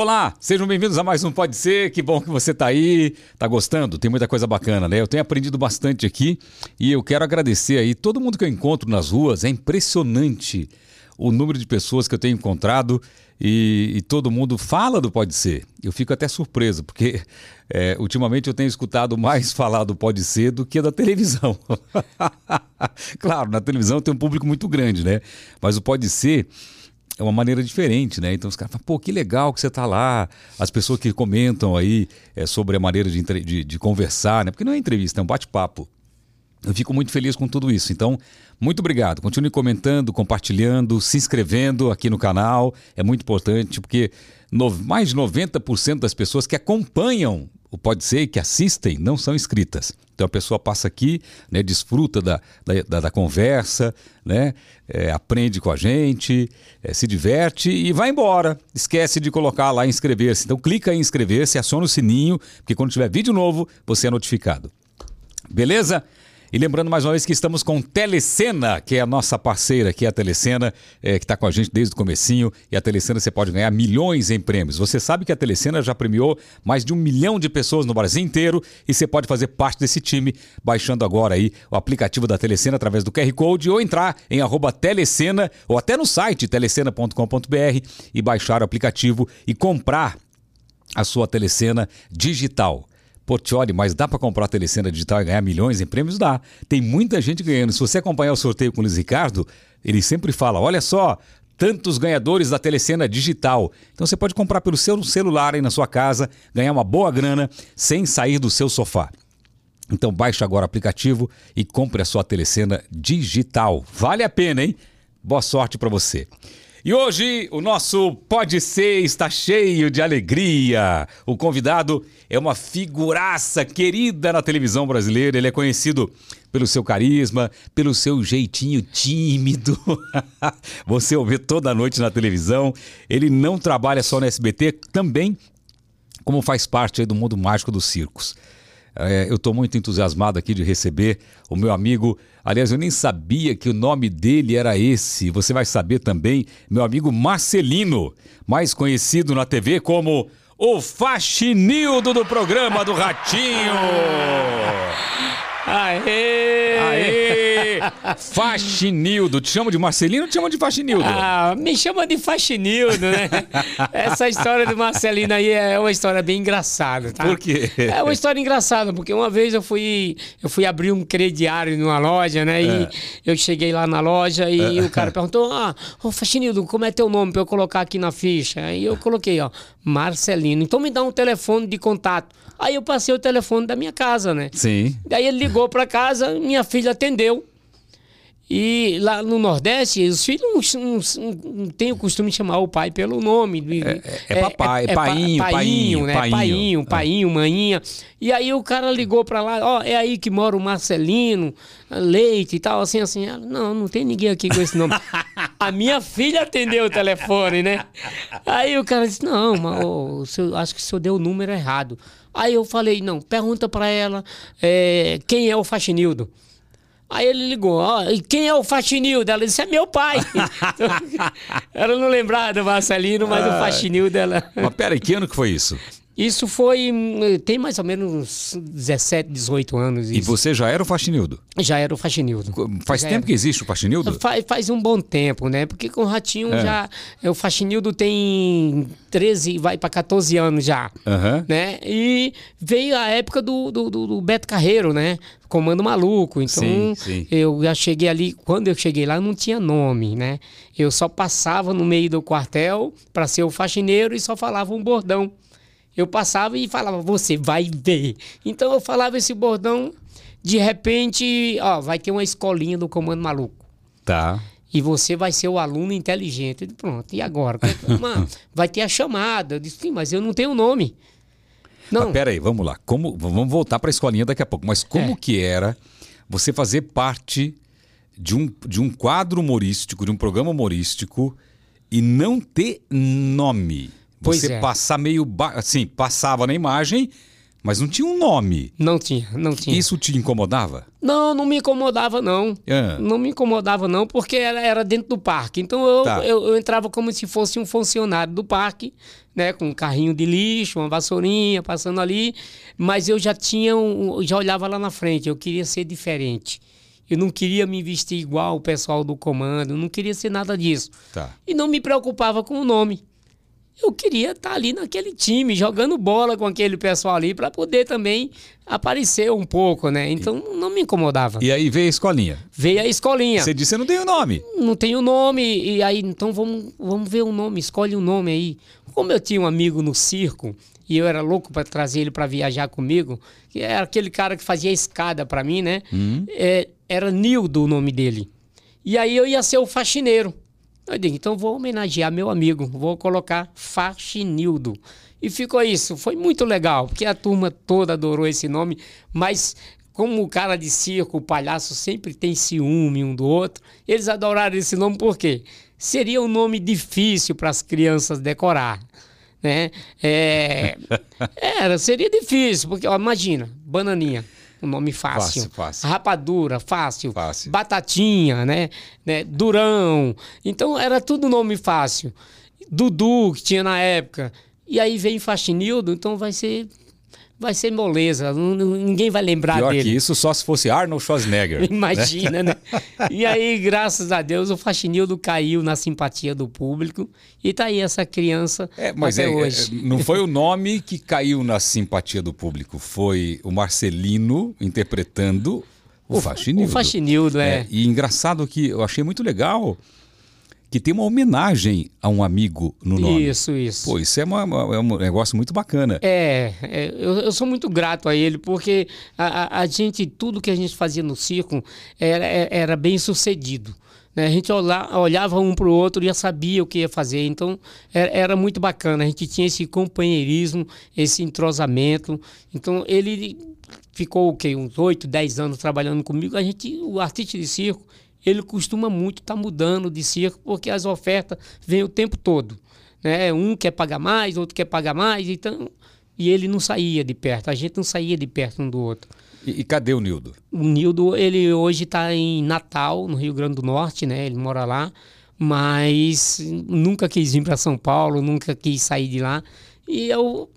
Olá, sejam bem-vindos a mais um Pode Ser. Que bom que você está aí, está gostando. Tem muita coisa bacana, né? Eu tenho aprendido bastante aqui e eu quero agradecer aí todo mundo que eu encontro nas ruas. É impressionante o número de pessoas que eu tenho encontrado e, e todo mundo fala do Pode Ser. Eu fico até surpreso, porque é, ultimamente eu tenho escutado mais falar do Pode Ser do que da televisão. claro, na televisão tem um público muito grande, né? Mas o Pode Ser é uma maneira diferente, né? Então os caras falam, pô, que legal que você está lá. As pessoas que comentam aí é, sobre a maneira de, de, de conversar, né? Porque não é entrevista, é um bate-papo. Eu fico muito feliz com tudo isso. Então, muito obrigado. Continue comentando, compartilhando, se inscrevendo aqui no canal. É muito importante porque no, mais de 90% das pessoas que acompanham o Pode Ser, que assistem, não são inscritas. Então a pessoa passa aqui, né, desfruta da, da, da conversa, né, é, aprende com a gente, é, se diverte e vai embora. Esquece de colocar lá inscrever-se. Então clica em inscrever-se, aciona o sininho, porque quando tiver vídeo novo, você é notificado. Beleza? E lembrando mais uma vez que estamos com Telecena, que é a nossa parceira aqui, a Telecena, é, que está com a gente desde o comecinho. E a Telecena você pode ganhar milhões em prêmios. Você sabe que a Telecena já premiou mais de um milhão de pessoas no Brasil inteiro e você pode fazer parte desse time baixando agora aí o aplicativo da Telecena através do QR Code ou entrar em Telecena ou até no site telecena.com.br e baixar o aplicativo e comprar a sua telecena digital. Portioli, mas dá para comprar a telecena digital e ganhar milhões em prêmios? Dá. Tem muita gente ganhando. Se você acompanhar o sorteio com o Luiz Ricardo, ele sempre fala: olha só, tantos ganhadores da telecena digital. Então você pode comprar pelo seu celular aí na sua casa, ganhar uma boa grana sem sair do seu sofá. Então baixe agora o aplicativo e compre a sua telecena digital. Vale a pena, hein? Boa sorte para você. E hoje o nosso Pode Ser está cheio de alegria. O convidado é uma figuraça querida na televisão brasileira. Ele é conhecido pelo seu carisma, pelo seu jeitinho tímido. Você o vê toda noite na televisão. Ele não trabalha só no SBT, também como faz parte do mundo mágico dos circos. É, eu estou muito entusiasmado aqui de receber o meu amigo. Aliás, eu nem sabia que o nome dele era esse. Você vai saber também, meu amigo Marcelino, mais conhecido na TV como o Faxinildo do programa do Ratinho. Aê! Faxinildo. Te chama de Marcelino ou te chama de Faxinildo? Ah, me chama de Faxinildo, né? Essa história do Marcelino aí é uma história bem engraçada, tá? Por quê? É uma história engraçada, porque uma vez eu fui, eu fui abrir um crediário numa loja, né? E é. eu cheguei lá na loja e é. o cara perguntou: Ah, ô Faxinildo, como é teu nome pra eu colocar aqui na ficha? Aí eu coloquei, ó, Marcelino. Então me dá um telefone de contato. Aí eu passei o telefone da minha casa, né? Sim. Daí ele ligou para casa, minha filha atendeu. E lá no Nordeste, os filhos não, não, não têm o costume de chamar o pai pelo nome. É, é, é papai, é, é, painho, painho, painho, né? Painho, painho, painho é. maninha. E aí o cara ligou para lá, ó, é aí que mora o Marcelino, Leite e tal, assim, assim. Ela, não, não tem ninguém aqui com esse nome. A minha filha atendeu o telefone, né? Aí o cara disse, não, mas, oh, acho que o senhor deu o número errado. Aí eu falei, não, pergunta para ela é, quem é o Faxinildo. Aí ele ligou, ó, e quem é o Faxinildo? Ela disse, é meu pai. ela não lembrava do Marcelino, mas ah, o Faxinildo dela. Mas peraí, que ano que foi isso? Isso foi. Tem mais ou menos 17, 18 anos. Isso. E você já era o Faxinildo? Já era o Faxinildo. Faz já tempo era. que existe o Faxinildo? Faz, faz um bom tempo, né? Porque com o Ratinho é. já. O Faxinildo tem 13, vai para 14 anos já. Uhum. Né? E veio a época do, do, do, do Beto Carreiro, né? Comando Maluco. Então, sim, sim. eu já cheguei ali. Quando eu cheguei lá, não tinha nome, né? Eu só passava no meio do quartel para ser o faxineiro e só falava um bordão. Eu passava e falava, você vai ver. Então eu falava esse bordão, de repente, ó, vai ter uma escolinha do Comando Maluco. Tá. E você vai ser o aluno inteligente. Pronto, e agora? Mano, vai ter a chamada. Eu disse, sim, mas eu não tenho nome. Não. Mas peraí, vamos lá. Como, vamos voltar para a escolinha daqui a pouco. Mas como é. que era você fazer parte de um, de um quadro humorístico, de um programa humorístico e não ter nome? Pois você é. passar meio. Assim, passava na imagem, Mas não tinha um nome. Não tinha, não tinha. Isso te incomodava? Não, não me incomodava, não. Ah. Não me incomodava, não, porque era, era dentro do parque. Então eu, Tá. eu, eu entrava como se fosse um funcionário do parque, né? Com um carrinho de lixo, uma vassourinha passando ali. Mas eu já tinha um, já olhava lá na frente, eu queria ser diferente. Eu não queria me vestir igual o pessoal do comando, não queria ser nada disso. Tá. E não me preocupava com o nome. Eu queria estar ali naquele time, jogando bola com aquele pessoal ali, para poder também aparecer um pouco, né? Então não me incomodava. E aí veio a escolinha. Veio a escolinha. Você disse, eu não tenho nome. Não tem o nome, e aí, então vamos, vamos ver o nome, escolhe um nome aí. Como eu tinha um amigo no circo, e eu era louco para trazer ele para viajar comigo, que era aquele cara que fazia escada para mim, né? É, era Nildo o nome dele. E aí eu ia ser o faxineiro. Eu digo, então vou homenagear meu amigo, vou colocar Faxinildo. E ficou isso, foi muito legal, porque a turma toda adorou esse nome, mas como o cara de circo, o palhaço sempre tem ciúme um do outro, eles adoraram esse nome por quê? Seria um nome difícil para as crianças decorar, né? É, era, seria difícil, porque ó, imagina, bananinha, um nome fácil. Fácil, fácil. Rapadura, fácil. Fácil. Batatinha, né? né? Durão. Então era tudo nome fácil. Dudu, que tinha na época. E aí vem Faxinildo, então vai ser vai ser moleza. Não- Ninguém vai lembrar Pior dele. que isso, só se fosse Arnold Schwarzenegger. Imagina, né? E aí, graças a Deus, o Faxinildo caiu na simpatia do público. E tá aí essa criança É, mas até é, hoje. é, não foi o nome que caiu na simpatia do público, foi o Marcelino interpretando o, Faxinildo. O Faxinildo, é. E engraçado que eu achei muito legal que tem uma homenagem a um amigo no nome. Isso, isso. Pô, isso é, uma- é um negócio muito bacana. É, é, eu, eu sou muito grato a ele, porque a, a- a gente, tudo que a gente fazia no circo era, é- era bem sucedido. né? A gente olha- olhava um para o outro e já sabia o que ia fazer, então era, era muito bacana. A gente tinha esse companheirismo, esse entrosamento. Então ele ficou o quê? uns 8, 10 anos trabalhando comigo. A gente, o artista de circo, ele costuma muito estar mudando de circo, porque as ofertas vêm o tempo todo né? Um quer pagar mais, outro quer pagar mais, então e ele não saía de perto, a gente não saía de perto um do outro. E, e cadê o Nildo? O Nildo, ele hoje está em Natal, no Rio Grande do Norte, né? Ele mora lá, mas nunca quis vir para São Paulo, nunca quis sair de lá. E eu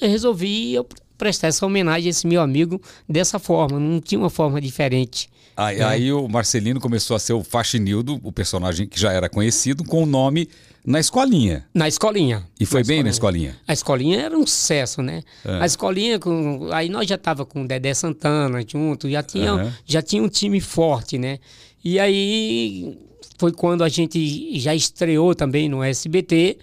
resolvi eu prestar essa homenagem a esse meu amigo dessa forma, não tinha uma forma diferente. Aí, É. aí o Marcelino começou a ser o Faxinildo, o personagem que já era conhecido, com o nome na escolinha. Na escolinha. E foi Na bem na escolinha. A escolinha era um sucesso, né? É. A escolinha, com, aí nós já tava com o Dedé Santana junto, já tinha, Aham. já tinha um time forte, né? E aí foi quando a gente já estreou também no SBT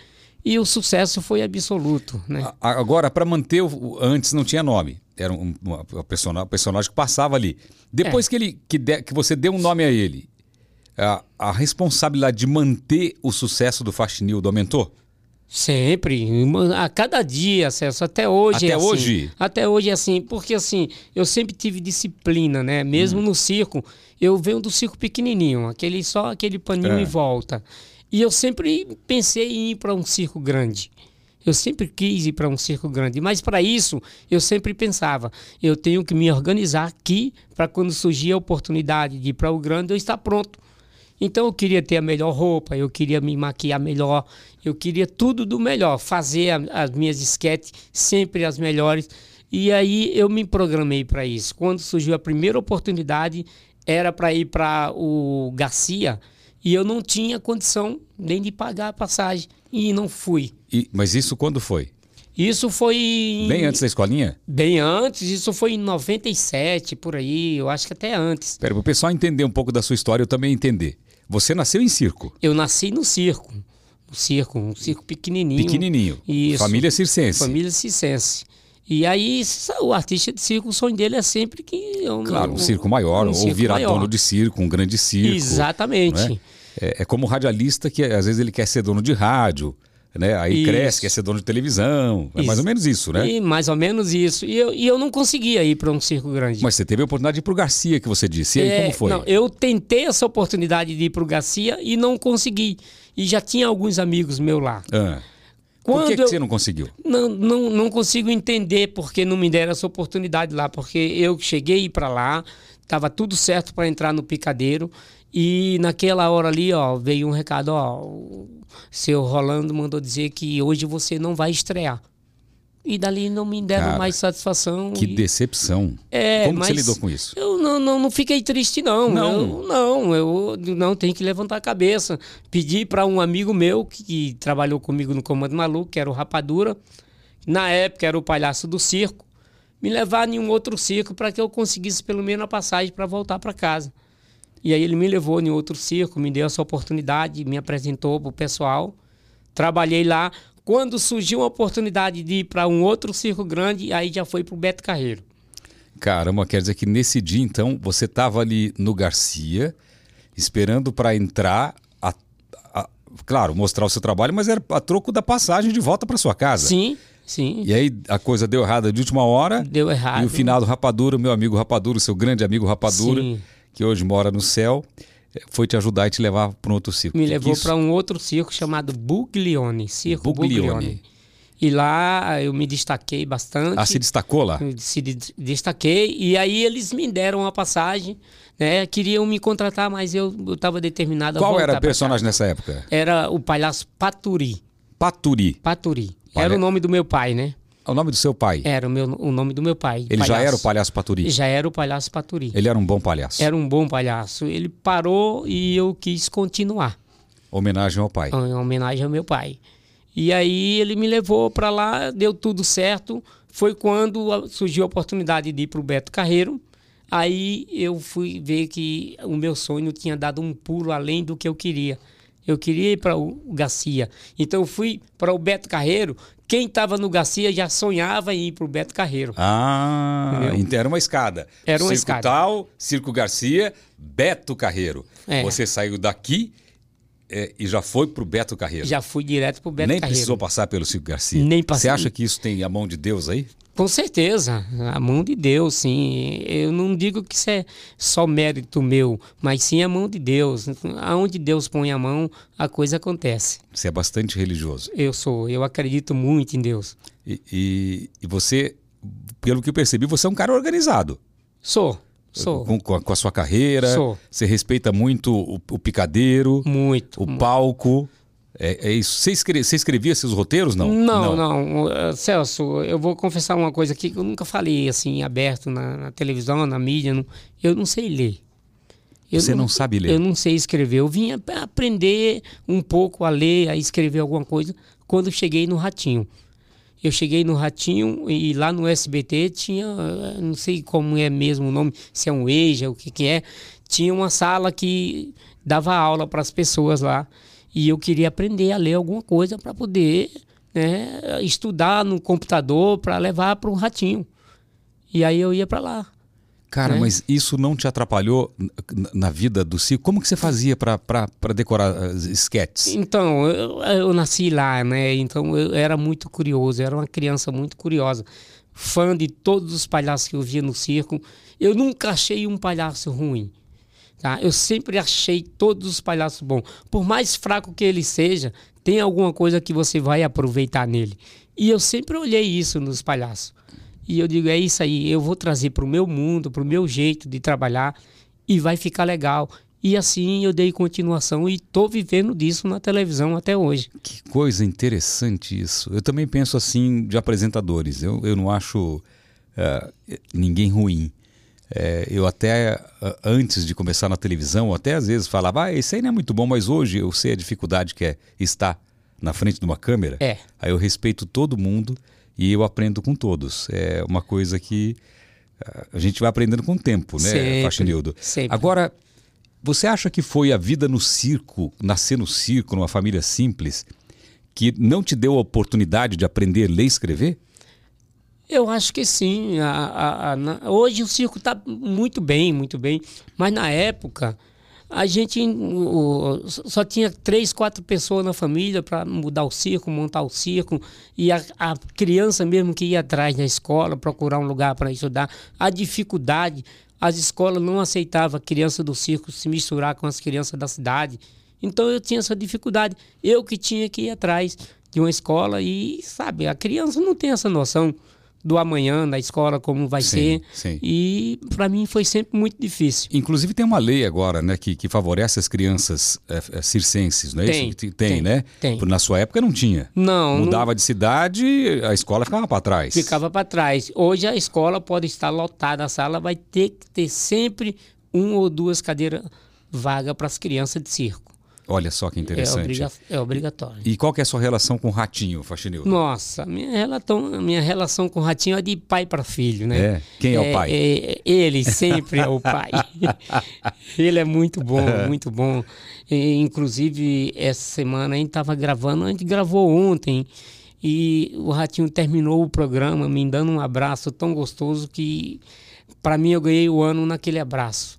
e o sucesso foi absoluto, né? Agora, para manter o- antes não tinha nome. Era um, uma- uma persona- personagem que passava ali. É. Depois que ele que, de- que você deu um nome a ele, a, a responsabilidade de manter o sucesso do Faxinildo aumentou? Sempre, a cada dia, Celso, até hoje. Até é assim. hoje? Até hoje é assim, porque assim, eu sempre tive disciplina, né? Mesmo no circo, eu venho do circo pequenininho, aquele só aquele paninho É. em volta. E eu sempre pensei em ir para um circo grande. Eu sempre quis ir para um circo grande, mas para isso eu sempre pensava, eu tenho que me organizar aqui para quando surgir a oportunidade de ir para o grande eu estar pronto. Então eu queria ter a melhor roupa, eu queria me maquiar melhor, eu queria tudo do melhor, fazer a- as minhas esquetes sempre as melhores. E aí eu me programei para isso. Quando surgiu a primeira oportunidade, era para ir para o Garcia e eu não tinha condição nem de pagar a passagem e não fui. E- mas isso quando foi? Isso foi em- Bem antes da escolinha? bem antes, isso foi em 97 por aí, eu acho que até antes. Para o pessoal entender um pouco da sua história, eu também entender. Você nasceu em circo, Eu nasci no circo. No circo, um circo pequenininho. pequenininho. Isso. Família circense. Família circense. E aí, o artista de circo, o sonho dele é sempre que. eu- Claro, um circo maior, um ou circo virar maior. dono de circo, um grande circo. Exatamente. É? É, como o radialista que às vezes ele quer ser dono de rádio, né? Aí Isso. cresce, quer ser dono de televisão. É mais Isso. ou menos isso, né? E mais ou menos isso. E eu, e eu não conseguia ir para um circo grande. Mas você teve a oportunidade de ir pro Garcia, que você disse. E aí, É, como foi? Não, eu tentei essa oportunidade de ir para o Garcia e não consegui. E já tinha alguns amigos meus lá. Ah, Por Quando que, que eu- você não conseguiu? Não, não, não consigo entender porque não me deram essa oportunidade lá, porque eu cheguei para lá, tava tudo certo para entrar no picadeiro e naquela hora ali, ó, veio um recado, ó, o seu Rolando mandou dizer que hoje você não vai estrear. E dali não me deram Cara, mais satisfação. Que e- decepção. É, Como você lidou com isso? Eu não, não, não fiquei triste, não. Não? Eu, não, eu não tenho que levantar a cabeça. Pedi para um amigo meu que, que trabalhou comigo no Comando Maluco, que era o Rapadura, na época era o palhaço do circo, me levar em um outro circo para que eu conseguisse pelo menos a passagem para voltar para casa. E aí ele me levou em outro circo, me deu essa oportunidade, me apresentou para o pessoal. Trabalhei lá. Quando surgiu a oportunidade de ir para um outro circo grande, aí já foi para o Beto Carreiro. Caramba, quer dizer que nesse dia, então, você estava ali no Garcia, esperando para entrar, a- a- claro, mostrar o seu trabalho, mas era a troco da passagem de volta para sua casa. Sim, sim. E aí a coisa deu errada de última hora. Deu errado. E o finado Rapadura, meu amigo Rapadura, seu grande amigo Rapadura, Sim. Que hoje mora no céu, eh, foi te ajudar e te levar para um outro circo. Me Que levou para um outro circo chamado Buglione, Circo Buglione. Buglione. E lá eu me destaquei bastante. Ah, se destacou lá? se de- destaquei e aí eles me deram uma passagem, né? Queriam me contratar, mas eu estava determinado a Qual era o personagem nessa época? Era o palhaço Paturi. Paturi. Paturi. Palha- Era o nome do meu pai, né? É o nome do seu pai. Era o, meu, o nome do meu pai. Ele já palhaço. era o palhaço Paturi. Já era o palhaço Paturi. Ele era um bom palhaço. Era um bom palhaço. Ele parou e eu quis continuar. Homenagem ao pai. em homenagem ao meu pai. E aí ele me levou para lá, deu tudo certo. Foi quando surgiu a oportunidade de ir para o Beto Carreiro. Aí eu fui ver que o meu sonho tinha dado um pulo além do que eu queria. Eu queria ir para o Garcia. Então eu fui para o Beto Carreiro. Quem estava no Garcia já sonhava em ir para o Beto Carreiro. Ah, Entendeu? então era uma escada. Era uma Circo escada. Tal, Circo Garcia, Beto Carreiro. É. Você saiu daqui é, e já foi pro Beto Carreiro. Já fui direto para o Beto Nem Carreiro. precisou passar pelo Circo Garcia. Nem passei. Você acha que isso tem a mão de Deus aí? Com certeza, a mão de Deus, sim. Eu não digo que isso é só mérito meu, mas sim a mão de Deus. Aonde Deus põe a mão, a coisa acontece. Você é bastante religioso. Eu sou, eu acredito muito em Deus. E, e- e você, pelo que eu percebi, você é um cara organizado. Sou, sou. Com, com a, sua carreira. Sou. Você respeita muito o, o picadeiro, Muito. o palco. É, é isso. Você, escre- você escrevia seus roteiros? Não. Não, não. Uh, Celso, eu vou confessar uma coisa aqui que eu nunca falei assim, aberto na, na televisão, na mídia. não- eu não sei ler. Eu Você não sabe ler? Eu não sei escrever. Eu vim aprender um pouco a ler, a escrever alguma coisa quando cheguei no Ratinho. Eu cheguei no Ratinho e lá no SBT tinha, eh, não sei como é mesmo o nome, se é um EJA, o que que é, tinha uma sala que dava aula para as pessoas lá e eu queria aprender a ler alguma coisa para poder né, estudar no computador para levar para o Ratinho. E aí eu ia para lá. Cara, né? mas isso não te atrapalhou na vida do circo? Como que você fazia pra decorar as sketches? Então, eu, eu nasci lá, né? Então eu era muito curioso, eu era uma criança muito curiosa, fã de todos os palhaços que eu via no circo. Eu nunca achei um palhaço ruim. Tá? Eu sempre achei todos os palhaços bons. Por mais fraco que ele seja, tem alguma coisa que você vai aproveitar nele. E eu sempre olhei isso nos palhaços. E eu digo, é isso aí, eu vou trazer para o meu mundo, para o meu jeito de trabalhar e vai ficar legal. E assim eu dei continuação e estou vivendo disso na televisão até hoje. Que coisa interessante isso. Eu também penso assim de apresentadores. Eu, eu não acho ah, ninguém ruim. É, eu até, antes de começar na televisão, até às vezes falava, ah, esse aí não é muito bom, mas hoje eu sei a dificuldade que é estar na frente de uma câmera. É. Aí eu respeito todo mundo e eu aprendo com todos. É uma coisa que a gente vai aprendendo com o tempo, né, Sempre, Faxinildo? sempre. Agora, você acha que foi a vida no circo, nascer no circo, numa família simples, que não te deu a oportunidade de aprender a ler e escrever? Eu acho que sim. A- a- a- na- hoje o circo está muito bem, muito bem. Mas na época, a gente o- só tinha três, quatro pessoas na família para mudar o circo, montar o circo. E a, a criança mesmo que ia atrás da escola, procurar um lugar para estudar. A dificuldade, as escolas não aceitavam a criança do circo se misturar com as crianças da cidade. Então eu tinha essa dificuldade. Eu que tinha que ir atrás de uma escola e, sabe, a criança não tem essa noção do amanhã da escola como vai Sim, ser sim. e para mim foi sempre muito difícil. Inclusive tem uma lei agora, né, que, que favorece as crianças é, é, circenses, não é Tem, isso? Tem, tem, né? tem. Na sua época não tinha. Não, não Mudava de cidade, a escola ficava para trás. ficava para trás. Hoje a escola pode estar lotada, a sala vai ter que ter sempre um ou duas cadeiras vagas para as crianças de circo. Olha só que É, interessante. obriga- é obrigatório. E qual que é a sua relação com o Ratinho, Faxinildo? Nossa, minha relação, minha relação com o Ratinho é de pai para filho, né? É? Quem é o pai? é- ele sempre é o pai. ele é muito bom, muito bom. E, inclusive, essa semana a gente estava gravando, a gente gravou ontem. E o Ratinho terminou o programa me dando um abraço tão gostoso que, para mim, eu ganhei o ano naquele abraço.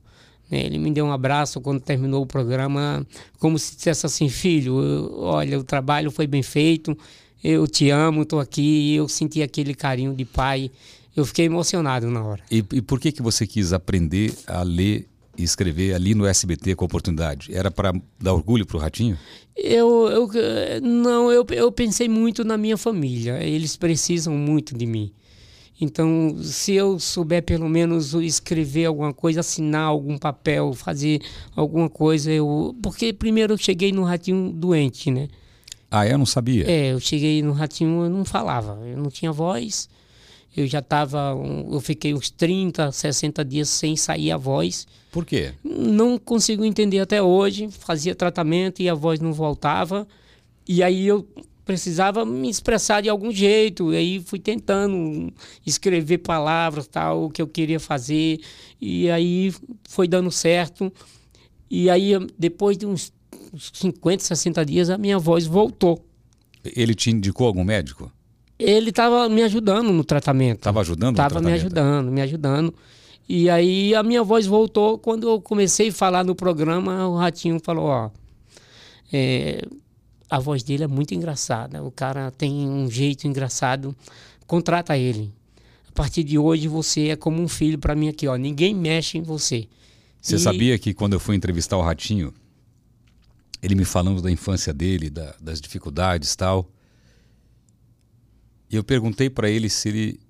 Né? Ele me deu um abraço quando terminou o programa, como se dissesse assim: Filho, eu- olha, o trabalho foi bem feito, eu te amo, estou aqui. Eu senti aquele carinho de pai. Eu fiquei emocionado na hora. E, e por que, que você quis aprender a ler e escrever ali no SBT com a oportunidade? Era para dar orgulho para o Ratinho? Eu, eu não, eu, eu pensei muito na minha família. Eles precisam muito de mim. Então, se eu souber pelo menos escrever alguma coisa, assinar algum papel, fazer alguma coisa, eu. Porque primeiro eu cheguei no ratinho doente, né? Ah, eu não sabia. É, eu cheguei no ratinho, eu não falava, eu não tinha voz. Eu já estava, eu fiquei uns 30, 60 dias sem sair a voz. Por quê? Não consigo entender até hoje. Fazia tratamento e a voz não voltava. E aí eu precisava me expressar de algum jeito. E aí fui tentando escrever palavras, tal, o que eu queria fazer. E aí foi dando certo. E aí, depois de uns uns 50, 60 dias, a minha voz voltou. Ele te indicou algum médico? Ele estava me ajudando no tratamento. Estava ajudando no Tava me ajudando, me ajudando. E aí a minha voz voltou quando eu comecei a falar no programa, o Ratinho falou, ó, é, a voz dele é muito engraçada, o cara tem um jeito engraçado, contrata ele. A partir de hoje você é como um filho para mim aqui, ó, ninguém mexe em você. Você E- sabia que quando eu fui entrevistar o Ratinho, ele me falando da infância dele, da- das dificuldades e tal, e eu perguntei para ele se ele.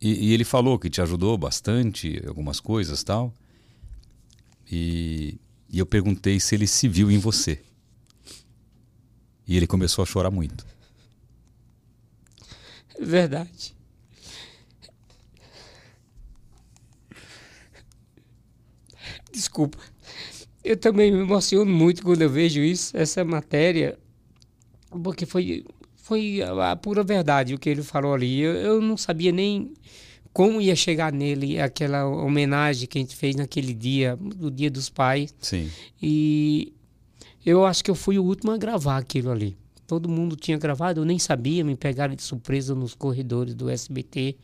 E, e ele falou que te ajudou bastante, algumas coisas tal. E, e eu perguntei se ele se viu em você. E ele começou a chorar muito. É verdade. Desculpa. Eu também me emociono muito quando eu vejo isso, essa matéria, porque foi, foi a, a pura verdade o que ele falou ali. Eu, eu não sabia nem como ia chegar nele aquela homenagem que a gente fez naquele dia, do Dia dos Pais. Sim. E eu acho que eu fui o último a gravar aquilo ali. Todo mundo tinha gravado, eu nem sabia, me pegaram de surpresa nos corredores do SBT.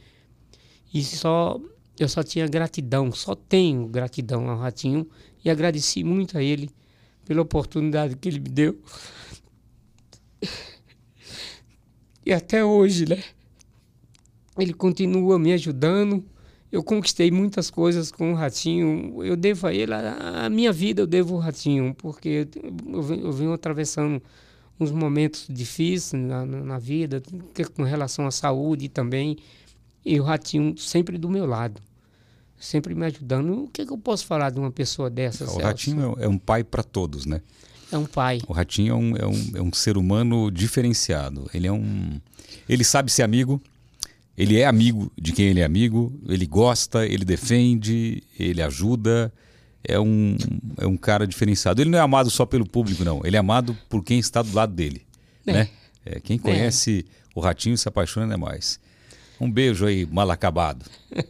E só eu só tinha gratidão, só tenho gratidão ao Ratinho e agradeci muito a ele pela oportunidade que ele me deu. E até hoje, né? Ele continua me ajudando. Eu conquistei muitas coisas com o Ratinho. Eu devo a ele, a, a minha vida eu devo ao Ratinho, porque eu, venho- eu venho atravessando uns momentos difíceis na, na, vida, com relação à saúde também. E o Ratinho sempre do meu lado, sempre me ajudando. O que, que eu posso falar de uma pessoa dessa? O Celso? Ratinho é é um pai para todos, né? é um pai. O Ratinho é um, é, um, é um ser humano diferenciado. Ele é um. Ele sabe ser amigo. Ele é amigo de quem ele é amigo. Ele gosta, ele defende, ele ajuda. É um, é um cara diferenciado. Ele não é amado só pelo público, não. Ele é amado por quem está do lado dele. É. Né? É, quem conhece o Ratinho se apaixona demais. Um beijo aí, mal acabado.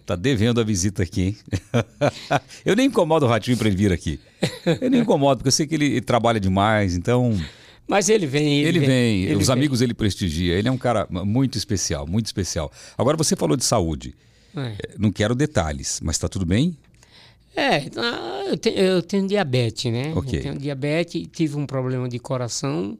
Tá devendo a visita aqui, hein? eu nem incomodo o Ratinho para ele vir aqui. Eu nem incomodo, porque eu sei que ele, ele trabalha demais, então Mas ele vem. ele, vem, ele os vem. amigos ele prestigia. Ele é um cara muito especial, muito especial. Agora você falou de saúde. É. Eh, Não quero detalhes, mas está tudo bem? É, ah, eu, te- eu tenho diabetes, né? Ok. Eu tenho diabetes, tive um problema de coração,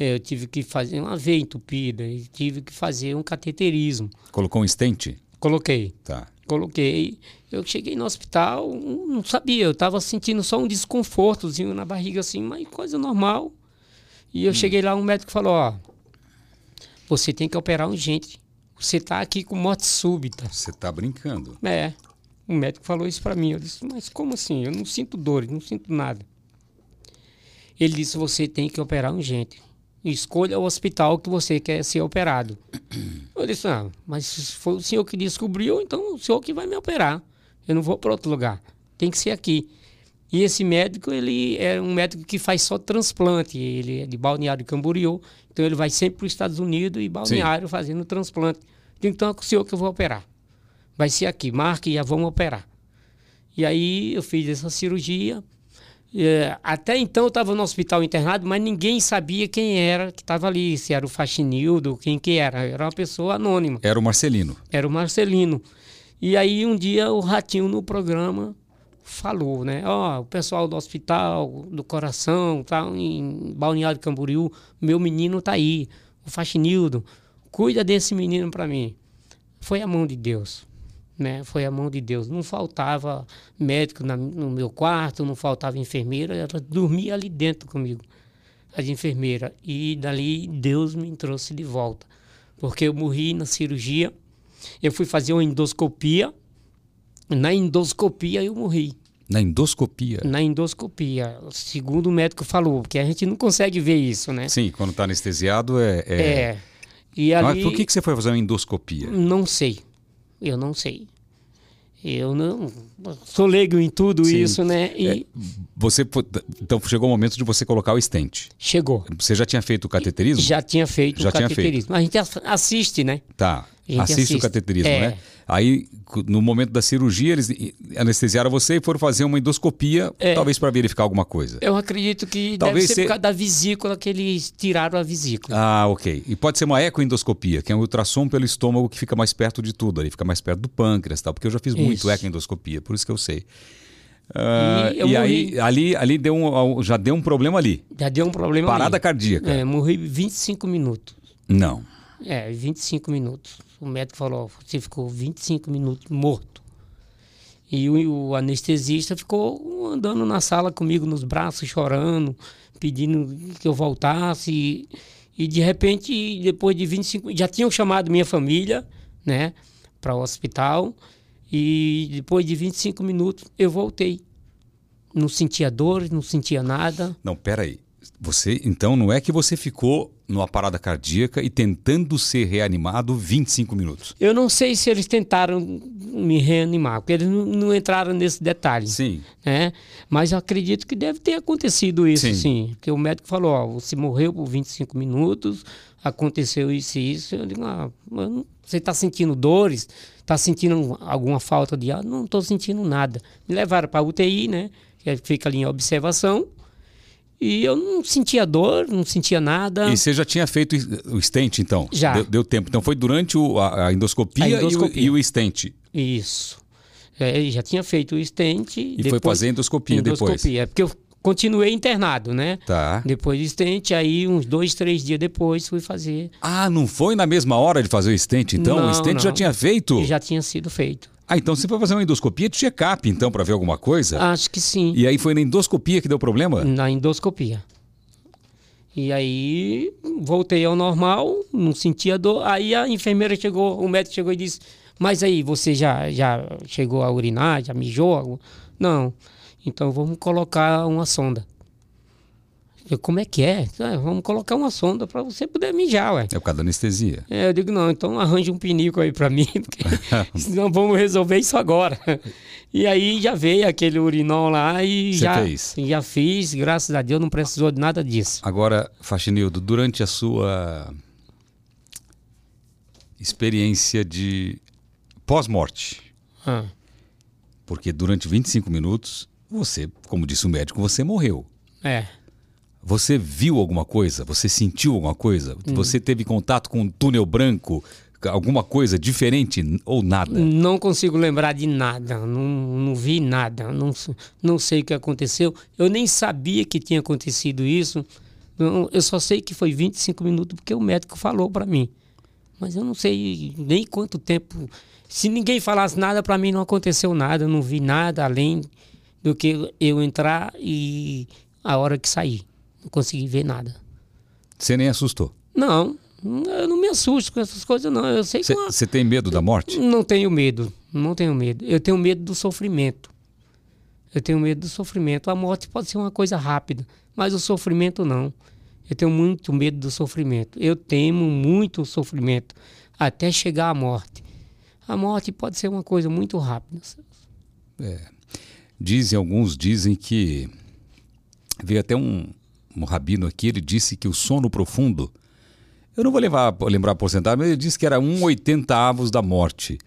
eh, eu tive que fazer uma veia entupida, e tive que fazer um cateterismo. Colocou um stent? Coloquei, Tá. coloquei. Eu cheguei no hospital, não sabia, eu estava sentindo só um desconfortozinho na barriga, assim, mas coisa normal. E eu cheguei lá, um médico falou, ó, você tem que operar urgente. Você tá aqui com morte súbita. Você tá brincando. É. O médico falou isso para mim. Eu disse, mas como assim? Eu não sinto dores, não sinto nada. Ele disse, você tem que operar urgente. Escolha o hospital que você quer ser operado. Eu disse, ah, mas foi o senhor que descobriu, então o senhor que vai me operar. Eu não vou para outro lugar. Tem que ser aqui. E esse médico, ele é um médico que faz só transplante. Ele é de Balneário Camboriú. Então ele vai sempre para os Estados Unidos e Balneário Sim. fazendo transplante. Então é com o senhor que eu vou operar. Vai ser aqui, marque e já vamos operar. E aí eu fiz essa cirurgia. É, até então eu estava no hospital internado, mas ninguém sabia quem era que estava ali, se era o Faxinildo, quem que era. Era uma pessoa anônima. Era o Marcelino. Era o Marcelino. E aí um dia o Ratinho no programa falou, né? Ó, oh, o pessoal do hospital, do coração, tá em Balneário Camboriú, meu menino tá aí, o Faxinildo, cuida desse menino para mim. Foi a mão de Deus né? Foi a mão de Deus. Não faltava médico na, no meu quarto, não faltava enfermeira, ela dormia ali dentro comigo, as enfermeiras. E dali Deus me trouxe de volta. Porque eu morri na cirurgia, eu fui fazer uma endoscopia, na endoscopia eu morri. Na endoscopia? Na endoscopia, segundo o médico falou, porque a gente não consegue ver isso, né? Sim, quando está anestesiado é... É. é. E ali... Mas por que, que você foi fazer uma endoscopia? Não sei. Eu não sei. Eu não sou leigo em tudo Sim. isso, né? E é, você então chegou o momento de você colocar o stent. Chegou. Você já tinha feito o cateterismo? Já tinha feito já o cateterismo. Tinha feito. A gente assiste, né? Tá. Assiste, assiste, o cateterismo, é. né? Aí, no momento da cirurgia, eles anestesiaram você e foram fazer uma endoscopia, é. talvez para verificar alguma coisa. Eu acredito que talvez deve ser, ser por causa da vesícula que eles tiraram a vesícula. Ah, ok. E pode ser uma ecoendoscopia, que é um ultrassom pelo estômago que fica mais perto de tudo, ali fica mais perto do pâncreas, tal, porque eu já fiz isso. muito ecoendoscopia, por isso que eu sei. Uh, e, e aí, ali, ali deu um, já deu um problema ali. Já deu um problema Parada ali. cardíaca. É, morri 25 minutos. Não. É, 25 minutos. O médico falou, você ficou 25 minutos morto. E o, o, anestesista ficou andando na sala comigo nos braços, chorando, pedindo que eu voltasse. E, e de repente, depois de 25... Já tinham chamado minha família, né, para o hospital. E depois de 25 minutos, eu voltei. Não sentia dor, não sentia nada. Não, peraí. Você, então, não é que você ficou numa parada cardíaca e tentando ser reanimado 25 minutos? Eu não sei se eles tentaram me reanimar, porque eles não, não entraram nesse detalhe. Sim. Né? Mas eu acredito que deve ter acontecido isso, sim. sim. Porque o médico falou, ó, você morreu por 25 minutos, aconteceu isso e isso. Eu digo, ah, você está sentindo dores? Está sentindo alguma falta de ar? Não estou sentindo nada. Me levaram para a UTI, né? Que fica ali em observação. E eu não sentia dor, não sentia nada. E você já tinha feito o stent, então? Já. Deu, deu tempo. Então foi durante o, a, a, endoscopia a, endoscopia E, o, e o stent? Isso. É, já tinha feito o stent. E depois, foi fazer endoscopia, endoscopia depois? É porque eu continuei internado, né? Tá. Depois do stent, aí uns dois, três dias depois fui fazer. Ah, não foi na mesma hora de fazer o stent, então? Não, o stent já tinha feito? Já tinha sido feito. Ah, então você foi fazer uma endoscopia de check-up, então, para ver alguma coisa? Acho que sim. E aí foi na endoscopia que deu problema? Na endoscopia. E aí voltei ao normal, não sentia dor. Aí a enfermeira chegou, o médico chegou e disse: Mas aí você já, já chegou a urinar, já mijou? Não. Então vamos colocar uma sonda. Eu, como é que é? Ah, vamos colocar uma sonda para você poder mijar, ué. É por causa da anestesia. É, eu digo, não, então arranje um pinico aí para mim, porque senão vamos resolver isso agora. E aí já veio aquele urinol lá e você já, fez. já fiz, graças a Deus não precisou de nada disso. Agora, Faxinildo, durante a sua experiência de pós-morte, ah. porque durante 25 minutos, você, como disse o médico, você morreu. É. Você viu alguma coisa? Você sentiu alguma coisa? Hum. Você teve contato com um túnel branco? Alguma coisa diferente ou nada? Não consigo lembrar de nada. Não, não vi nada. Não, não sei o que aconteceu. Eu nem sabia que tinha acontecido isso. Eu só sei que foi 25 minutos porque o médico falou para mim. Mas eu não sei nem quanto tempo. Se ninguém falasse nada, para mim não aconteceu nada. Eu não vi nada além do que eu entrar e a hora que sair não consegui ver nada. Você nem assustou. Não, eu não me assusto com essas coisas, não. Eu sei Você tem medo da morte? Não tenho medo, não tenho medo. Eu tenho medo do sofrimento. Eu tenho medo do sofrimento. A morte pode ser uma coisa rápida, mas o sofrimento não. Eu tenho muito medo do sofrimento. Eu temo muito o sofrimento até chegar à morte. A morte pode ser uma coisa muito rápida. Dizem, alguns dizem que. Veio até um, um rabino aqui, ele disse que o sono profundo. Eu não vou levar, lembrar a porcentagem, mas ele disse que era um oitentavos da morte.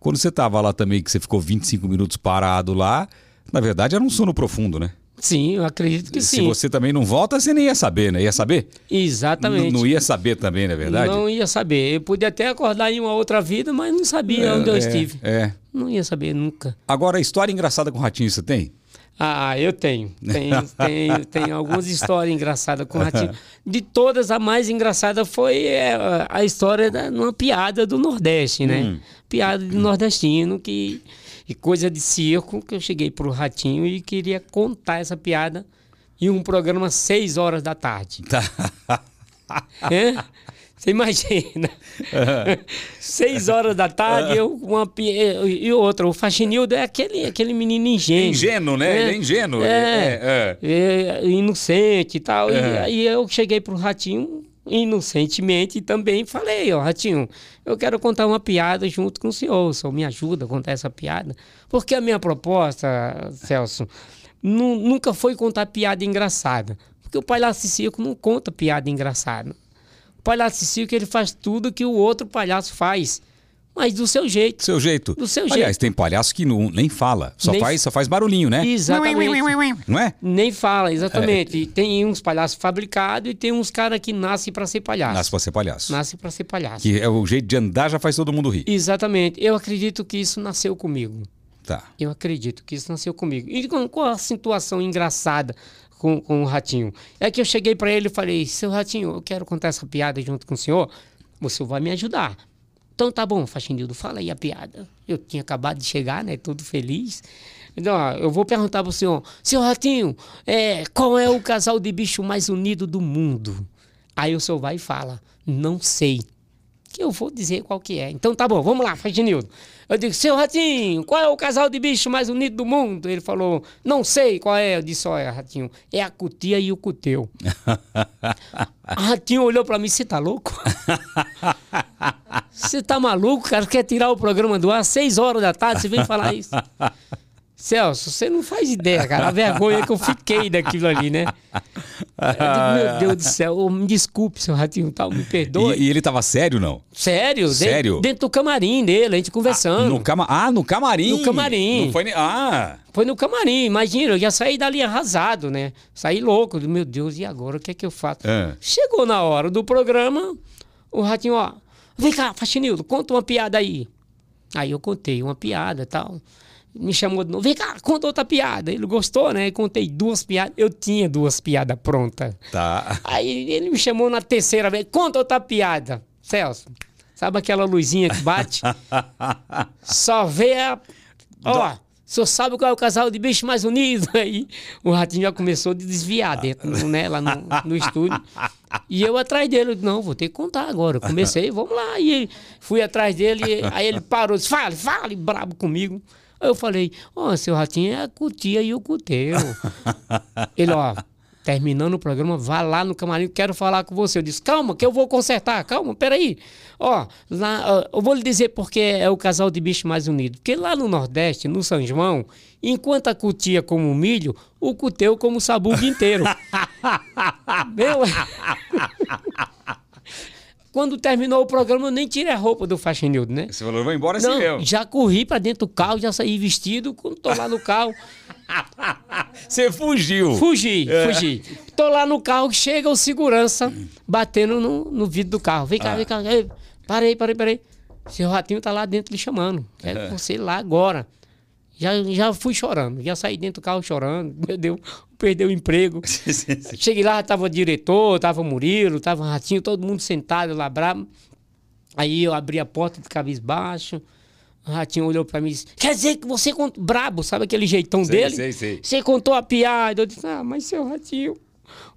Quando você estava lá também, que você ficou 25 minutos parado lá, na verdade era um sono profundo, né? Sim, eu acredito que Se sim. você também não volta, você nem ia saber, né? Ia saber? Exatamente. N- Não ia saber também, não é verdade? Não ia saber. Eu podia até acordar em uma outra vida, mas não sabia onde eu É, estive. É. Não ia saber nunca. Agora, história engraçada com o Ratinho, você tem? Ah, eu tenho. Tenho, tenho, tenho algumas histórias engraçadas com o Ratinho. De todas, a mais engraçada foi é, a história da numa piada do Nordeste, né? Hum. Piada de nordestino que e coisa de circo que eu cheguei pro Ratinho e queria contar essa piada em um programa às seis horas da tarde. Tá. É? Você imagina. Seis horas da tarde, eu com uma e outra, o Faxinildo é aquele, aquele menino ingênuo. Ingênuo, né? Ele é ingênuo. É, É, é. é, inocente e tal. E É. aí eu cheguei pro Ratinho inocentemente e também falei, ó, Ratinho, eu quero contar uma piada junto com o senhor, o senhor me ajuda a contar essa piada. Porque a minha proposta, Celso, nu- nunca foi contar piada engraçada. Porque o palhaço circo não conta piada engraçada. O palhaço de circo ele faz tudo que o outro palhaço faz, mas do seu jeito. Do seu jeito. Do seu Aliás, jeito. tem palhaço que não, nem fala, só, Nem- faz, só faz barulhinho, né? Exatamente. Não é? Nem fala, exatamente. E tem uns palhaços fabricados e tem uns caras que nascem para ser palhaço. Nasce pra ser palhaço. Nasce para ser palhaço. Que é o jeito de andar já faz todo mundo rir. Exatamente. Eu acredito que isso nasceu comigo. Tá. Eu acredito que isso nasceu comigo. E com, com a situação engraçada com, com o Ratinho? É que eu cheguei para ele e falei: Seu Ratinho, eu quero contar essa piada junto com o senhor. Senhor vai me ajudar. Então tá bom, Faxinildo, fala aí a piada. Eu tinha acabado de chegar, né? Todo feliz. Então, ó, eu vou perguntar pro senhor: Seu Ratinho, é, qual é o casal de bicho mais unido do mundo? Aí o senhor vai e fala: Não sei que eu vou dizer qual que é. Então tá bom, vamos lá, Faginildo. Eu digo, seu Ratinho, qual é o casal de bicho mais unido do mundo? Ele falou, não sei qual é. Eu disse, olha, Ratinho, é a cutia e o cuteu. A Ratinho olhou pra mim, você tá louco? Você tá maluco, cara? Quer tirar o programa do ar às seis horas da tarde, você vem falar isso? Celso, você não faz ideia, cara. A vergonha que eu fiquei daquilo ali, né? Digo, meu Deus do céu, me desculpe, seu Ratinho, tal, me perdoe. E, e ele tava sério, não? Sério? Sério? Dentro do camarim dele, a gente conversando. No cama... Ah, no camarim. No camarim. Não foi. Ah! Foi no camarim, imagina, eu já saí dali arrasado, né? Saí louco, meu Deus, e agora o que é que eu faço? É. Chegou na hora do programa, o ratinho, ó, vem cá, Faxinildo, conta uma piada aí. Aí eu contei uma piada e tal. Me chamou de novo, vem cá, conta outra piada. Ele gostou, né? Contei duas piadas, eu tinha duas piadas prontas. Tá. Aí ele me chamou na terceira vez, conta outra piada. Celso, sabe aquela luzinha que bate? Só vê a. Ó, senhor sabe qual é o casal de bicho mais unido? Aí o ratinho já começou a desviar dentro, né, lá no, no estúdio. E eu atrás dele, eu disse, não, vou ter que contar agora. Eu comecei, vamos lá. E fui atrás dele, aí ele parou, disse, fale, fale, brabo comigo. Aí eu falei, ó, seu ratinho é a cutia e o cuteu. Ele, ó, terminando o programa, vá lá no camarim, quero falar com você. Eu disse, calma, que eu vou consertar, calma, peraí. Ó, lá, ó, eu vou lhe dizer porque é o casal de bicho mais unido. Porque lá no Nordeste, no São João, enquanto a cutia como o milho, o cuteu como o sabugo inteiro. Meu... Quando terminou o programa, eu nem tirei a roupa do faxinildo, né? Você falou, vou embora assim mesmo. já corri pra dentro do carro, já saí vestido. Quando tô lá no carro, Você fugiu. Fugi, É. fugi. Tô lá no carro, chega o segurança batendo no, no vidro do carro. Vem cá, Ah. vem cá. Ei, parei, parei, parei. Seu ratinho tá lá dentro lhe chamando. Quero É. você lá agora. Já, já fui chorando, já saí dentro do carro chorando. Meu Deus, perdeu o emprego. Cheguei lá, tava o diretor, tava o Murilo, tava o Ratinho, todo mundo sentado lá bravo. Aí eu abri a porta de cabisbaixo. O Ratinho olhou pra mim e disse: Quer dizer que você contou. Brabo, sabe aquele jeitão dele? sei, sei. Você contou a piada. Eu disse: Ah, mas seu Ratinho,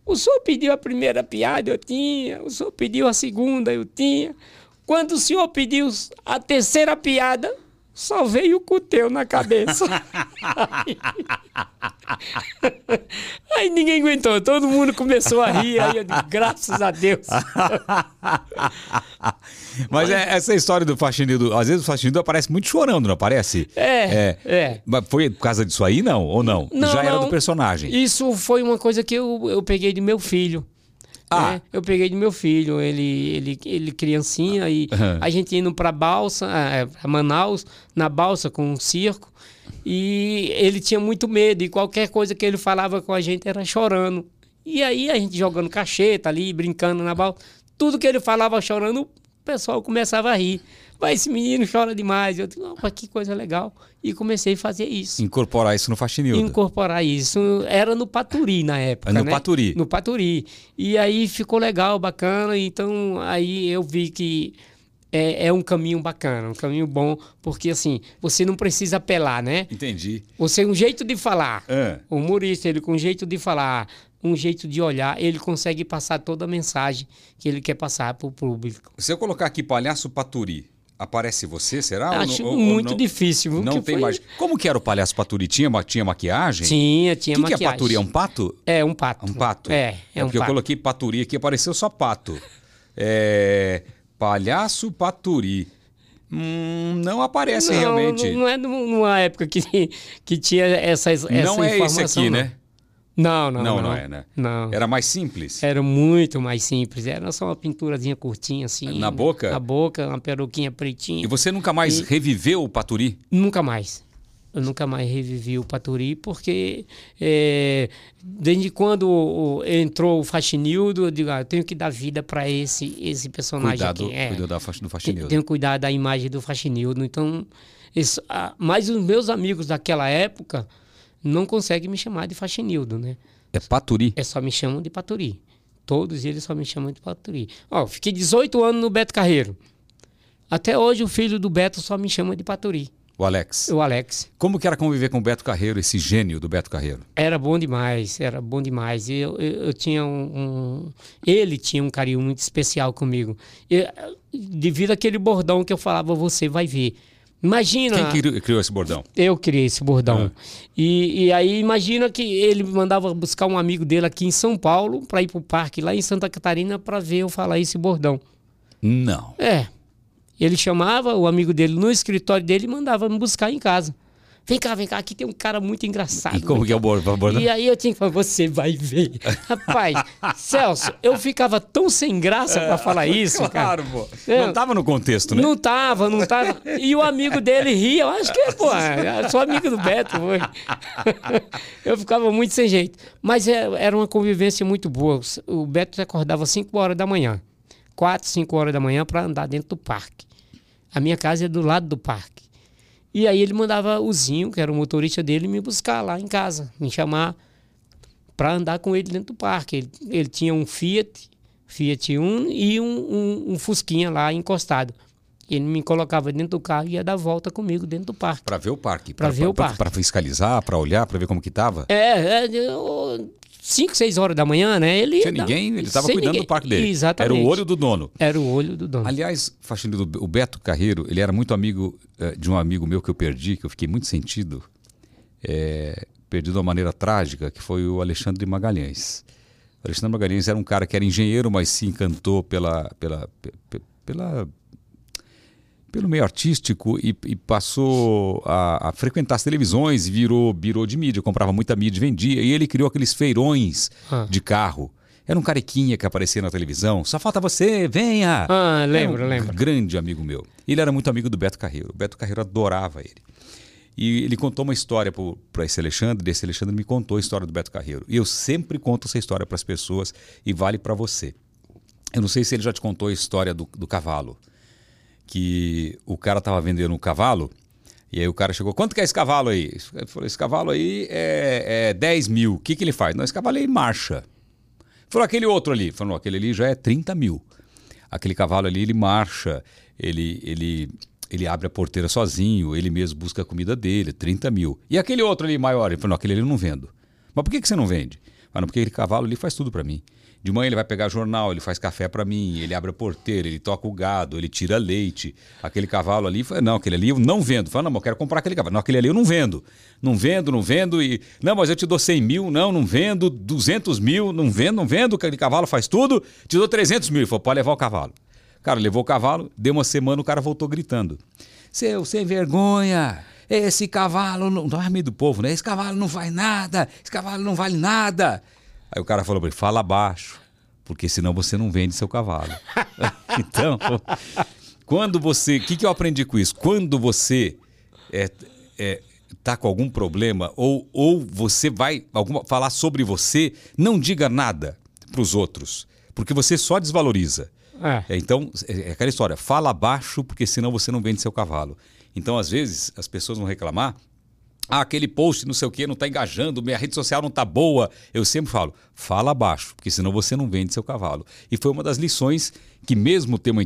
O senhor pediu a primeira piada, eu tinha. O senhor pediu a segunda, eu tinha. Quando o senhor pediu a terceira piada, só veio o cuteu na cabeça. aí, aí ninguém aguentou, todo mundo começou a rir, aí eu digo, graças a Deus. Mas é, essa história do faxineiro, às vezes o faxineiro aparece muito chorando, não aparece? É, é. Mas foi por causa disso aí, não? Ou não? Não, Já era não. do personagem. Isso foi uma coisa que eu, eu peguei de meu filho. Ah. né? Eu peguei de meu filho, ele, ele, ele criancinha, e Aham. a gente indo pra balsa, eh, pra Manaus, na balsa com um circo, e ele tinha muito medo, e qualquer coisa que ele falava com a gente era chorando. E aí a gente jogando cacheta ali, brincando na balsa, tudo que ele falava chorando, o pessoal começava a rir. Mas esse menino chora demais. Eu digo, "Opa, que coisa legal. E comecei a fazer isso Incorporar isso no faxinildo. incorporar isso. Era no Paturi na época. No né? Paturi. No Paturi. E aí ficou legal, bacana. Então aí eu vi que é, é um caminho bacana, um caminho bom, porque assim, você não precisa apelar, né? Entendi. Você, um jeito de falar. É. O humorista, ele com um jeito de falar, um jeito de olhar, ele consegue passar toda a mensagem que ele quer passar para o público. Se eu colocar aqui palhaço Paturi, aparece você, será? Ou Acho não- ou- ou muito não- difícil. Não Que tem foi- mais. Como que era o palhaço Paturi? Tinha, tinha maquiagem? Tinha, tinha O que, que é maquiagem. Paturi? É um pato? É um pato. Um pato? É, é, um porque eu pato. coloquei Paturi aqui, apareceu só pato. É, Palhaço Paturi. Hum, não aparece não, realmente. Não, não é num- numa época que, que tinha essas, essa Não é esse informação. aqui, não. né? Não, não, Não, não. não é, né? Não. Era mais simples. Era muito mais simples. Era só uma pinturazinha curtinha assim. Na boca? Na boca, uma peruquinha pretinha. E você nunca mais E- reviveu o Paturi? Nunca mais. Eu nunca mais revivi o Paturi, porque é, desde quando entrou o Faxinildo, eu digo, ah, eu tenho que dar vida para esse, esse personagem Cuidado, aqui. É. cuidou da, do faxinildo. Tenho que cuidar da imagem do Faxinildo. Então, isso, ah, mas os meus amigos daquela época não conseguem me chamar de Faxinildo, né? É Paturi? É só me chamam de Paturi. Todos eles só me chamam de Paturi. Ó, fiquei 18 anos no Beto Carreiro. Até hoje o filho do Beto só me chama de Paturi. O Alex. O Alex. Como que era conviver com o Beto Carreiro, esse gênio do Beto Carreiro? Era bom demais, era bom demais. Eu, eu, eu tinha um, um- Ele tinha um carinho muito especial comigo. Eu- devido àquele bordão que eu falava, você vai ver. Imagina. Quem cri- criou esse bordão? Eu criei esse bordão. Ah. E, e aí imagina que ele me mandava buscar um amigo dele aqui em São Paulo para ir pro parque lá em Santa Catarina para ver eu falar esse bordão. Não. É. Ele chamava o amigo dele no escritório dele e mandava me buscar em casa. Vem cá, vem cá, aqui tem um cara muito engraçado. E como que é o bor- o bordão? e aí eu tinha que falar, você vai ver. Rapaz, Celso, eu ficava tão sem graça pra falar isso, cara. Claro, pô. É. Não tava no contexto, né? Não tava, não tava. E o amigo dele ria. Eu acho que, pô, eu sou amigo do Beto. Eu ficava muito sem jeito. Mas é- era uma convivência muito boa. O Beto acordava 5 horas da manhã. 4, 5 horas da manhã para andar dentro do parque. A minha casa é do lado do parque. E aí ele mandava o Zinho, que era o motorista dele, me buscar lá em casa, me chamar para andar com ele dentro do parque. Ele, ele tinha um Fiat, Fiat Uno e um, um, um Fusquinha lá encostado. Ele me colocava dentro do carro e ia dar volta comigo dentro do parque. Pra ver o parque. Pra ver o parque. Pra fiscalizar, pra olhar, pra ver como que tava. É, é 5, 6 horas da manhã, né? Ele Tinha ninguém, ele tava sem cuidando ninguém. do parque dele. Exatamente. Era o olho do dono. Era o olho do dono. Aliás, Faxinildo, o Beto Carreiro, ele era muito amigo eh, de um amigo meu que eu perdi, que eu fiquei muito sentido. É, perdi de uma maneira trágica, que foi o Alexandre Magalhães. O Alexandre Magalhães era um cara que era engenheiro, mas se encantou pela, pela, pe- pe- pela, pelo meio artístico e, e passou a, a frequentar as televisões, virou, virou de mídia, comprava muita mídia e vendia. E ele criou aqueles feirões Ah. de carro. Era um carequinha que aparecia na televisão. Só falta você, venha! Ah, lembro, Era um lembro. grande amigo meu. Ele era muito amigo do Beto Carreiro. O Beto Carreiro adorava ele. E ele contou uma história para esse Alexandre, e esse Alexandre me contou a história do Beto Carreiro. E eu sempre conto essa história para as pessoas e vale para você. Eu não sei se ele já te contou a história do, do cavalo. Que o cara estava vendendo um cavalo, e aí o cara chegou, quanto que é esse cavalo aí? Ele falou, esse cavalo aí é, é 10 mil. O que, que ele faz? Não, esse cavalo aí marcha. Falou, aquele outro ali. Falou, aquele ali já é 30 mil. Aquele cavalo ali, ele marcha, ele, ele, ele abre a porteira sozinho, ele mesmo busca a comida dele, 30 mil. E aquele outro ali maior? Ele falou, não, aquele ali eu não vendo. Mas por que, que você não vende? Ah, não, porque aquele cavalo ali faz tudo para mim. De manhã ele vai pegar jornal, ele faz café para mim, ele abre a porteira, ele toca o gado, ele tira leite. Aquele cavalo ali, não, aquele ali eu não vendo. Fala, não, eu quero comprar aquele cavalo. Não, aquele ali eu não vendo. Não vendo, não vendo. e Não, mas eu te dou 100 mil, não, não vendo. 200 mil, não vendo, não vendo. Aquele cavalo faz tudo, te dou 300 mil. Ele falou, pode levar o cavalo. Cara, levou o cavalo, deu uma semana, o cara voltou gritando. Seu sem vergonha, esse cavalo não. Não é do povo, né? Esse cavalo não faz nada, esse cavalo não vale nada. Aí o cara falou para ele: fala baixo, porque senão você não vende seu cavalo. então, quando você. O que, que eu aprendi com isso? Quando você é, é, tá com algum problema ou, ou você vai alguma, falar sobre você, não diga nada para os outros, porque você só desvaloriza. É. Então, é, é aquela história, fala baixo, porque senão você não vende seu cavalo. Então, às vezes, as pessoas vão reclamar ah, aquele post não sei o que não está engajando, minha rede social não está boa. Eu sempre falo, fala baixo, porque senão você não vende seu cavalo. E foi uma das lições que mesmo ter uma,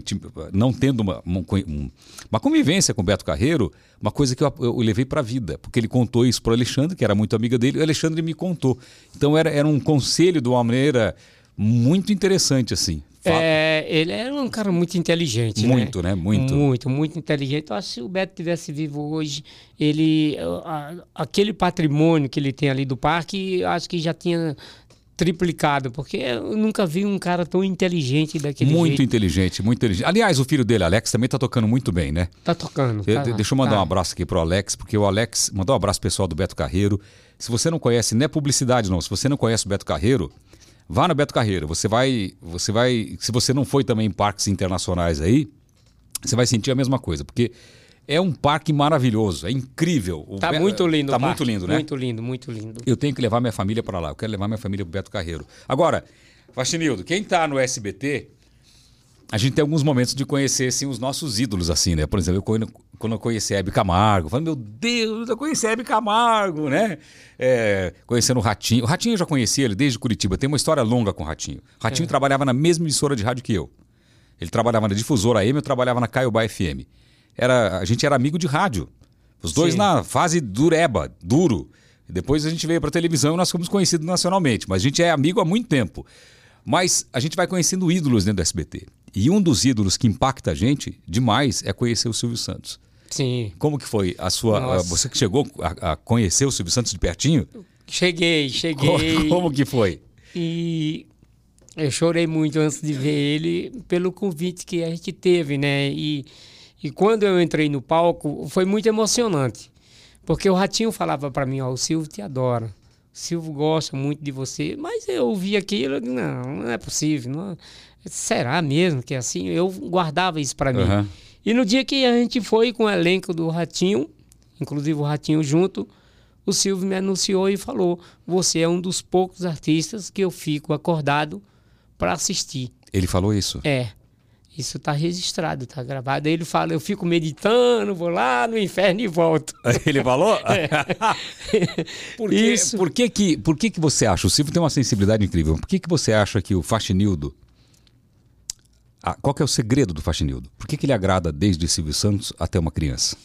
não tendo uma, uma convivência com o Beto Carreiro, uma coisa que eu, eu levei para a vida, porque ele contou isso para o Alexandre, que era muito amiga dele, e o Alexandre me contou. Então era, era um conselho de uma maneira muito interessante, assim. É, ele era um cara muito inteligente, muito, né? né? Muito, muito, muito inteligente. Eu acho que se o Beto tivesse vivo hoje, ele, a, aquele patrimônio que ele tem ali do parque, acho que já tinha triplicado, porque eu nunca vi um cara tão inteligente daquele muito jeito. Muito inteligente, muito inteligente. Aliás, o filho dele, Alex, também tá tocando muito bem, né? Tá tocando. Tá, deixa eu mandar tá. um abraço aqui pro Alex, porque o Alex mandou um abraço pessoal do Beto Carreiro. Se você não conhece, não é publicidade não, se você não conhece o Beto Carreiro, Vá no Beto Carreiro. Você vai, você vai, se você não foi também em parques internacionais aí, você vai sentir a mesma coisa, porque é um parque maravilhoso, é incrível. Tá muito lindo, Tá muito lindo, né? Muito lindo, muito lindo. Eu tenho que levar minha família para lá. Eu quero levar minha família pro Beto Carreiro. Agora, Faxinildo, quem tá no SBT a gente tem alguns momentos de conhecer assim, os nossos ídolos, assim, né? Por exemplo, eu, quando, eu conheci a Hebe Camargo, falei, meu Deus, eu conheci a Hebe Camargo, né? É, conhecendo o Ratinho. O Ratinho eu já conhecia ele desde Curitiba, tem uma história longa com o Ratinho. O Ratinho é. trabalhava na mesma emissora de rádio que eu. Ele trabalhava na difusora AM, eu trabalhava na Caiobá FM. Era, a gente era amigo de rádio. Os dois Sim. na fase dureba, duro. Depois a gente veio para televisão e nós fomos conhecidos nacionalmente, mas a gente é amigo há muito tempo. Mas a gente vai conhecendo ídolos dentro do SBT. E um dos ídolos que impacta a gente demais é conhecer o Silvio Santos. Sim. Como que foi a sua. Nossa. Você que chegou a, a, conhecer o Silvio Santos de pertinho? Cheguei, cheguei. Como, como que foi? E eu chorei muito antes de ver ele pelo convite que a gente teve, né? E, e quando eu entrei no palco, foi muito emocionante. Porque o Ratinho falava para mim, ó, o Silvio te adora. O Silvio gosta muito de você. Mas eu ouvi aquilo, não, não é possível. Não, será mesmo que é assim? Eu guardava isso para mim. Uhum. E no dia que a gente foi com o elenco do Ratinho, inclusive o Ratinho junto, o Silvio me anunciou e falou: Você é um dos poucos artistas que eu fico acordado para assistir. Ele falou isso? É. Isso está registrado, está gravado. Aí ele fala: Eu fico meditando, vou lá no inferno e volto. Ele falou? É. por, que, isso. por, que, que, por que, que você acha? O Silvio tem uma sensibilidade incrível. Por que, que você acha que o Faxinildo ah, qual é o segredo do Faxinildo? Por que, que ele agrada desde Silvio Santos até uma criança?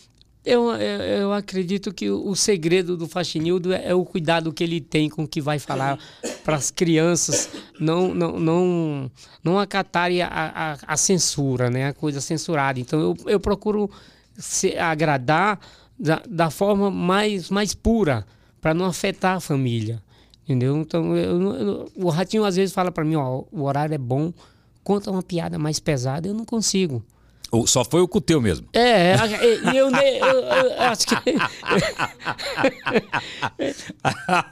Eu, eu, eu acredito que o segredo do Faxinildo é, é, o cuidado que ele tem com o que vai falar para as crianças não, não, não, não acatarem a, a, a, censura, né? a coisa censurada. Então eu, eu procuro se, agradar da, da forma mais, mais pura, para não afetar a família. Entendeu? Então eu, o Ratinho às vezes fala para mim: ó, o horário é bom conta uma piada mais pesada, eu não consigo. Ou só foi o com teu mesmo? É, e eu, eu, eu, eu, acho que.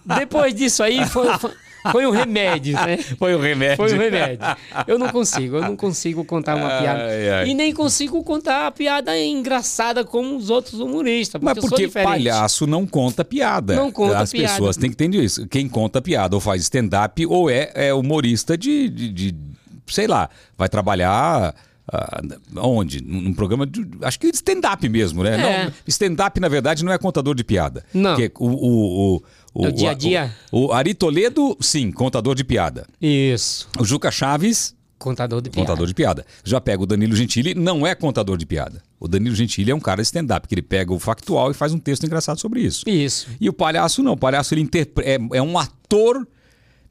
Depois disso aí foi, foi, foi, um remédio, né? Foi um remédio. Foi um remédio. Eu não consigo, eu não consigo contar uma piada. Ai, ai. E nem consigo contar a piada engraçada como os outros humoristas. Porque Mas porque palhaço não conta piada. Não conta As piada. As pessoas têm que entender isso. Quem conta piada ou faz stand-up ou é, é humorista de, de, de sei lá, vai trabalhar. Uh, onde? Num programa de. Acho que stand-up mesmo, né? É. Stand-up, na verdade, não é contador de piada. Não. Porque o, o, o, o, o dia a dia. O, o Ari Toledo, sim, contador de piada. Isso. O Juca Chaves. Contador de piada. Contador de piada. Já pega o Danilo Gentili, não é contador de piada. O Danilo Gentili é um cara stand-up, que ele pega o factual e faz um texto engraçado sobre isso. Isso. E o palhaço não. O palhaço ele interpre... é, é um ator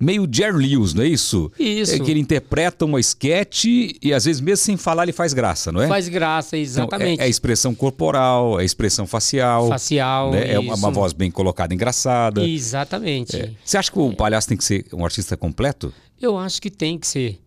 meio Jerry Lewis, não é isso? Isso. É que ele interpreta uma esquete e às vezes mesmo sem falar ele faz graça, não é? Faz graça, Então, exatamente. é, é a expressão corporal, é a expressão facial. Facial, né? É uma, uma voz bem colocada, engraçada. Exatamente. É. Você acha que o palhaço tem que ser um artista completo? Eu acho que tem que ser.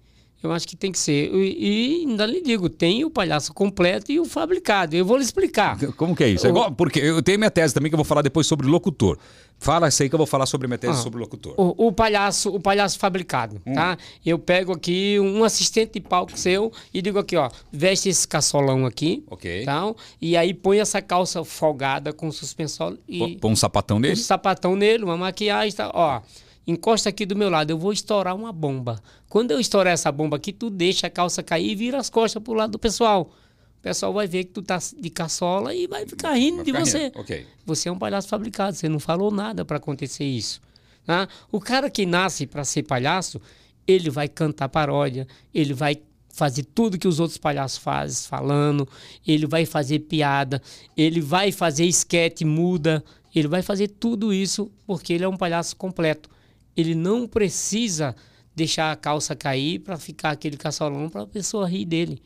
Eu acho que tem que ser. E, e ainda lhe digo, tem o palhaço completo e o fabricado. Eu vou lhe explicar. Como que é isso? É O- igual- porque eu tenho minha tese também que eu vou falar depois sobre locutor. Fala isso aí que eu vou falar sobre minha tese Ah. sobre locutor. O, o palhaço, o palhaço fabricado, Hum. tá? Eu pego aqui um assistente de palco seu e digo aqui, ó, veste esse caçolão aqui, Ok. tá? E aí põe essa calça folgada com suspensório e Põe um sapatão um nele? sapatão nele, uma maquiagem, tá? ó. Encosta aqui do meu lado, eu vou estourar uma bomba. Quando eu estourar essa bomba aqui, tu deixa a calça cair e vira as costas pro lado do pessoal. O pessoal vai ver que tu tá de caçola e vai ficar rindo Vai de ficar você. rindo, ok. Você é um palhaço fabricado, você não falou nada para acontecer isso. tá? O cara que nasce para ser palhaço, ele vai cantar paródia, ele vai fazer tudo que os outros palhaços fazem, falando, ele vai fazer piada, ele vai fazer esquete muda, ele vai fazer tudo isso porque ele é um palhaço completo. Ele não precisa deixar a calça cair para ficar aquele caçolão para a pessoa rir dele.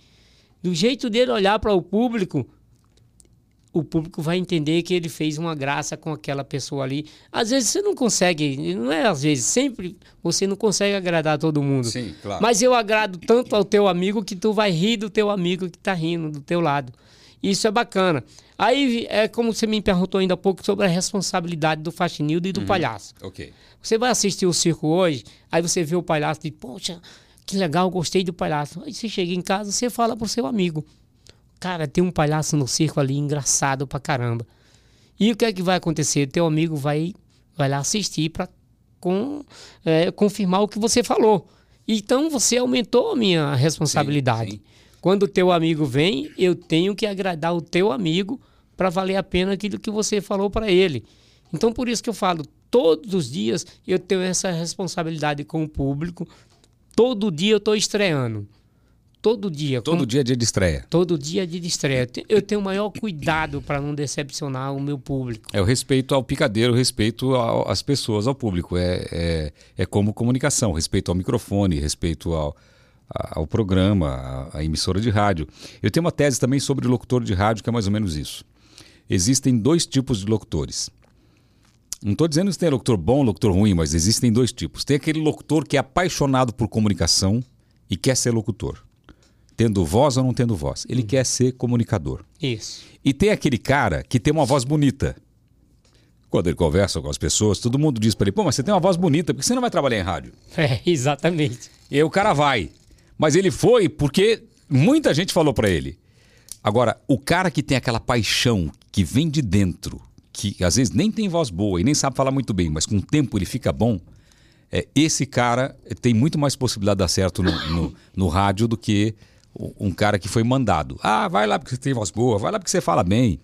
Do jeito dele olhar para o público, o público vai entender que ele fez uma graça com aquela pessoa ali. Às vezes você não consegue, não é às vezes, sempre você não consegue agradar todo mundo. Sim, claro. Mas eu agrado tanto ao teu amigo que tu vai rir do teu amigo que tá rindo do teu lado. Isso é bacana. Aí é como você me perguntou ainda há pouco sobre a responsabilidade do faxinildo e do palhaço. Ok. Você vai assistir o circo hoje, aí você vê o palhaço e diz, poxa, que legal, gostei do palhaço. Aí você chega em casa, você fala pro seu amigo. Cara, tem um palhaço no circo ali, engraçado pra caramba. E o que é que vai acontecer? Teu amigo vai, vai lá assistir para com, é, confirmar o que você falou. Então você aumentou a minha responsabilidade. sim. Quando o teu amigo vem, eu tenho que agradar o teu amigo para valer a pena aquilo que você falou para ele. Então por isso que eu falo, todos os dias eu tenho essa responsabilidade com o público. Todo dia eu estou estreando. Todo dia. Todo como- dia é dia de estreia. Todo dia de estreia. Eu tenho o maior cuidado para não decepcionar o meu público. É o respeito ao picadeiro, o respeito ao- às pessoas, ao público. É, é, é como comunicação, respeito ao microfone, respeito ao, ao programa, à, à emissora de rádio. Eu tenho uma tese também sobre locutor de rádio que é mais ou menos isso. Existem dois tipos de locutores. Não estou dizendo que tem locutor bom, locutor ruim, mas existem dois tipos. Tem aquele locutor que é apaixonado por comunicação e quer ser locutor. Tendo voz ou não tendo voz. Ele quer ser comunicador. Isso. E tem aquele cara que tem uma voz bonita. Quando ele conversa com as pessoas, todo mundo diz para ele: pô, mas você tem uma voz bonita, por que você não vai trabalhar em rádio? É, exatamente. E aí o cara vai. Mas ele foi porque muita gente falou para ele. Agora, o cara que tem aquela paixão que vem de dentro, que às vezes nem tem voz boa e nem sabe falar muito bem, mas com o tempo ele fica bom, é, esse cara tem muito mais possibilidade de dar certo no, no, no rádio do que um cara que foi mandado. Ah, vai lá porque você tem voz boa, vai lá porque você fala bem.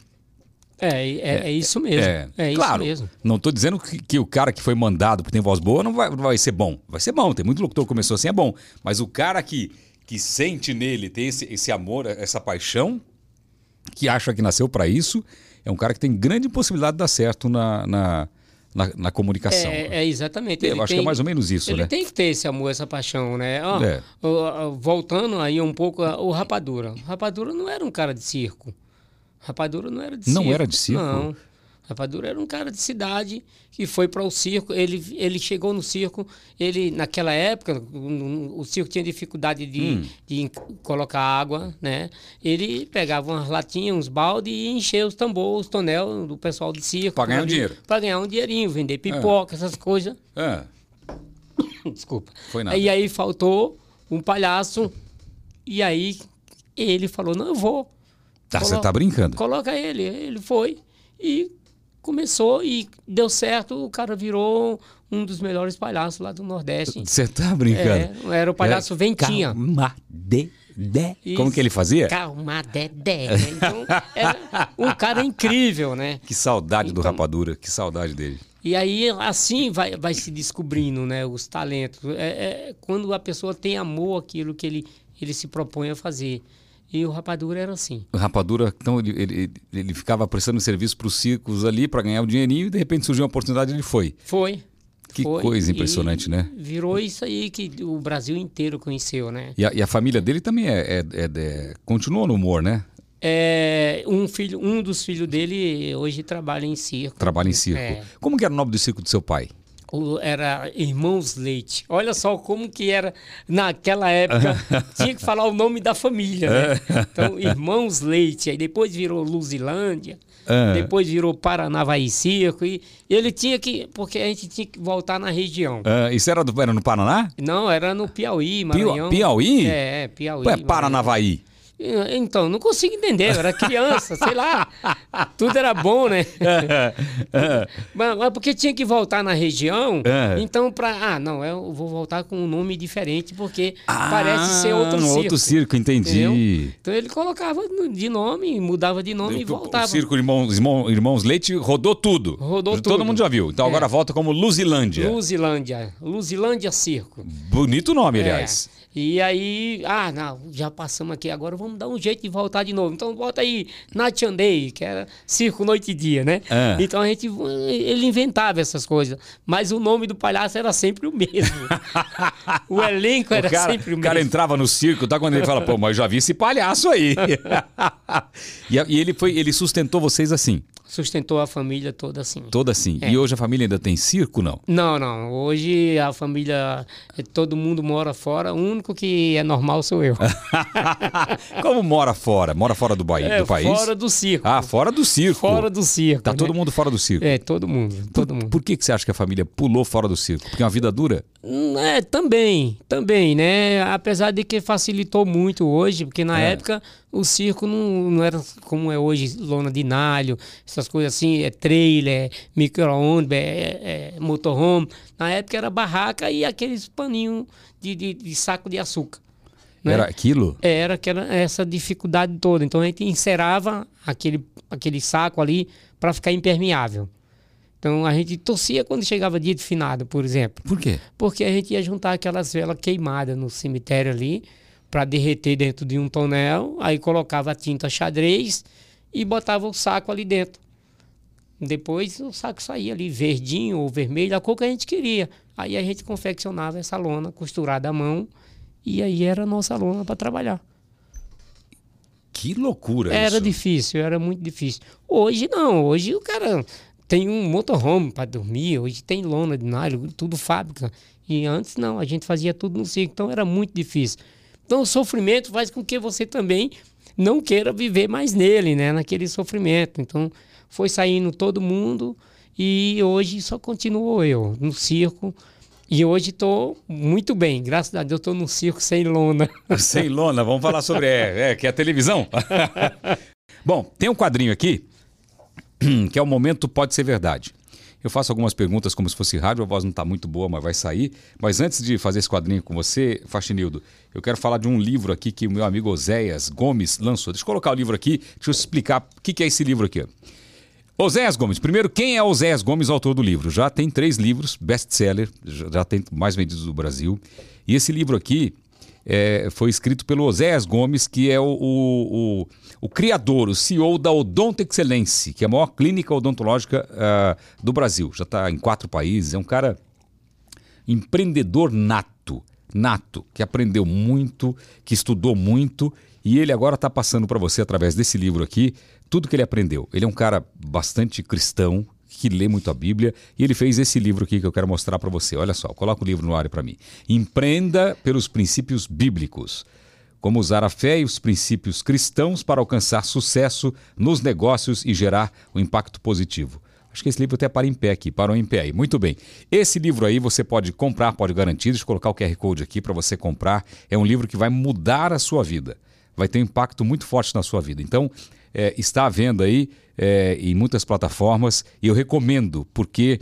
É, é, é isso mesmo. É, isso claro. mesmo. Não estou dizendo que, que o cara que foi mandado porque tem voz boa não vai, vai ser bom. Vai ser bom. Tem muito locutor que começou assim, é bom. Mas o cara que, que sente nele, tem esse, esse amor, essa paixão, que acha que nasceu para isso, é um cara que tem grande possibilidade de dar certo na, na, na, na comunicação. É, é exatamente. Eu acho que é tem- mais ou menos isso, ele né? tem que ter esse amor, essa paixão, né? Ó, É. voltando aí um pouco, o Rapadura. O Rapadura não era um cara de circo. Rapadura não era de Não circo. era de circo? Não. Rapadura era um cara de cidade que foi para o circo. Ele, ele chegou no circo. Ele naquela época o, o circo tinha dificuldade de, Hum. de colocar água, né? Ele pegava umas latinhas, uns baldes e enchia os tambores, os tonel do pessoal do circo. Pra ganhar um dinheiro. Pra ganhar um dinheirinho, vender pipoca, essas coisas. Ah, Desculpa. Foi nada. E aí faltou um palhaço. E aí ele falou: Não, eu vou. tá, você tá brincando. Coloca ele. Ele foi e começou e deu certo. O cara virou um dos melhores palhaços lá do Nordeste. Você tá brincando. É, era o palhaço Ventinha. Calma, de, de. Como Isso. que ele fazia? Calma, Dedé. né? Então, era um cara incrível, né? Que saudade do Então- Rapadura, que saudade dele. E aí, assim, vai, vai se descobrindo, né? Os talentos. É, é quando a pessoa tem amor àquilo que ele, ele se propõe a fazer. E o Rapadura era assim. O Rapadura, então, ele, ele, ele ficava prestando serviço para os circos ali para ganhar o dinheirinho e de repente surgiu uma oportunidade e ele foi. Foi. Que Foi, coisa impressionante, né? Virou isso aí que o Brasil inteiro conheceu, né? E a, e a família dele também é, é, é- é- continua no humor, né? É, um, filho, um dos filhos dele hoje trabalha em circo. Trabalha em circo. É. Como que era o nome do circo do seu pai? Era Irmãos Leite. Olha só como que era naquela época. tinha que falar o nome da família, né? Então, Irmãos Leite. Aí depois virou Luzilândia. Ah. Depois virou Paranavaí Circo. E ele tinha que... Porque a gente tinha que voltar na região. Ah, isso era, do, era no Paraná? Não, era no Piauí, Pia- Maranhão. Piauí? É, Piauí. Ué, Maranhão. Paranavaí. Então, não consigo entender, eu era criança, sei lá. Tudo era bom, né? mas, mas porque tinha que voltar na região, É. então pra. Ah, não, eu vou voltar com um nome diferente, porque parece ser Ah, outro no circo. outro circo, entendi. entendeu? Então ele colocava de nome, mudava de nome e O- voltava. O circo Irmãos, Irmão- Irmãos Leite rodou tudo. Rodou Todo tudo. mundo já viu. Então É. agora volta como Luzilândia. Luzilândia. Luzilândia Circo. Bonito nome, aliás. É. E aí, ah, não, já passamos aqui, agora vamos dar um jeito de voltar de novo. Então bota aí Day, que era circo noite e dia, né? Ah. Então a gente, ele inventava essas coisas, mas o nome do palhaço era sempre o mesmo. o elenco era o cara, sempre o o cara mesmo. entrava no circo, tá? Quando ele fala, pô, mas eu já vi esse palhaço aí. e, e ele foi, ele sustentou vocês assim, Sustentou a família toda assim. toda assim. É. E hoje a família ainda tem circo, não? Não, não. Hoje a família, todo mundo mora fora. O único que é normal sou eu. Como mora fora? Mora fora do, Bahia, É, do país? fora do circo. Ah, fora do circo. Fora do circo. Tá né? todo mundo fora do circo. É, todo mundo. Todo mundo. Por que, que você acha que a família pulou fora do circo? Porque é uma vida dura? Hum, É, também, também, né? Apesar de que facilitou muito hoje, porque na É. época o circo não, não era como é hoje, lona de nalho, essas coisas assim, é trailer, é micro-ondas, é, é motorhome. Na época era barraca e aqueles paninhos de, de, de saco de açúcar. né? Era aquilo? É, Era que era essa dificuldade toda. Então a gente encerava aquele, aquele saco ali para ficar impermeável. Então a gente torcia quando chegava dia de finado, por exemplo. Por quê? Porque a gente ia juntar aquelas velas queimadas no cemitério ali para derreter dentro de um tonel, aí colocava a tinta xadrez e botava o saco ali dentro. Depois o saco saía ali verdinho ou vermelho, a cor que a gente queria. Aí a gente confeccionava essa lona costurada à mão e aí era a nossa lona para trabalhar. Que loucura Era isso. difícil, era muito difícil. Hoje não, hoje o cara tem um motorhome para dormir, hoje tem lona de nylon, tudo fábrica. E antes não, a gente fazia tudo no circo, então era muito difícil. Então o sofrimento faz com que você também não queira viver mais nele, né, naquele sofrimento. Então foi saindo todo mundo e hoje só continuo eu no circo. E hoje estou muito bem, graças a Deus estou no circo sem lona. Sem lona, vamos falar sobre. É, é, que é a televisão. Bom, tem um quadrinho aqui que é o momento Pode Ser Verdade. Eu faço algumas perguntas como se fosse rádio, a voz não está muito boa, mas vai sair. Mas antes de fazer esse quadrinho com você, Faxinildo, eu quero falar de um livro aqui que o meu amigo Oséias Gomes lançou. Deixa eu colocar o livro aqui, deixa eu explicar o que que é esse livro aqui. Oséias Gomes. Primeiro, quem é Oséias Gomes, autor do livro? Já tem três livros, best-seller, já já tem mais vendidos do Brasil. E esse livro aqui é, foi escrito pelo Oséias Gomes, que é o, o, o- o criador, o CEO da Odonto Excelência, que é a maior clínica odontológica ah, do Brasil. Já está em quatro países. É um cara empreendedor nato, nato, que aprendeu muito, que estudou muito e ele agora está passando para você através desse livro aqui tudo que ele aprendeu. Ele é um cara bastante cristão, que lê muito a Bíblia e ele fez esse livro aqui que eu quero mostrar para você. Olha só, coloca o livro no ar para mim. Empreenda pelos princípios bíblicos. Como usar a fé e os princípios cristãos para alcançar sucesso nos negócios e gerar um impacto positivo. Acho que esse livro até para em pé aqui, parou em pé aí. Muito bem. Esse livro aí você pode comprar, pode garantir. Deixa eu colocar o QR Code aqui para você comprar. É um livro que vai mudar a sua vida. Vai ter um impacto muito forte na sua vida. Então, é, está à venda aí é, em muitas plataformas e eu recomendo, porque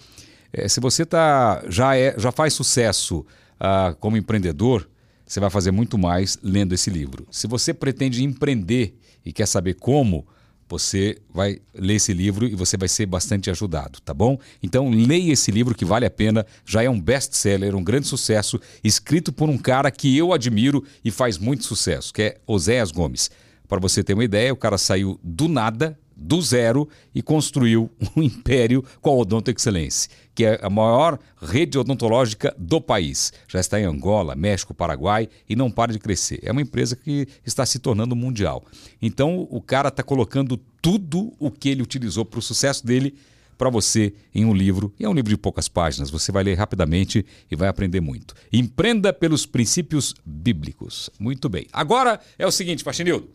é, se você tá, já, é, já faz sucesso ah, como empreendedor, você vai fazer muito mais lendo esse livro. Se você pretende empreender e quer saber como, você vai ler esse livro e você vai ser bastante ajudado, tá bom? Então leia esse livro que vale a pena, já é um best-seller, um grande sucesso, escrito por um cara que eu admiro e faz muito sucesso, que é Oséias Gomes. Para você ter uma ideia, o cara saiu do nada, do zero e construiu um império com a Odonto Excelência. Que é a maior rede odontológica do país. Já está em Angola, México, Paraguai e não para de crescer. É uma empresa que está se tornando mundial. Então o cara está colocando tudo o que ele utilizou para o sucesso dele para você em um livro. E é um livro de poucas páginas. Você vai ler rapidamente e vai aprender muito. Empreenda pelos princípios bíblicos. Muito bem. Agora é o seguinte, Faxinildo.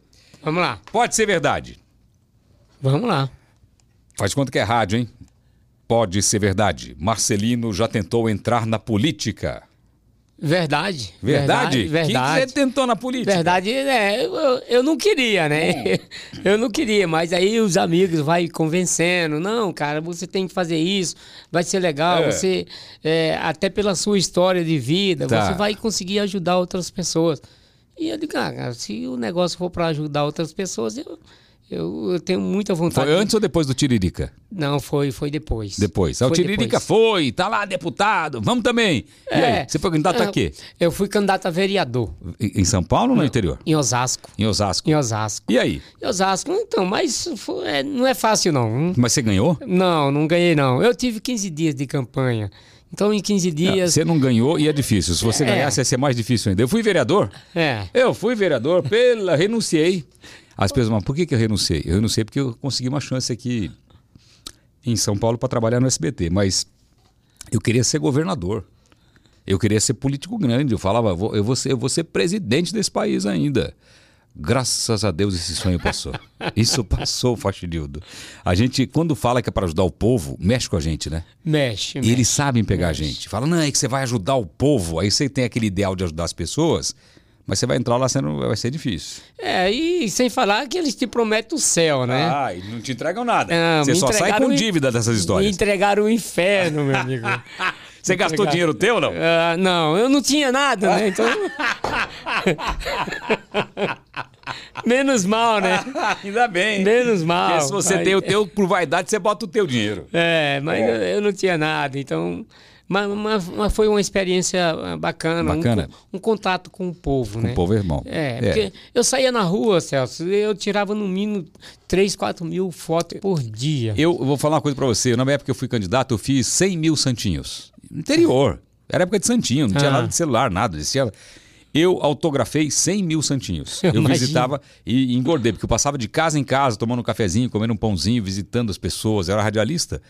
Vamos lá. Pode ser verdade. Vamos lá. Faz conta que é rádio, hein? Pode ser verdade. Marcelino já tentou entrar na política. Verdade. Verdade? Verdade. O que você tentou na política? Verdade, é, eu, eu não queria, né? Eu não queria, mas aí os amigos vai convencendo. Não, cara, você tem que fazer isso, vai ser legal. É. Você, é, até pela sua história de vida, Tá. você vai conseguir ajudar outras pessoas. E eu digo, ah, cara, se o negócio for para ajudar outras pessoas, eu, eu, eu tenho muita vontade. Foi antes ou depois do Tiririca? Não, foi, foi depois. Depois. Ah, o Foi Tiririca depois. foi, tá lá, deputado. Vamos também. E aí, É. você foi candidato a Ah, quê? Eu fui candidato a vereador Em em São Paulo ou no interior? em Osasco. Em Osasco. Em Osasco. E aí? Em Osasco, então, mas foi- é, não é fácil não. Mas você ganhou? Não, não ganhei não. Eu tive 15 dias de campanha. Então, em 15 dias. Você não ganhou e é difícil. Se você É. ganhasse, ia ser mais difícil ainda. Eu fui vereador. É. Eu fui vereador, pela, renunciei. As pessoas, mas por que, que eu renunciei? Eu renunciei porque eu consegui uma chance aqui em São Paulo para trabalhar no SBT, mas eu queria ser governador. Eu queria ser político grande. Eu falava, "Vou- eu vou ser, eu vou ser presidente desse país ainda. Graças a Deus esse sonho passou. Isso passou, Faxinildo. A gente, quando fala que é para ajudar o povo, mexe com a gente, né? Mexe. E mexe. eles sabem pegar a gente. Fala, não, é que você vai ajudar o povo. Aí você tem aquele ideal de ajudar as pessoas, mas você vai entrar lá sendo, vai ser difícil. É, e sem falar que eles te prometem o céu, né? Ah, e não te entregam nada. Ah, você me só sai com dívida dessas Me histórias. entregaram o inferno, meu amigo. Você gastou dinheiro teu ou não? Ah, não, eu não tinha nada, né? Então. Menos mal, né? Ainda bem. Menos mal. Porque se você Aí- tem o teu por vaidade, você bota o teu dinheiro. É, mas Eu, eu não tinha nada, então. Mas, mas- mas foi uma experiência ah, bacana, um Bacana. co- Um, contato com o povo, né? O povo é irmão. É, porque eu saía na rua, Celso, e eu tirava no mínimo 3, 4 mil fotos por dia. Eu vou falar uma coisa pra você. Na época que eu fui candidato, eu fiz 100 mil santinhos. Interior. Era época de santinho, não tinha Ah. nada de celular, nada. Tinha... Eu autografei 100 mil santinhos. Eu Imagina. visitava e engordei, porque eu passava de casa em casa, tomando um cafezinho, comendo um pãozinho, visitando as pessoas. Eu era radialista.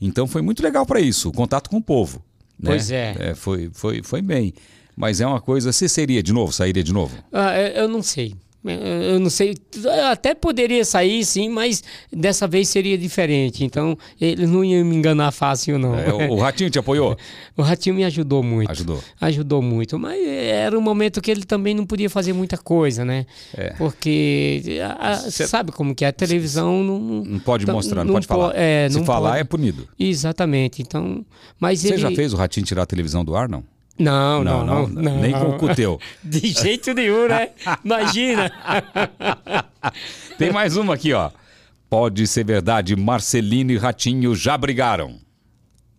Então foi muito legal pra isso, o contato com o povo. né? Pois é. foi, foi, foi bem. Mas é uma coisa. Você seria de novo? Sairia de novo? Ah, eu, eu não sei. Eu- não sei. Eu até poderia sair, sim, mas dessa vez seria diferente. Então, eles não iam me enganar fácil, não. É, o, o Ratinho te apoiou? O Ratinho me ajudou muito. Ajudou. Ajudou muito. Mas era um momento que ele também não podia fazer muita coisa, né? É. Porque a- a- Cê- sabe como que é? A televisão não. Não pode mostrar, não, não pode falar. é, Se falar, pode. é punido. Exatamente. Então. Mas Você ele. já fez o Ratinho tirar a televisão do ar, não? Não, não, não. não, Nem com o cu teu. De jeito nenhum, né? Imagina. Tem mais uma aqui, ó. Pode ser verdade, Marcelino e Ratinho já brigaram.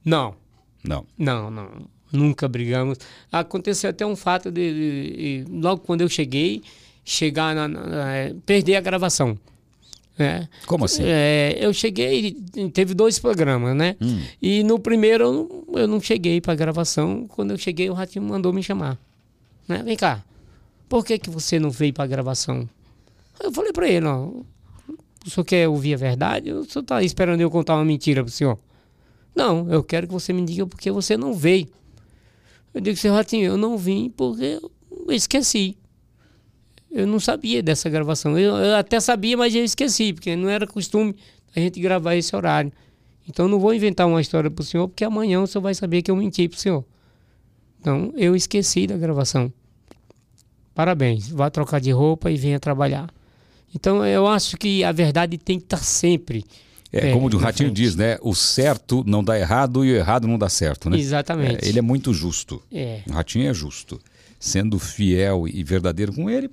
Não. Não. Não, não. Nunca brigamos. Aconteceu até um fato de, de- de- logo quando eu cheguei, chegar na, na- na- perder a gravação. Né? Como assim? É, eu cheguei, teve dois programas, né? Hum. E no primeiro eu não, eu não cheguei para gravação. Quando eu cheguei, o Ratinho mandou me chamar. Né? Vem cá, por que, que você não veio para gravação? Eu falei para ele, ó, o senhor quer ouvir a verdade o senhor está esperando eu contar uma mentira para o senhor? Não, eu quero que você me diga porque você não veio. Eu digo, seu Ratinho, eu não vim porque eu esqueci. Eu não sabia dessa gravação. Eu, eu até sabia, mas eu esqueci, porque não era costume a gente gravar esse horário. Então não vou inventar uma história para o senhor, porque amanhã o senhor vai saber que eu menti para o senhor. Então eu esqueci da gravação. Parabéns, vá trocar de roupa e venha trabalhar. Então eu acho que a verdade tem que estar sempre. É, É, como o Ratinho frente. diz, né? O certo não dá errado e o errado não dá certo, né? Exatamente. É, ele é muito justo. É. O Ratinho é justo. Sendo fiel e verdadeiro com ele,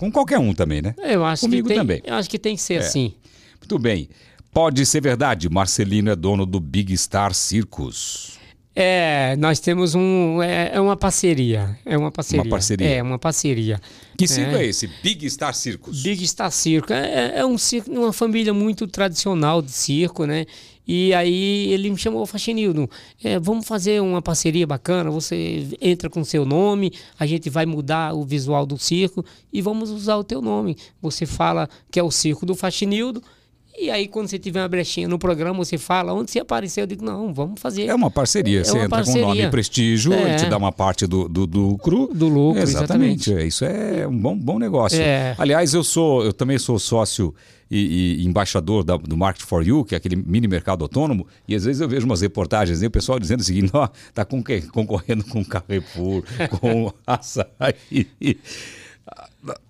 com qualquer um também, né? Eu acho Comigo que tem, também. Eu acho que tem que ser assim. Muito bem. Pode ser verdade, Marcelino é dono do Big Star Circus. É, nós temos um. É, é uma parceria. É uma parceria. Uma parceria. É, uma parceria. Que circo é, esse? Big Star Circus. Big Star Circo. É, é um circo, uma família muito tradicional de circo, né? E aí ele me chamou, Faxinildo, é, vamos fazer uma parceria bacana, você entra com seu nome, a gente vai mudar o visual do circo e vamos usar o teu nome. Você fala que é o circo do Faxinildo, e aí, quando você tiver uma brechinha no programa, você fala onde você apareceu. Eu digo, não, vamos fazer. É uma parceria. É você uma entra parceria. com nome e prestígio, é. ele te dá uma parte do, do, do lucro. Do lucro, exatamente. exatamente. Isso é um bom, bom negócio. É. Aliás, eu sou, eu também sou sócio e, e embaixador da, do Market for You, que é aquele mini mercado autônomo, e às vezes eu vejo umas reportagens e o pessoal dizendo o seguinte: está concorrendo com Carrefour, com açaí.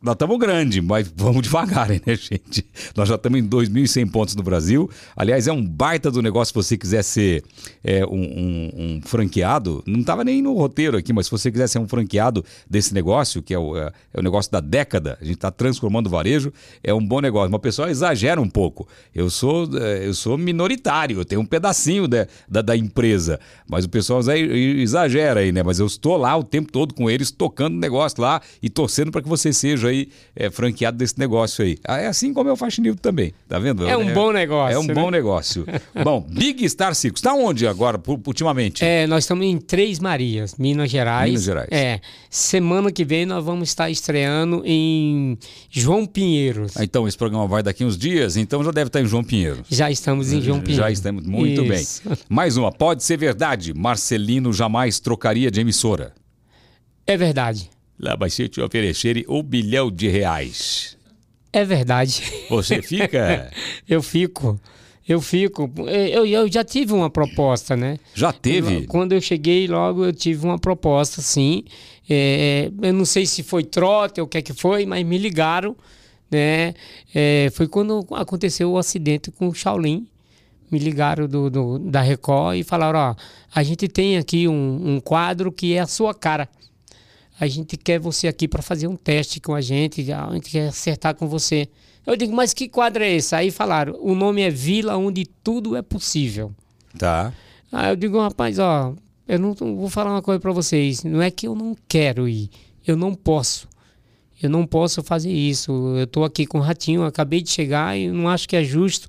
Nós estamos grande, mas vamos devagar, né, gente? Nós já estamos em 2.100 pontos no Brasil. Aliás, é um baita do negócio se você quiser ser é, um, um, um, franqueado. Não estava nem no roteiro aqui, mas se você quiser ser um franqueado desse negócio, que é o, é, é o negócio da década, a gente está transformando o varejo, é um bom negócio. Mas o pessoal exagera um pouco. Eu sou, é, eu sou minoritário, eu tenho um pedacinho da, da, da empresa. Mas o pessoal exagera aí, né? Mas eu estou lá o tempo todo com eles, tocando o negócio lá e torcendo para que vocês seja aí é, franqueado desse negócio aí. Ah, é assim como é o Faxinil também, tá vendo? É um é, bom negócio. É um né? bom negócio. bom, Big Star Circus, está onde agora, ultimamente? É, nós estamos em Três Marias, Minas Gerais. Minas Gerais. É, semana que vem nós vamos estar estreando em João Pinheiros. Ah, então, esse programa vai daqui uns dias, então já deve estar em João Pinheiros. Já estamos em João Pinheiros. Já estamos, muito Isso. bem. Mais uma, pode ser verdade, Marcelino jamais trocaria de emissora. É verdade. Lá vai ser te oferecerem um bilhão de reais. É verdade. Você fica? eu fico. Eu fico. Eu, eu já tive uma proposta, né? Já teve? quando eu cheguei logo, eu tive uma proposta, sim. É, eu não sei se foi trote ou o que é que foi, mas me ligaram, né? É, foi quando aconteceu o acidente com o Shaolin. Me ligaram do, do da Record e falaram: ó, a gente tem aqui um, um quadro que é a sua cara a gente quer você aqui para fazer um teste com a gente, a gente quer acertar com você. Eu digo, mas que quadro é esse? Aí falaram, o nome é Vila Onde Tudo é Possível. Tá. Aí eu digo, rapaz, ó, eu não vou falar uma coisa para vocês. Não é que eu não quero ir, eu não posso. Eu não posso fazer isso. Eu tô aqui com o Ratinho, acabei de chegar e não acho que é justo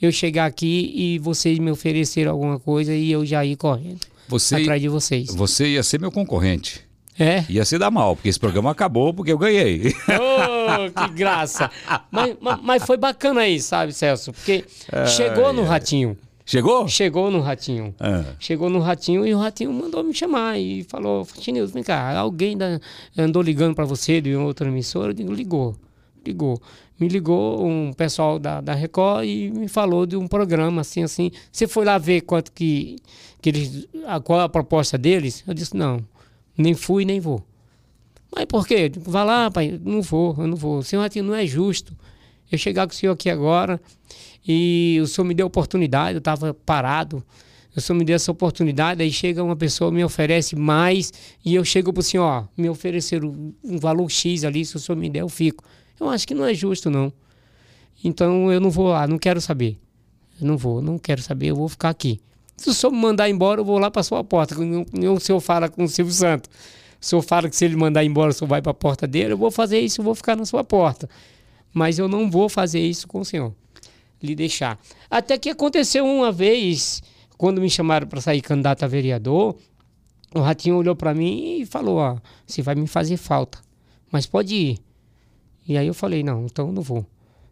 eu chegar aqui e vocês me oferecerem alguma coisa e eu já ir correndo você, atrás de vocês. Você ia ser meu concorrente. É. Ia se dar mal, porque esse programa acabou porque eu ganhei. Oh, que graça! mas, mas, mas, foi bacana aí, sabe, Celso? Porque chegou no Ratinho. Chegou? Chegou no Ratinho. Ah. Chegou no Ratinho e o Ratinho mandou me chamar e falou: Fatinildo, vem cá, alguém da, andou ligando para você de outra emissora? Eu digo: ligou, ligou. Me ligou um pessoal da, da Record e me falou de um programa assim, assim. Você foi lá ver quanto que, que eles, a, qual a proposta deles? Eu disse: não nem fui, nem vou. Mas por quê? Vá lá, pai. Não vou, eu não vou. O senhor não é justo. Eu chegar com o senhor aqui agora e o senhor me deu oportunidade, eu estava parado. O senhor me deu essa oportunidade, aí chega uma pessoa, me oferece mais, e eu chego para o senhor, ó, me oferecer um valor X ali, se o senhor me der, eu fico. Eu acho que não é justo, não. Então eu não vou lá, não quero saber. Eu não vou, não quero saber, eu vou ficar aqui. Se o senhor me mandar embora, eu vou lá para sua porta. O senhor fala com o Silvio Santos. O senhor fala que se ele mandar embora, o senhor vai para a porta dele. Eu vou fazer isso, eu vou ficar na sua porta. Mas eu não vou fazer isso com o senhor. Lhe deixar. Até que aconteceu uma vez, quando me chamaram para sair candidato a vereador, o Ratinho olhou para mim e falou: Ó, você vai me fazer falta, mas pode ir. E aí eu falei: Não, então eu não vou.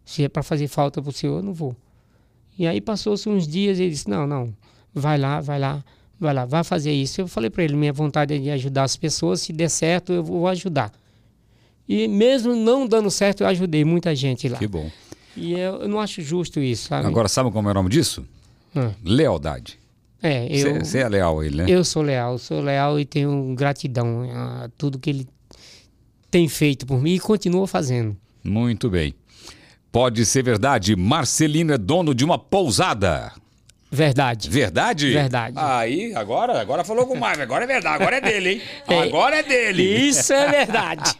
Se é para fazer falta para o senhor, eu não vou. E aí passou-se uns dias e ele disse: Não, não, vai lá, vai lá, vai lá, vai fazer isso. Eu falei para ele, minha vontade é de ajudar as pessoas, se der certo eu vou ajudar. E mesmo não dando certo, eu ajudei muita gente lá. Que bom. E eu, eu não acho justo isso, sabe? Agora, sabe como é o nome disso? Hum. Lealdade. É, eu... Você é leal a ele, né? Eu sou leal, sou leal e tenho gratidão a tudo que ele tem feito por mim e continua fazendo. Muito bem. Pode ser verdade, Marcelino é dono de uma pousada. Verdade. Verdade? Verdade. Aí, agora, agora falou com o Marvel. Agora é verdade. Agora é dele, hein? É, agora é dele. Isso é verdade.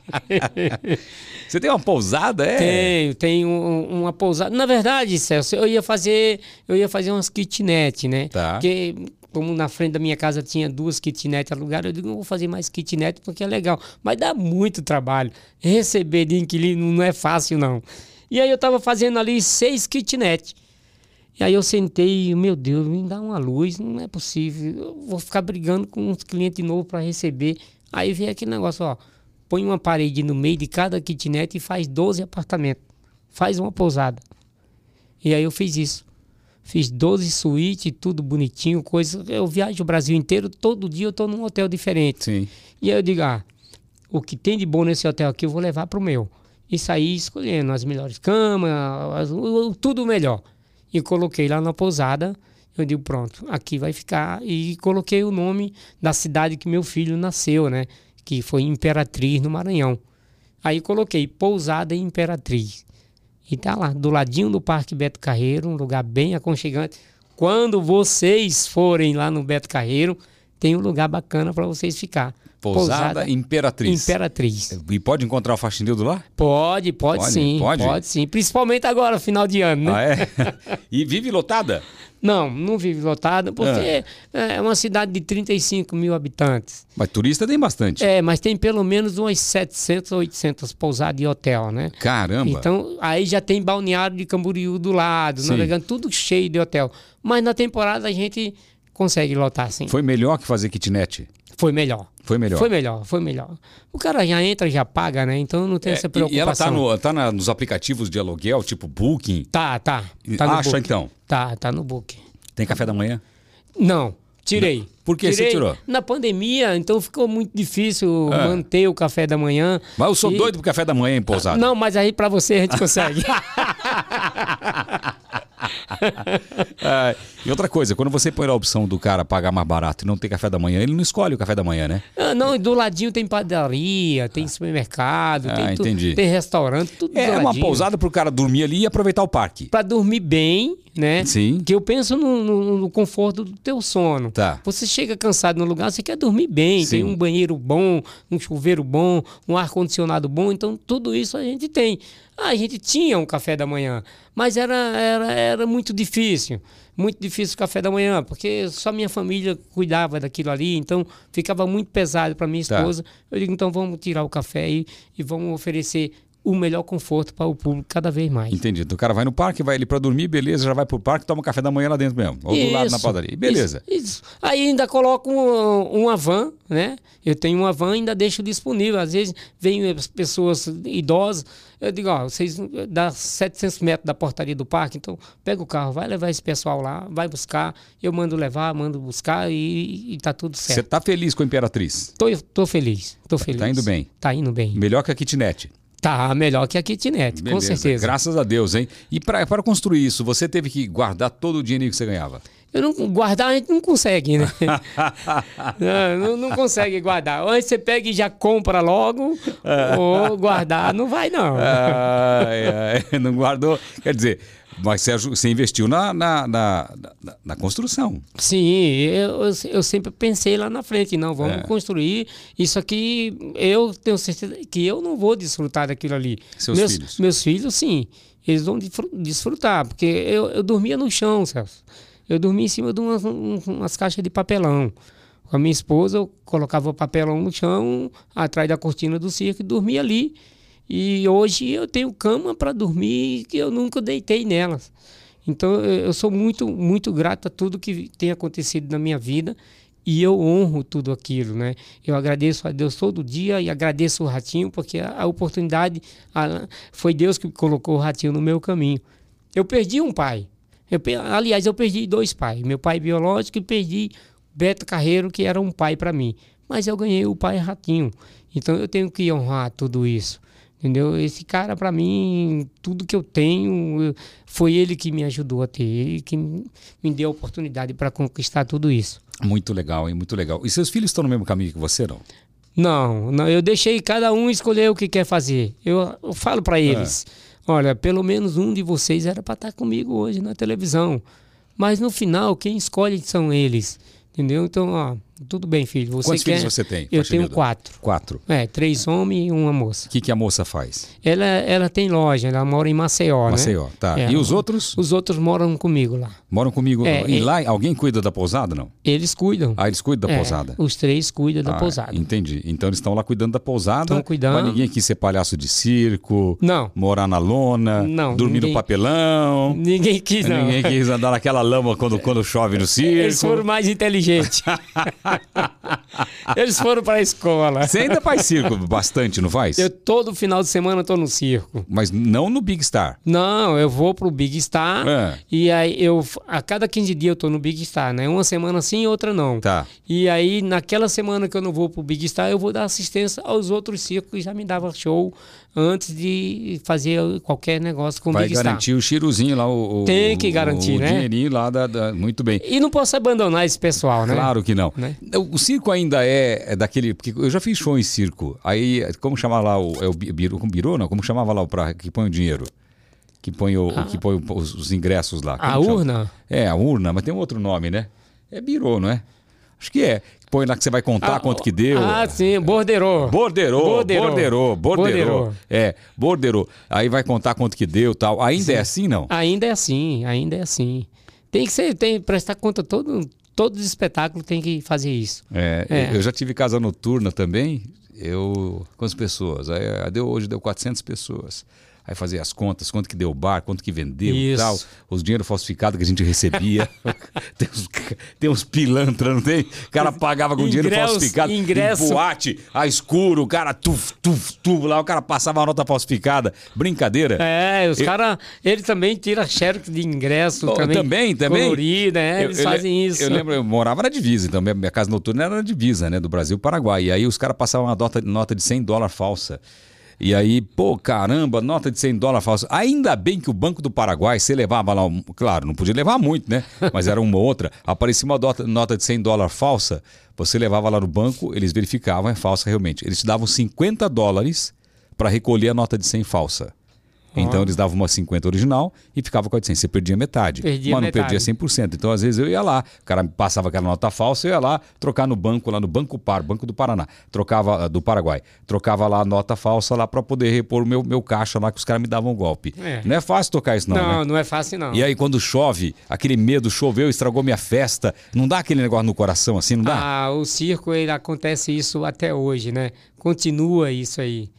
Você tem uma pousada, é? Tenho, tenho um, uma pousada. Na verdade, Celso, eu ia fazer, eu ia fazer umas kitnet, né? Tá. Porque como na frente da minha casa tinha duas kitnet alugadas, eu digo, não vou fazer mais kitnet porque é legal. Mas dá muito trabalho. Receber de inquilino não é fácil, não. E aí eu estava fazendo ali seis kitnet. E aí eu sentei, meu Deus, me dá uma luz, não é possível. Eu vou ficar brigando com uns clientes novos para receber. Aí veio aquele negócio, ó. Põe uma parede no meio de cada kitnet e faz 12 apartamentos. Faz uma pousada. E aí eu fiz isso. Fiz 12 suítes, tudo bonitinho, coisa. Eu viajo o Brasil inteiro, todo dia eu tô num hotel diferente. Sim. E aí eu digo, ah, o que tem de bom nesse hotel aqui eu vou levar pro meu. E saí escolhendo as melhores camas, tudo melhor. E coloquei lá na pousada. Eu digo, pronto, aqui vai ficar. E coloquei o nome da cidade que meu filho nasceu, né? Que foi Imperatriz, no Maranhão. Aí coloquei Pousada Imperatriz. E tá lá, do ladinho do Parque Beto Carreiro, um lugar bem aconchegante. Quando vocês forem lá no Beto Carreiro, tem um lugar bacana para vocês ficar. Pousada, Imperatriz. Imperatriz. E pode encontrar o faxineiro lá? Pode, pode, Pode? sim. Pode? Pode? sim. Principalmente agora, final de ano, né? Ah, é? e vive lotada? Não, não vive lotada, porque é uma cidade de 35 mil habitantes. Mas turista tem bastante. É, mas tem pelo menos umas 700, 800 pousadas e hotel, né? Caramba. Então, aí já tem balneário de Camboriú do lado, Sim. navegando, tudo cheio de hotel. Mas na temporada a gente consegue lotar, sim. Foi melhor que fazer kitnet? Foi melhor. Foi melhor. Foi melhor, foi melhor. O cara já entra, já paga, né? Então não tem É, essa preocupação. e ela tá, no, tá na- nos aplicativos de aluguel, tipo Booking. Tá, tá. tá Acha book. então? Tá, tá no book. Tem café da manhã? Não, tirei. Por que você Tirei tirou? Na pandemia, então ficou muito difícil Ah. manter o café da manhã. Mas eu sou E- doido pro café da manhã em pousada. Não, mas aí pra você a gente consegue. Ah, e outra coisa, quando você põe a opção do cara pagar mais barato e não ter café da manhã, ele não escolhe o café da manhã, né? Ah, não, e do ladinho tem padaria, tem supermercado, Ah, tem, entendi. tem restaurante, tudo É do uma pousada pro cara dormir ali e aproveitar o parque. Pra dormir bem, né? Sim. Que eu penso no, no- no conforto do teu sono. Tá. Você chega cansado no lugar, você quer dormir bem, Sim. tem um banheiro bom, um chuveiro bom, um ar-condicionado bom, então tudo isso a gente tem. Ah, a gente tinha um café da manhã, mas era, era, era muito difícil. Muito difícil o café da manhã, porque só minha família cuidava daquilo ali, então ficava muito pesado para minha Tá. esposa. Eu digo, então vamos tirar o café aí e vamos oferecer o melhor conforto para o público cada vez mais. Entendi. Então o cara vai no parque, vai ali pra dormir, beleza, já vai pro parque, toma café da manhã lá dentro mesmo. Ou do lado na Isso, padaria. Beleza. Isso, isso. Aí ainda coloco um- uma van, né? Eu tenho uma van e ainda deixo disponível. Às vezes vêm as pessoas idosas, eu digo, ó, vocês dá 700 metros da portaria do parque, então pega o carro, vai levar esse pessoal lá, vai buscar, eu mando levar, mando buscar e, e tá tudo Você certo. tá feliz com a Imperatriz? Tô, tô feliz, tô feliz. tá indo bem? Tá indo bem. Melhor que a kitnet. Tá melhor que a kitnet, com Beleza. certeza. Graças a Deus, hein? E para construir isso, você teve que guardar todo o dinheiro que você ganhava. Eu não, guardar a gente não consegue, né? não, não, consegue guardar. Ou você pega e já compra logo, ou guardar não vai, não. Ai, ai, não guardou. Quer dizer, mas você, investiu na, na, na, na- na construção. Sim, eu, eu, sempre pensei lá na frente, não, vamos É. construir isso aqui. Eu tenho certeza que eu não vou desfrutar daquilo ali. Seus meus, filhos? Meus filhos, sim, eles vão desfru- desfrutar, porque eu, eu dormia no chão, Celso. Eu dormia em cima de umas, um- umas caixas de papelão. Com a minha esposa, eu colocava o papelão no chão, atrás da cortina do circo, e dormia ali. E hoje eu tenho cama para dormir que eu nunca deitei nelas. Então eu sou muito, muito grato a tudo que tem acontecido na minha vida e eu honro tudo aquilo, né? Eu agradeço a Deus todo dia e agradeço o Ratinho porque a, a oportunidade a- foi Deus que colocou o Ratinho no meu caminho. Eu perdi um pai. Eu aliás, eu perdi dois pais. Meu pai biológico e perdi Beto Carreiro, que era um pai para mim. Mas eu ganhei o pai Ratinho. Então eu tenho que honrar tudo isso. Entendeu? Esse cara, para mim, tudo que eu tenho, foi ele que me ajudou a ter, ele que me deu a oportunidade para conquistar tudo isso. Muito legal, hein? Muito legal. E seus filhos estão no mesmo caminho que você, não? Não, não, eu deixei cada um escolher o que quer fazer. Eu, eu falo para eles: olha, pelo menos um de vocês era para estar comigo hoje na televisão. Mas no final, quem escolhe são eles. Entendeu? Então, ó, Tudo bem, filho. Você Quantos quer... filhos você tem? Eu tenho quatro. Quatro. É, três homens e uma moça. O que, que a moça faz? Ela, ela tem loja, ela mora em Maceió, Maceió, né? tá. É, e os outros Os outros moram comigo lá. moram comigo. É, e é- lá alguém cuida da pousada, não? Eles cuidam. Ah, eles cuidam da É, pousada. Os três cuidam da Ah, pousada. Entendi. Então eles estão lá cuidando da pousada. Tão cuidando. Mas ninguém quis ser palhaço de circo. Não. Morar na lona. Não, Dormir no ninguém- papelão. Ninguém quis, não. Ninguém quis andar naquela lama quando, quando chove no circo. Eles foram mais inteligentes. Eles foram para a escola. Você ainda faz circo bastante, não faz? Eu todo final de semana tô no circo. Mas não no Big Star. Não, eu vou pro Big Star É. e aí eu a cada 15 dias eu tô no Big Star, né? Uma semana sim, outra não. Tá. E aí naquela semana que eu não vou pro Big Star, eu vou dar assistência aos outros circos que já me davam show antes de fazer qualquer negócio com o Vai Big garantir o chiruzinho lá, o, o- Tem que o- garantir, o né? dinheirinho lá, da, da- muito bem. Star. E não posso abandonar esse pessoal, né? Claro que não. Né? O circo ainda é, é daquele. Porque eu já fiz show em circo. Aí, como chamava lá o. É o bi- biro, como birô, não? Como chamava lá o pra, que põe o dinheiro? Que põe, o, que põe o- os, os ingressos lá. A Como chama? urna? É, a urna, mas tem um outro nome, né? É birô, não é? Acho que é. Põe lá que você vai contar quanto que deu. Ah, sim. Borderô, Borderô. borderô, borderô. Borderô. É, borderô. Aí vai contar quanto que deu tal. Ainda é assim, não? Ainda é assim, ainda é assim. Tem que ser, tem que prestar conta todo todo espetáculo tem que fazer isso. É, É. Eu já tive casa noturna também. Eu. Quantas pessoas? Aí, ah, deu, hoje deu 400 pessoas. Aí fazia as contas, quanto que deu o bar, quanto que vendeu e tal. Os dinheiro falsificado que a gente recebia. tem, uns, tem uns pilantra, não tem? O cara pagava com dinheiro Ingresso- falsificado. ingresso. Em boate, a escuro, o cara tuf, tuf, tuf, lá o cara passava a nota falsificada. Brincadeira. É, os Eu- caras, eles também tiram xerox de ingresso Oh, também. também, também. Colorida, é, Eu- eles eu fazem isso. Eu lembro, eu morava na divisa, então minha, minha casa noturna era na divisa, né? Do Brasil para Paraguai. E aí os caras passavam uma nota, nota de 100 dólares falsa. E aí, pô, caramba, nota de 100 dólares falsa. Ainda bem que o Banco do Paraguai, você levava lá, claro, não podia levar muito, né? Mas era uma outra. Aparecia uma nota, nota de 100 dólares falsa, você levava lá no banco, eles verificavam, é falsa realmente. Eles te davam 50 dólares para recolher a nota de 100 falsa. Então eles davam uma 50 original e ficava com a de 100. Você perdia metade. Perdia mas não metade. perdia 100%. Então, às vezes, eu ia lá, o cara passava aquela nota falsa, eu ia lá trocar no banco, lá no Banco Par, Banco do Paraná, trocava ah, do Paraguai, trocava lá a nota falsa lá para poder repor o meu, meu caixa lá que os caras me davam um golpe. É. Não é fácil tocar isso, não. Não, né? não é fácil não. E aí, quando chove, aquele medo, choveu, estragou minha festa, não dá aquele negócio no coração assim, não dá? Ah, o circo, ele acontece isso até hoje, né? Continua isso aí.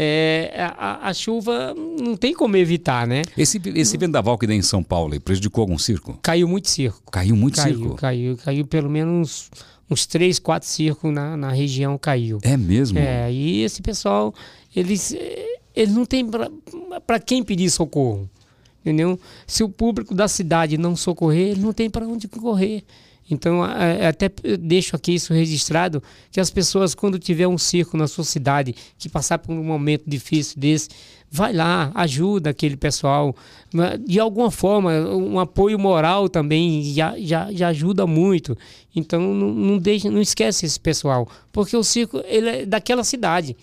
É, a, a chuva não tem como evitar, né? Esse, esse vendaval que deu em São Paulo aí, prejudicou algum circo? Caiu muito circo. Caiu muito Caiu, circo? caiu, caiu pelo menos uns três, quatro circos na, na região caiu. É mesmo? É, e esse pessoal, eles, eles não tem para quem pedir socorro, entendeu? Se o público da cidade não socorrer, ele não tem para onde correr. Então, até deixo aqui isso registrado, que as pessoas, quando tiver um circo na sua cidade, que passar por um momento difícil desse, vai lá, ajuda aquele pessoal. De alguma forma, um apoio moral também já, já, já ajuda muito. Então, não, não, deixa, não esquece esse pessoal, porque o circo ele é daquela cidade.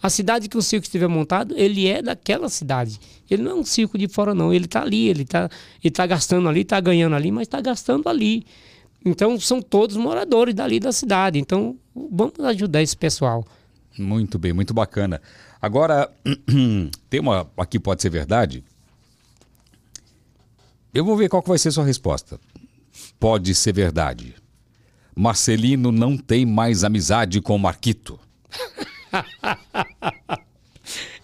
A cidade que o circo estiver montado, ele é daquela cidade. Ele não é um circo de fora, não. Ele está ali, ele está ele tá gastando ali, está ganhando ali, mas está gastando ali. Então, são todos moradores dali da cidade. Então, vamos ajudar esse pessoal. Muito bem, muito bacana. Agora, tem uma. Aqui pode ser verdade. Eu vou ver qual que vai ser a sua resposta. Pode ser verdade. Marcelino não tem mais amizade com Marquito.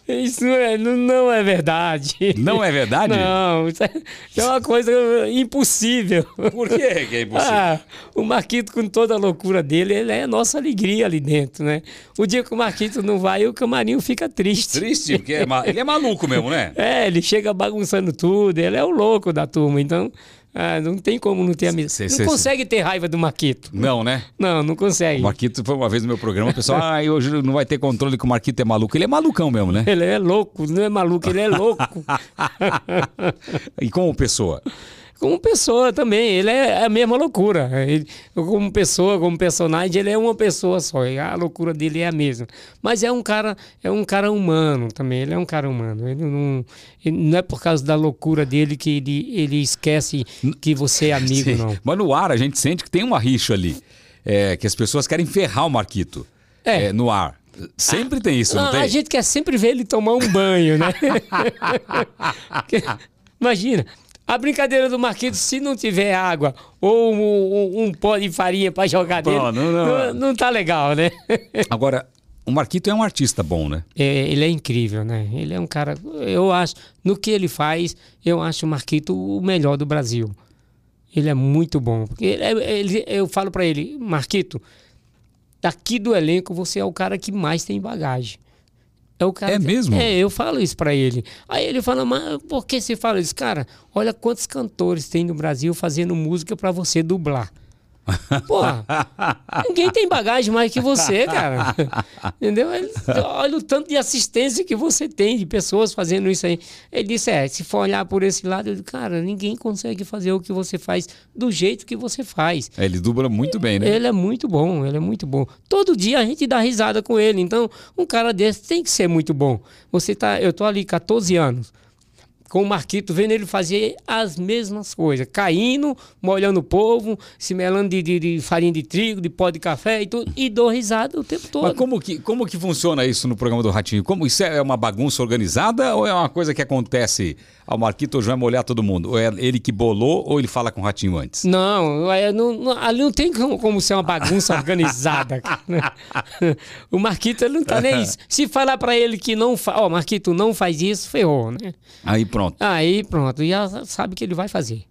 Isso é, não, é verdade. Não é verdade? Não, isso é, isso é uma coisa impossível. Por que que é impossível? Ah, o Marquito, com toda a loucura dele, ele é a nossa alegria ali dentro, né? O dia que o Marquito não vai, o camarim fica triste. Triste, porque é ma- ele é maluco mesmo, né? É, ele chega bagunçando tudo, ele é o louco da turma, então ah, não tem como não ter amizade. cê- Não cê- consegue ter raiva do Marquito. Não, né? Não, não consegue. O Marquito foi uma vez no meu programa, o pessoal, ah, hoje não vai ter controle que o Marquito é maluco. Ele é malucão mesmo, né? Ele é louco, não é maluco, ele é louco. E como pessoa? Como pessoa também, ele é a mesma loucura. Ele, como pessoa, como personagem, ele é uma pessoa só. A loucura dele é a mesma. Mas é um cara, é um cara humano também. Ele é um cara humano. Ele não, ele não é por causa da loucura dele que ele, ele esquece que você é amigo, Sim. não. Mas no ar a gente sente que tem uma rixa ali. é, que as pessoas querem ferrar o Marquito É. é, no ar. Sempre tem isso, não, Não, tem? a gente quer sempre ver ele tomar um banho, né? Imagina, a brincadeira do Marquito, se não tiver água ou um, um- um pó de farinha pra jogar dele, Pô, não- não- não, não tá legal, né? Agora, o Marquito é um artista bom, né? É, ele é incrível, né? Ele é um cara. Eu acho, no que ele faz, eu acho o Marquito o melhor do Brasil. Ele é muito bom. Porque ele- ele- eu falo pra ele, Marquito, daqui do elenco você é o cara que mais tem bagagem. É o cara É mesmo? É, eu falo isso pra ele. Aí ele fala, mas por que você fala isso? Cara, olha quantos cantores tem no Brasil fazendo música pra você dublar. Porra, ninguém tem bagagem mais que você, cara. Entendeu? Ele- olha o tanto de assistência que você tem de pessoas fazendo isso aí. Ele disse: é, se for olhar por esse lado, eu digo, cara, ninguém consegue fazer o que você faz do jeito que você faz. É, Ele dubla muito bem, né? Ele é muito bom, ele é muito bom. Todo dia a gente dá risada com ele. Então, um cara desse tem que ser muito bom. Você tá, eu tô ali 14 anos com o Marquito, vendo ele fazer as mesmas coisas, caindo, molhando o povo, se melando de, de- de farinha de trigo, de pó de café e tudo, e dou risada o tempo todo. Mas como que, como que funciona isso no programa do Ratinho? Como isso é uma bagunça organizada ou é uma coisa que acontece ao Marquito hoje vai molhar todo mundo? Ou é ele que bolou ou ele fala com o Ratinho antes? Não, é, não- ali não tem como, como ser uma bagunça organizada. o Marquito ele não tá nem isso. Se falar pra ele que não faz, ó, Marquito, não faz isso, ferrou, né? Aí pronto. Aí pronto, já sabe que ele vai fazer.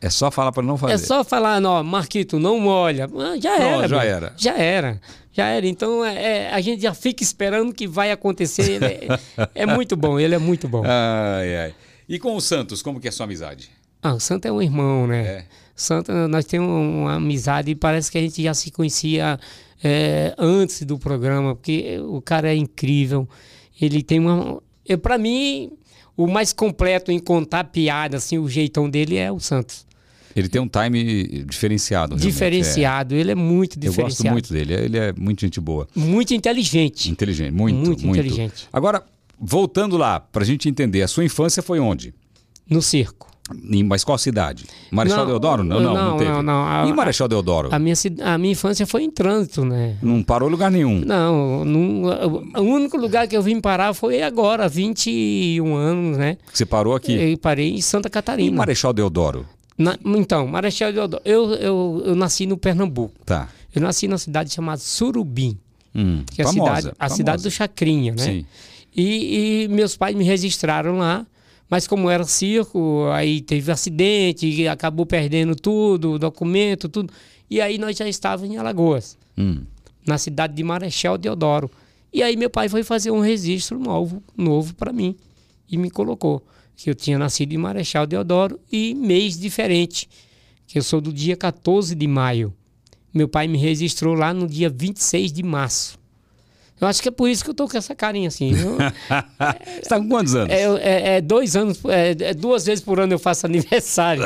É só falar para não fazer. É só falar, não, Marquito, não molha. Ah, Já Não, era. já meu. era. Já era. Já era. Então é, é, a gente já fica esperando que vai acontecer. Ele é, é muito bom, ele é muito bom. Ai, ai. E com o Santos, como que é a sua amizade? Ah, o Santo é um irmão, né? É. Santo, nós temos uma amizade e parece que a gente já se conhecia é, antes do programa, porque o cara é incrível. Ele tem uma. Eu, pra mim, o mais completo em contar piada, assim, o jeitão dele é o Santos. Ele tem um time diferenciado. Diferenciado, ele é muito é. Eu diferenciado. gosto muito dele, ele é muito gente boa. Muito inteligente. Inteligente, muito, muito. Muito inteligente. Agora, voltando lá, pra gente entender, a sua infância foi onde? No circo. Em, mas qual cidade? Marechal Não, Deodoro? Não, não, não, não, teve. não, não. A- e Marechal Deodoro? A minha, a minha infância foi em trânsito, né? Não parou em lugar nenhum. Não, não, o único lugar que eu vim parar foi agora, 21 anos, né? Você parou aqui. Eu parei em Santa E Catarina. Marechal Deodoro? Na- então, Marechal Deodoro. Eu, eu, eu nasci no Pernambuco. Tá. Eu nasci numa cidade chamada Surubim, Hum, que é a famosa, cidade, a famosa. cidade do Chacrinha, né? Sim. E, e meus pais me registraram lá, mas como era circo, aí teve acidente, acabou perdendo tudo, documento, tudo. E aí nós já estávamos em Alagoas, Hum. na cidade de Marechal Deodoro. E aí meu pai foi fazer um registro novo, novo para mim e me colocou que eu tinha nascido em Marechal Deodoro e mês diferente, que eu sou do dia 14 de maio. Meu pai me registrou lá no dia 26 de março. Eu acho que é por isso que eu tô com essa carinha assim. Eu- Você tá com quantos anos? é, é- é dois anos, é, é duas vezes por ano eu faço aniversário.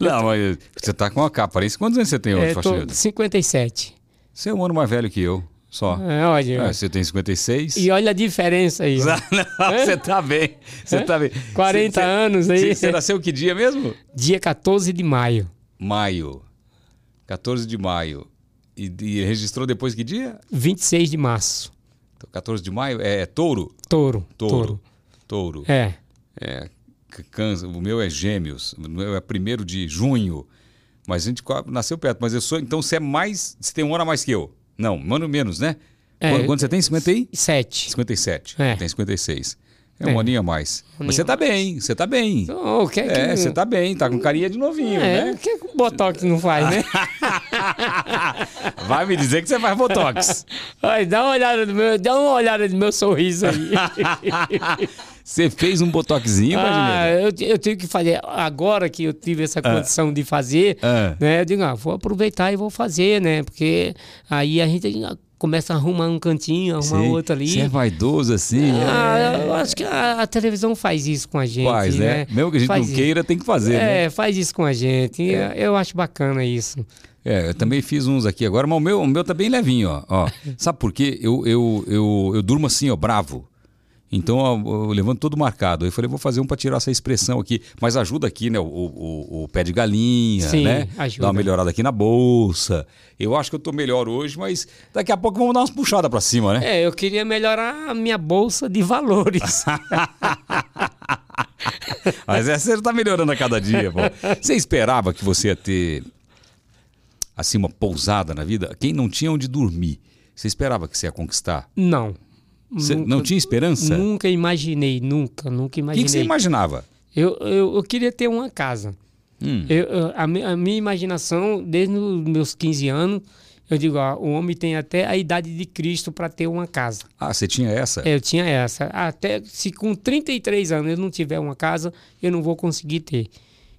Não, mas você tá com a capa. Parece quantos anos você tem hoje, É, tô Faxinildo? 57. Você é um ano mais velho que eu, só. É, olha, É, você tem 56. e olha a diferença aí. Não, você tá bem. Você tá bem. 40 Você- você- anos aí. Você, você nasceu que dia mesmo? Dia 14 de maio, Maio. 14 de maio. E, e registrou depois que dia? 26 de março. Então, 14 de maio é, touro? Touro. Touro. Touro. É. É, câncer. O meu é gêmeos. O meu é primeiro de junho. Mas a gente nasceu perto. Mas eu sou. Então você é mais. Você tem um ano a mais que eu. Não, um ano menos, né? É, quando, quando você tem 50 aí? 7. 57. É. Tem 56. É, É. um aninho a mais. Mas você tá bem, você tá bem. Então, o que é que. É, você tá bem, tá com carinha de novinho, É, né? o que, é que o Botox não faz, né? Vai me dizer que você faz Botox. Ai, dá uma olhada no meu, dá uma olhada no meu sorriso aí. Você fez um Botoxinho, ah, eu, eu tenho que fazer. Agora que eu tive essa condição de fazer, Ah. né? Eu digo, ah, vou aproveitar e vou fazer, né? Porque aí a gente começa a arrumar um cantinho, arrumar outro ali. Você é vaidoso assim? Ah, é. eu acho que a, a televisão faz isso com a gente. Faz, né? né? Mesmo que a gente Faz não isso. queira, tem que fazer, né? É, faz isso com a gente. E Eu acho bacana isso. É, eu também fiz uns aqui agora, mas o meu, o meu tá bem levinho, ó. ó. Sabe por quê? Eu, eu, eu, eu durmo assim, ó, bravo. Então eu, levanto todo marcado. Aí eu falei, vou fazer um para tirar essa expressão aqui. Mas ajuda aqui, né? O, o, o pé de galinha, Sim, né? ajuda. Dá uma melhorada aqui na bolsa. Eu acho que eu tô melhor hoje, mas daqui a pouco vamos dar umas puxadas para cima, né? É, eu queria melhorar a minha bolsa de valores. Mas essa você tá melhorando a cada dia, pô. Você esperava que você ia ter assim uma pousada na vida? Quem não tinha onde dormir, você esperava que você ia conquistar? não. Você Nunca- não tinha esperança? Nunca imaginei, nunca, nunca O que, imaginei. você imaginava? Eu, eu, eu queria ter uma casa. Hum. Eu- a, a minha imaginação, desde os meus 15 anos, eu digo, ó, o homem tem até a idade de Cristo para ter uma casa. Ah, você tinha essa? É, Eu tinha essa. Até se com 33 anos eu não tiver uma casa, eu não vou conseguir ter.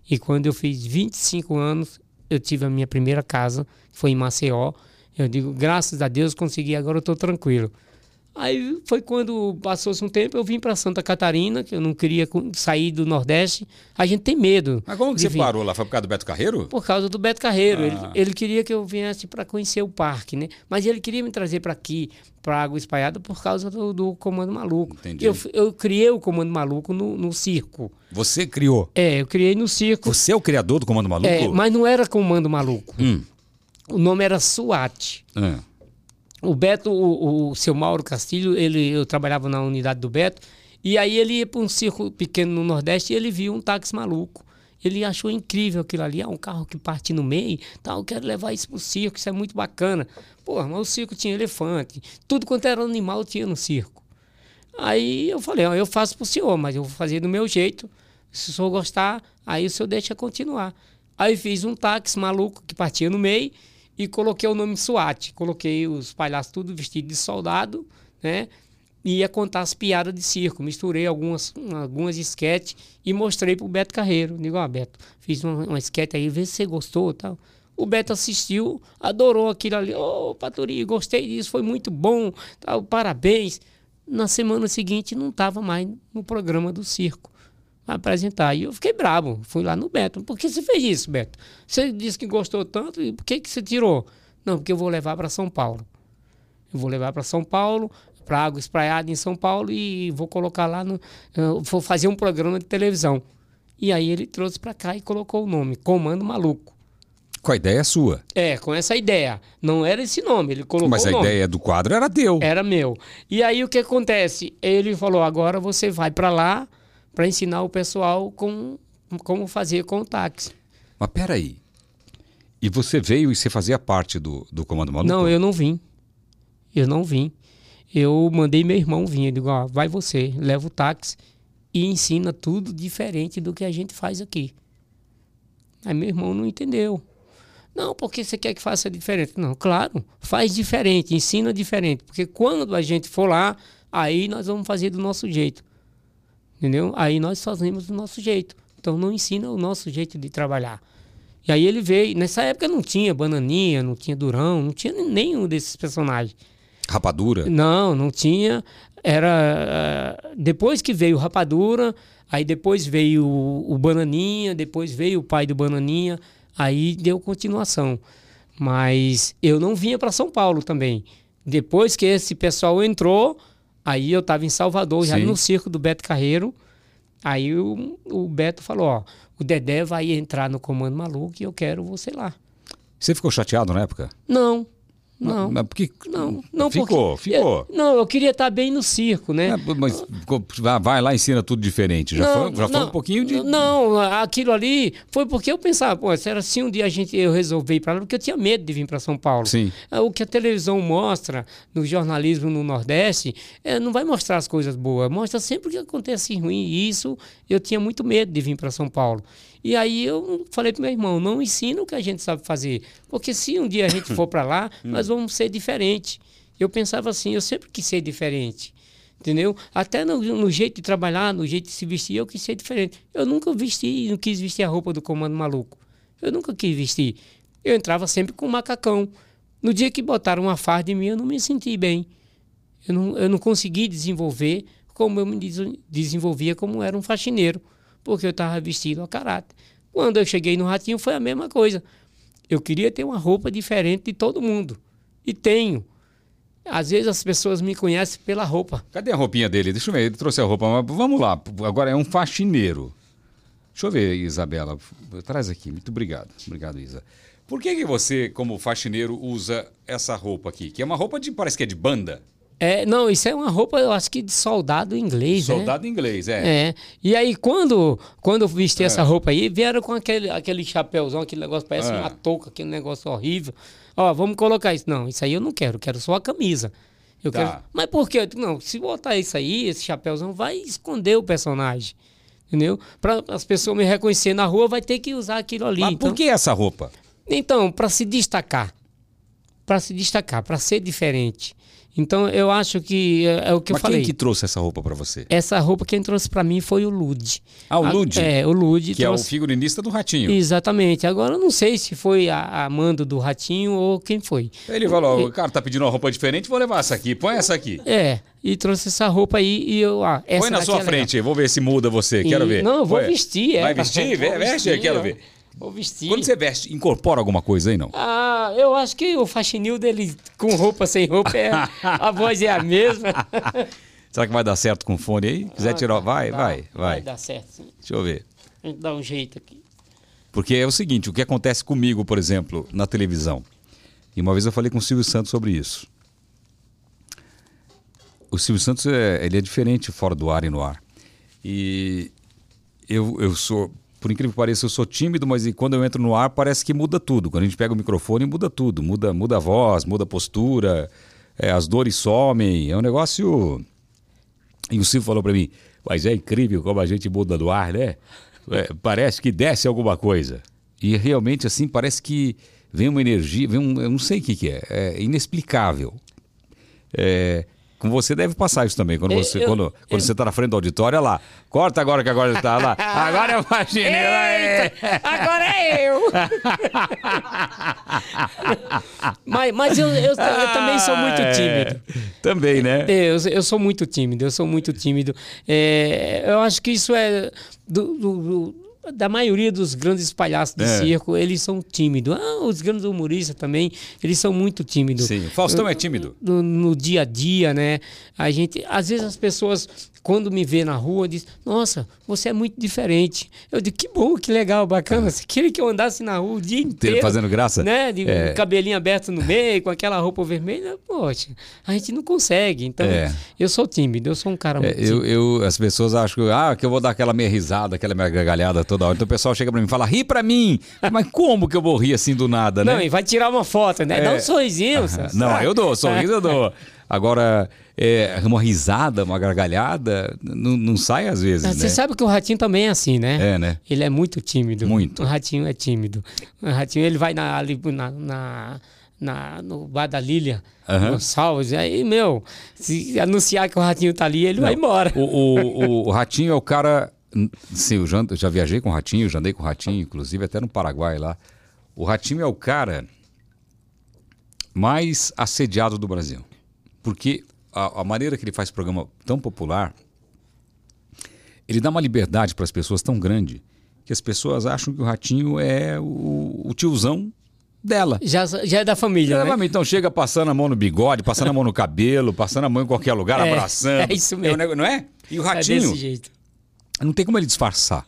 E quando eu fiz 25 anos, eu tive a minha primeira casa, foi em Maceió. Eu digo, graças a Deus consegui, agora eu estou tranquilo. Aí foi quando passou-se um tempo, eu vim para Santa Catarina, que eu não queria sair do Nordeste. A gente tem medo. Mas como que você vir. parou lá? Foi por causa do Beto Carreiro? Por causa do Beto Carreiro. Ah. Ele, ele queria que eu viesse para conhecer o parque, né? Mas ele queria me trazer para aqui, para Água Espalhada, por causa do, do Comando Maluco. Entendi. Eu, eu criei o Comando Maluco no, no circo. Você criou. É, eu criei no circo. Você é o criador do Comando Maluco? É, mas não era Comando Maluco. Hum. O nome era SWAT. Ah, O Beto, o, o seu Mauro Castilho, ele, eu trabalhava na unidade do Beto, e aí ele ia para um circo pequeno no Nordeste e ele viu um táxi maluco. Ele achou incrível aquilo ali, ah, um carro que parte no meio, tal, eu quero levar isso pro circo, isso é muito bacana. Pô, mas o circo tinha elefante, tudo quanto era animal tinha no circo. Aí eu falei, ó, eu faço pro senhor, mas eu vou fazer do meu jeito. Se o senhor gostar, aí o senhor deixa continuar. Aí fiz um táxi maluco que partia no meio e coloquei o nome SWAT. Coloquei os palhaços tudo vestido de soldado, né? E ia contar as piadas de circo. Misturei algumas, algumas esquetes e mostrei pro Beto Carreiro. Digo, ó, Beto, fiz uma, uma esquete aí, vê se você gostou tal. O Beto assistiu, adorou aquilo ali. Ô, Paturi, gostei disso, foi muito bom, tal, parabéns. Na semana seguinte não estava mais no programa do circo apresentar. E eu fiquei bravo. Fui lá no Beto. Por que você fez isso, Beto? Você disse que gostou tanto, e por que, que você tirou? Não, porque eu vou levar para São Paulo. Eu vou levar para São Paulo, para Água Espraiada em São Paulo e vou colocar lá no. eu vou fazer um programa de televisão. E aí ele trouxe para cá e colocou o nome, Comando Maluco. com a ideia sua. É, com essa ideia. Não era esse nome, ele colocou Mas a ideia do quadro era teu. Era meu. E aí o que acontece? Ele falou: agora você vai para lá para ensinar o pessoal com, como fazer com o táxi. Mas peraí. E você veio e você fazia parte do, do Comando Maluco? Não, eu não vim. Eu não vim. Eu mandei meu irmão vir. Eu digo: ó, vai você, leva o táxi e ensina tudo diferente do que a gente faz aqui. Aí meu irmão não entendeu. Não, porque você quer que faça diferente. Não, claro, faz diferente, ensina diferente. Porque quando a gente for lá, aí nós vamos fazer do nosso jeito. Entendeu? Aí nós fazemos do nosso jeito. Então não ensina o nosso jeito de trabalhar. E aí ele veio. Nessa época não tinha Bananinha, não tinha Durão, não tinha nenhum desses personagens. Rapadura? Não, não tinha. Era. eh, Depois que veio o Rapadura, aí depois veio o, o Bananinha, depois veio o pai do Bananinha, aí deu continuação. Mas eu não vinha para São Paulo também. Depois que esse pessoal entrou, aí eu estava em Salvador, já Sim. no circo do Beto Carreiro. Aí o, o Beto falou: Ó, o Dedé vai entrar no Comando Maluco e eu quero você lá. Você ficou chateado na época? Não, não. Mas porque... Não, não Ficou, porque- ficou. Eu- não, eu queria estar bem no circo, né? É, mas vai- lá e ensina tudo diferente. Já, foi, já foi um pouquinho de... Não, aquilo ali foi porque eu pensava, pô, se era assim um dia a gente eu resolver ir para lá, porque eu tinha medo de vir para São Paulo. Sim. É, O que a televisão mostra no jornalismo no Nordeste, é, não vai mostrar as coisas boas, mostra sempre o que acontece ruim. E isso eu tinha muito medo de vir para São Paulo. E aí eu falei pro meu irmão, não ensina o que a gente sabe fazer, porque se um dia a gente for para lá, nós vamos ser diferente. Eu pensava assim, eu sempre quis ser diferente. Entendeu? Até no, no jeito de trabalhar, no jeito de se vestir, eu quis ser diferente. Eu nunca vesti, não quis vestir a roupa do comando maluco. Eu nunca quis vestir. Eu entrava sempre com um macacão. No dia que botaram uma farda em mim, eu não me senti bem. Eu não, eu não consegui desenvolver como eu me des- desenvolvia como era um faxineiro, porque eu estava vestido a caráter. Quando eu cheguei no Ratinho, foi a mesma coisa. Eu queria ter uma roupa diferente de todo mundo. E tenho. Às vezes as pessoas me conhecem pela roupa. Cadê a roupinha dele? Deixa eu ver, ele trouxe a roupa. Mas vamos lá, agora é um faxineiro. Deixa eu ver, Isabela. Traz aqui. Muito obrigado. Obrigado, Isa. Por que, que você, como faxineiro, usa essa roupa aqui? Que é uma roupa de. parece que é de banda. É, não, isso é uma roupa, eu acho que de soldado inglês, né? Soldado inglês, é. É. E aí, quando, quando eu vesti essa roupa aí, vieram com aquele, aquele chapéuzão, aquele negócio, parece É. uma touca, aquele negócio horrível. Ó, vamos colocar isso. Não, isso aí eu não quero, quero só a camisa. Eu Tá. quero... Mas por quê? Não, se botar isso aí, esse chapéuzão, vai esconder o personagem. Entendeu? Para as pessoas me reconhecerem na rua, vai ter que usar aquilo ali. Mas então... por que essa roupa? Então, para se destacar, para se destacar, para ser diferente. Então, eu acho que é, é o que eu Mas falei. quem que trouxe essa roupa pra você? Essa roupa quem trouxe para mim foi o Lud. Ah, o A- Lud? É, o Lud. Que é o trouxe... figurinista do Ratinho. Exatamente. Agora eu não sei se foi a, a Mando do Ratinho ou quem foi. Ele falou, o cara tá pedindo uma roupa diferente, vou levar essa aqui. Põe essa aqui. É, e trouxe essa roupa aí e eu. Ah, essa Põe na sua é frente vou ver se muda você. Quero E- ver. Não, eu vou Põe. vestir. É, Vai tá vestir? Vou Veste vestir, quero ver. Vou. Quando você veste, incorpora alguma coisa aí, não? Ah, eu acho que o faxinil dele com roupa sem roupa é. a voz é a mesma. Será que vai dar certo com o fone aí? Quiser Ah, tirar. Vai, dá, vai, vai. dar certo, sim. Deixa eu ver. A gente dá um jeito aqui. Porque é o seguinte, o que acontece comigo, por exemplo, na televisão. E uma vez eu falei com o Silvio Santos sobre isso. O Silvio Santos é, ele é diferente fora do ar e no ar. E eu, eu sou, por incrível que pareça, eu sou tímido, mas quando eu entro no ar parece que muda tudo. Quando a gente pega o microfone, muda tudo. Muda, muda a voz, muda a postura, é, as dores somem. É um negócio. E o Silvio falou para mim, mas é incrível como a gente muda no ar, né? É, parece que desce alguma coisa. E realmente, assim, parece que vem uma energia, vem um, eu não sei o que, que é, é inexplicável. É, com você deve passar isso também, quando Eu- você eu- quando, quando você está na frente do auditório, olha lá, corta agora que agora está lá, agora eu imaginei. Eita, agora é eu! mas mas eu, eu, eu também sou muito tímido. Também, né? Eu, eu sou muito tímido, eu sou muito tímido. É, eu acho que isso é do- do- do- da maioria dos grandes palhaços de É. circo, eles são tímidos. Ah, os grandes humoristas também, eles são muito tímidos. Sim, o Faustão é tímido. No, no dia a dia, né? A gente, às vezes as pessoas quando me vê na rua dizem: "Nossa, você é muito diferente". Eu digo: "Que bom, que legal, bacana". Você queria que eu andasse na rua o dia inteiro fazendo graça? né? De É. cabelinho aberto no meio, com aquela roupa vermelha, poxa, a gente não consegue. Então, É. eu sou tímido, eu sou um cara muito É, eu, eu- as pessoas acham que, ah, que eu vou dar aquela minha risada, aquela minha gargalhada toda hora. Então o pessoal chega pra mim e fala, ri pra mim. Mas como que eu vou rir assim do nada, né? Não, e vai tirar uma foto, né? Dá um sorrisinho. Aham. você Não, eu dou, sorriso eu dou. Agora, é, uma risada, uma gargalhada, não, não sai às vezes, Você né? sabe que o ratinho também é assim, né? É, né? Ele é muito tímido. Muito. O ratinho é tímido. O ratinho, ele vai na, ali na, na, na- no bar da Lília, Aham. no Salves, aí, meu, se anunciar que o ratinho tá ali, ele vai embora. O, o, o- o Ratinho é o cara. Sim, eu já, já viajei com o Ratinho, já andei com o Ratinho, inclusive até no Paraguai lá. O Ratinho é o cara mais assediado do Brasil. Porque a, a maneira que ele faz programa tão popular, ele dá uma liberdade para as pessoas tão grande que as pessoas acham que o Ratinho é o, o tiozão dela. Já, já é da família, né? Exatamente. Então chega passando a mão no bigode, passando a mão no cabelo, passando a mão em qualquer lugar, É, abraçando. é isso mesmo. nego- não é? E o É ratinho, desse jeito. não tem como ele disfarçar.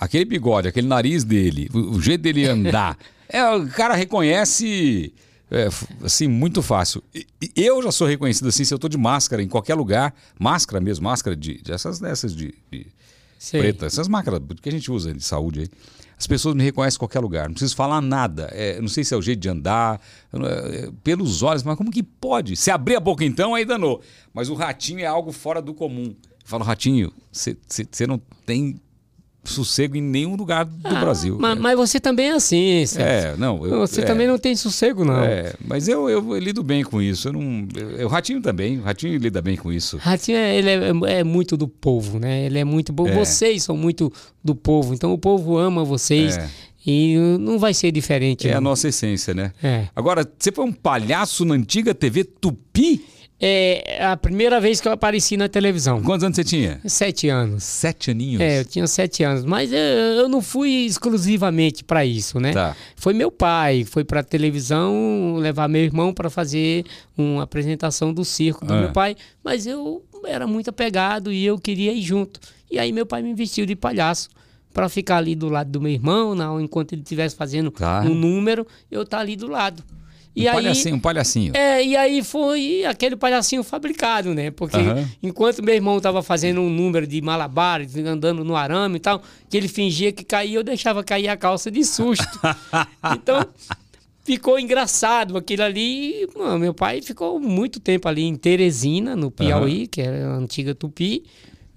Aquele bigode, aquele nariz dele, o, o jeito dele andar, é, o cara reconhece é, assim muito fácil. Eu já sou reconhecido assim se eu tô de máscara em qualquer lugar, máscara mesmo, máscara de, de essas dessas de, de preta, essas máscaras que a gente usa de saúde aí. As pessoas me reconhecem em qualquer lugar, não preciso falar nada. É, não sei se é o jeito de andar, é, pelos olhos, mas como que pode? Se abrir a boca então, aí danou. Mas o ratinho é algo fora do comum. Eu falo, ratinho, você não tem sossego em nenhum lugar do Brasil. Mas, mas você também é assim, Sérgio. É, não. eu- Você é, também não tem sossego, não. É, mas eu, eu lido bem com isso. Eu não, eu- o ratinho também, o ratinho lida bem com isso. Ratinho, é- ele é, é muito do povo, né? Ele é muito bom. É. Vocês são muito do povo, então o povo ama vocês É. e não vai ser diferente. É a não. nossa essência, né? É. Agora, você foi um palhaço na antiga TV Tupi? É a primeira vez que eu apareci na televisão. Quantos anos você tinha? Sete anos. Sete aninhos? É, eu tinha sete anos. Mas eu, eu não fui exclusivamente para isso, né? Tá. Foi meu pai, foi para televisão levar meu irmão para fazer uma apresentação do circo do Ah. meu pai. Mas eu era muito apegado e eu queria ir junto. E aí meu pai me vestiu de palhaço para ficar ali do lado do meu irmão, não, enquanto ele estivesse fazendo um número, eu tá ali do lado. E um aí palhacinho, um palhacinho. é, e aí foi aquele palhacinho fabricado, né? Porque Aham. enquanto meu irmão tava fazendo um número de malabares, andando no arame e tal, que ele fingia que caía, eu deixava cair a calça de susto. então, ficou engraçado aquilo ali. mano, meu pai ficou muito tempo ali em Teresina, no Piauí, que era a antiga Tupi,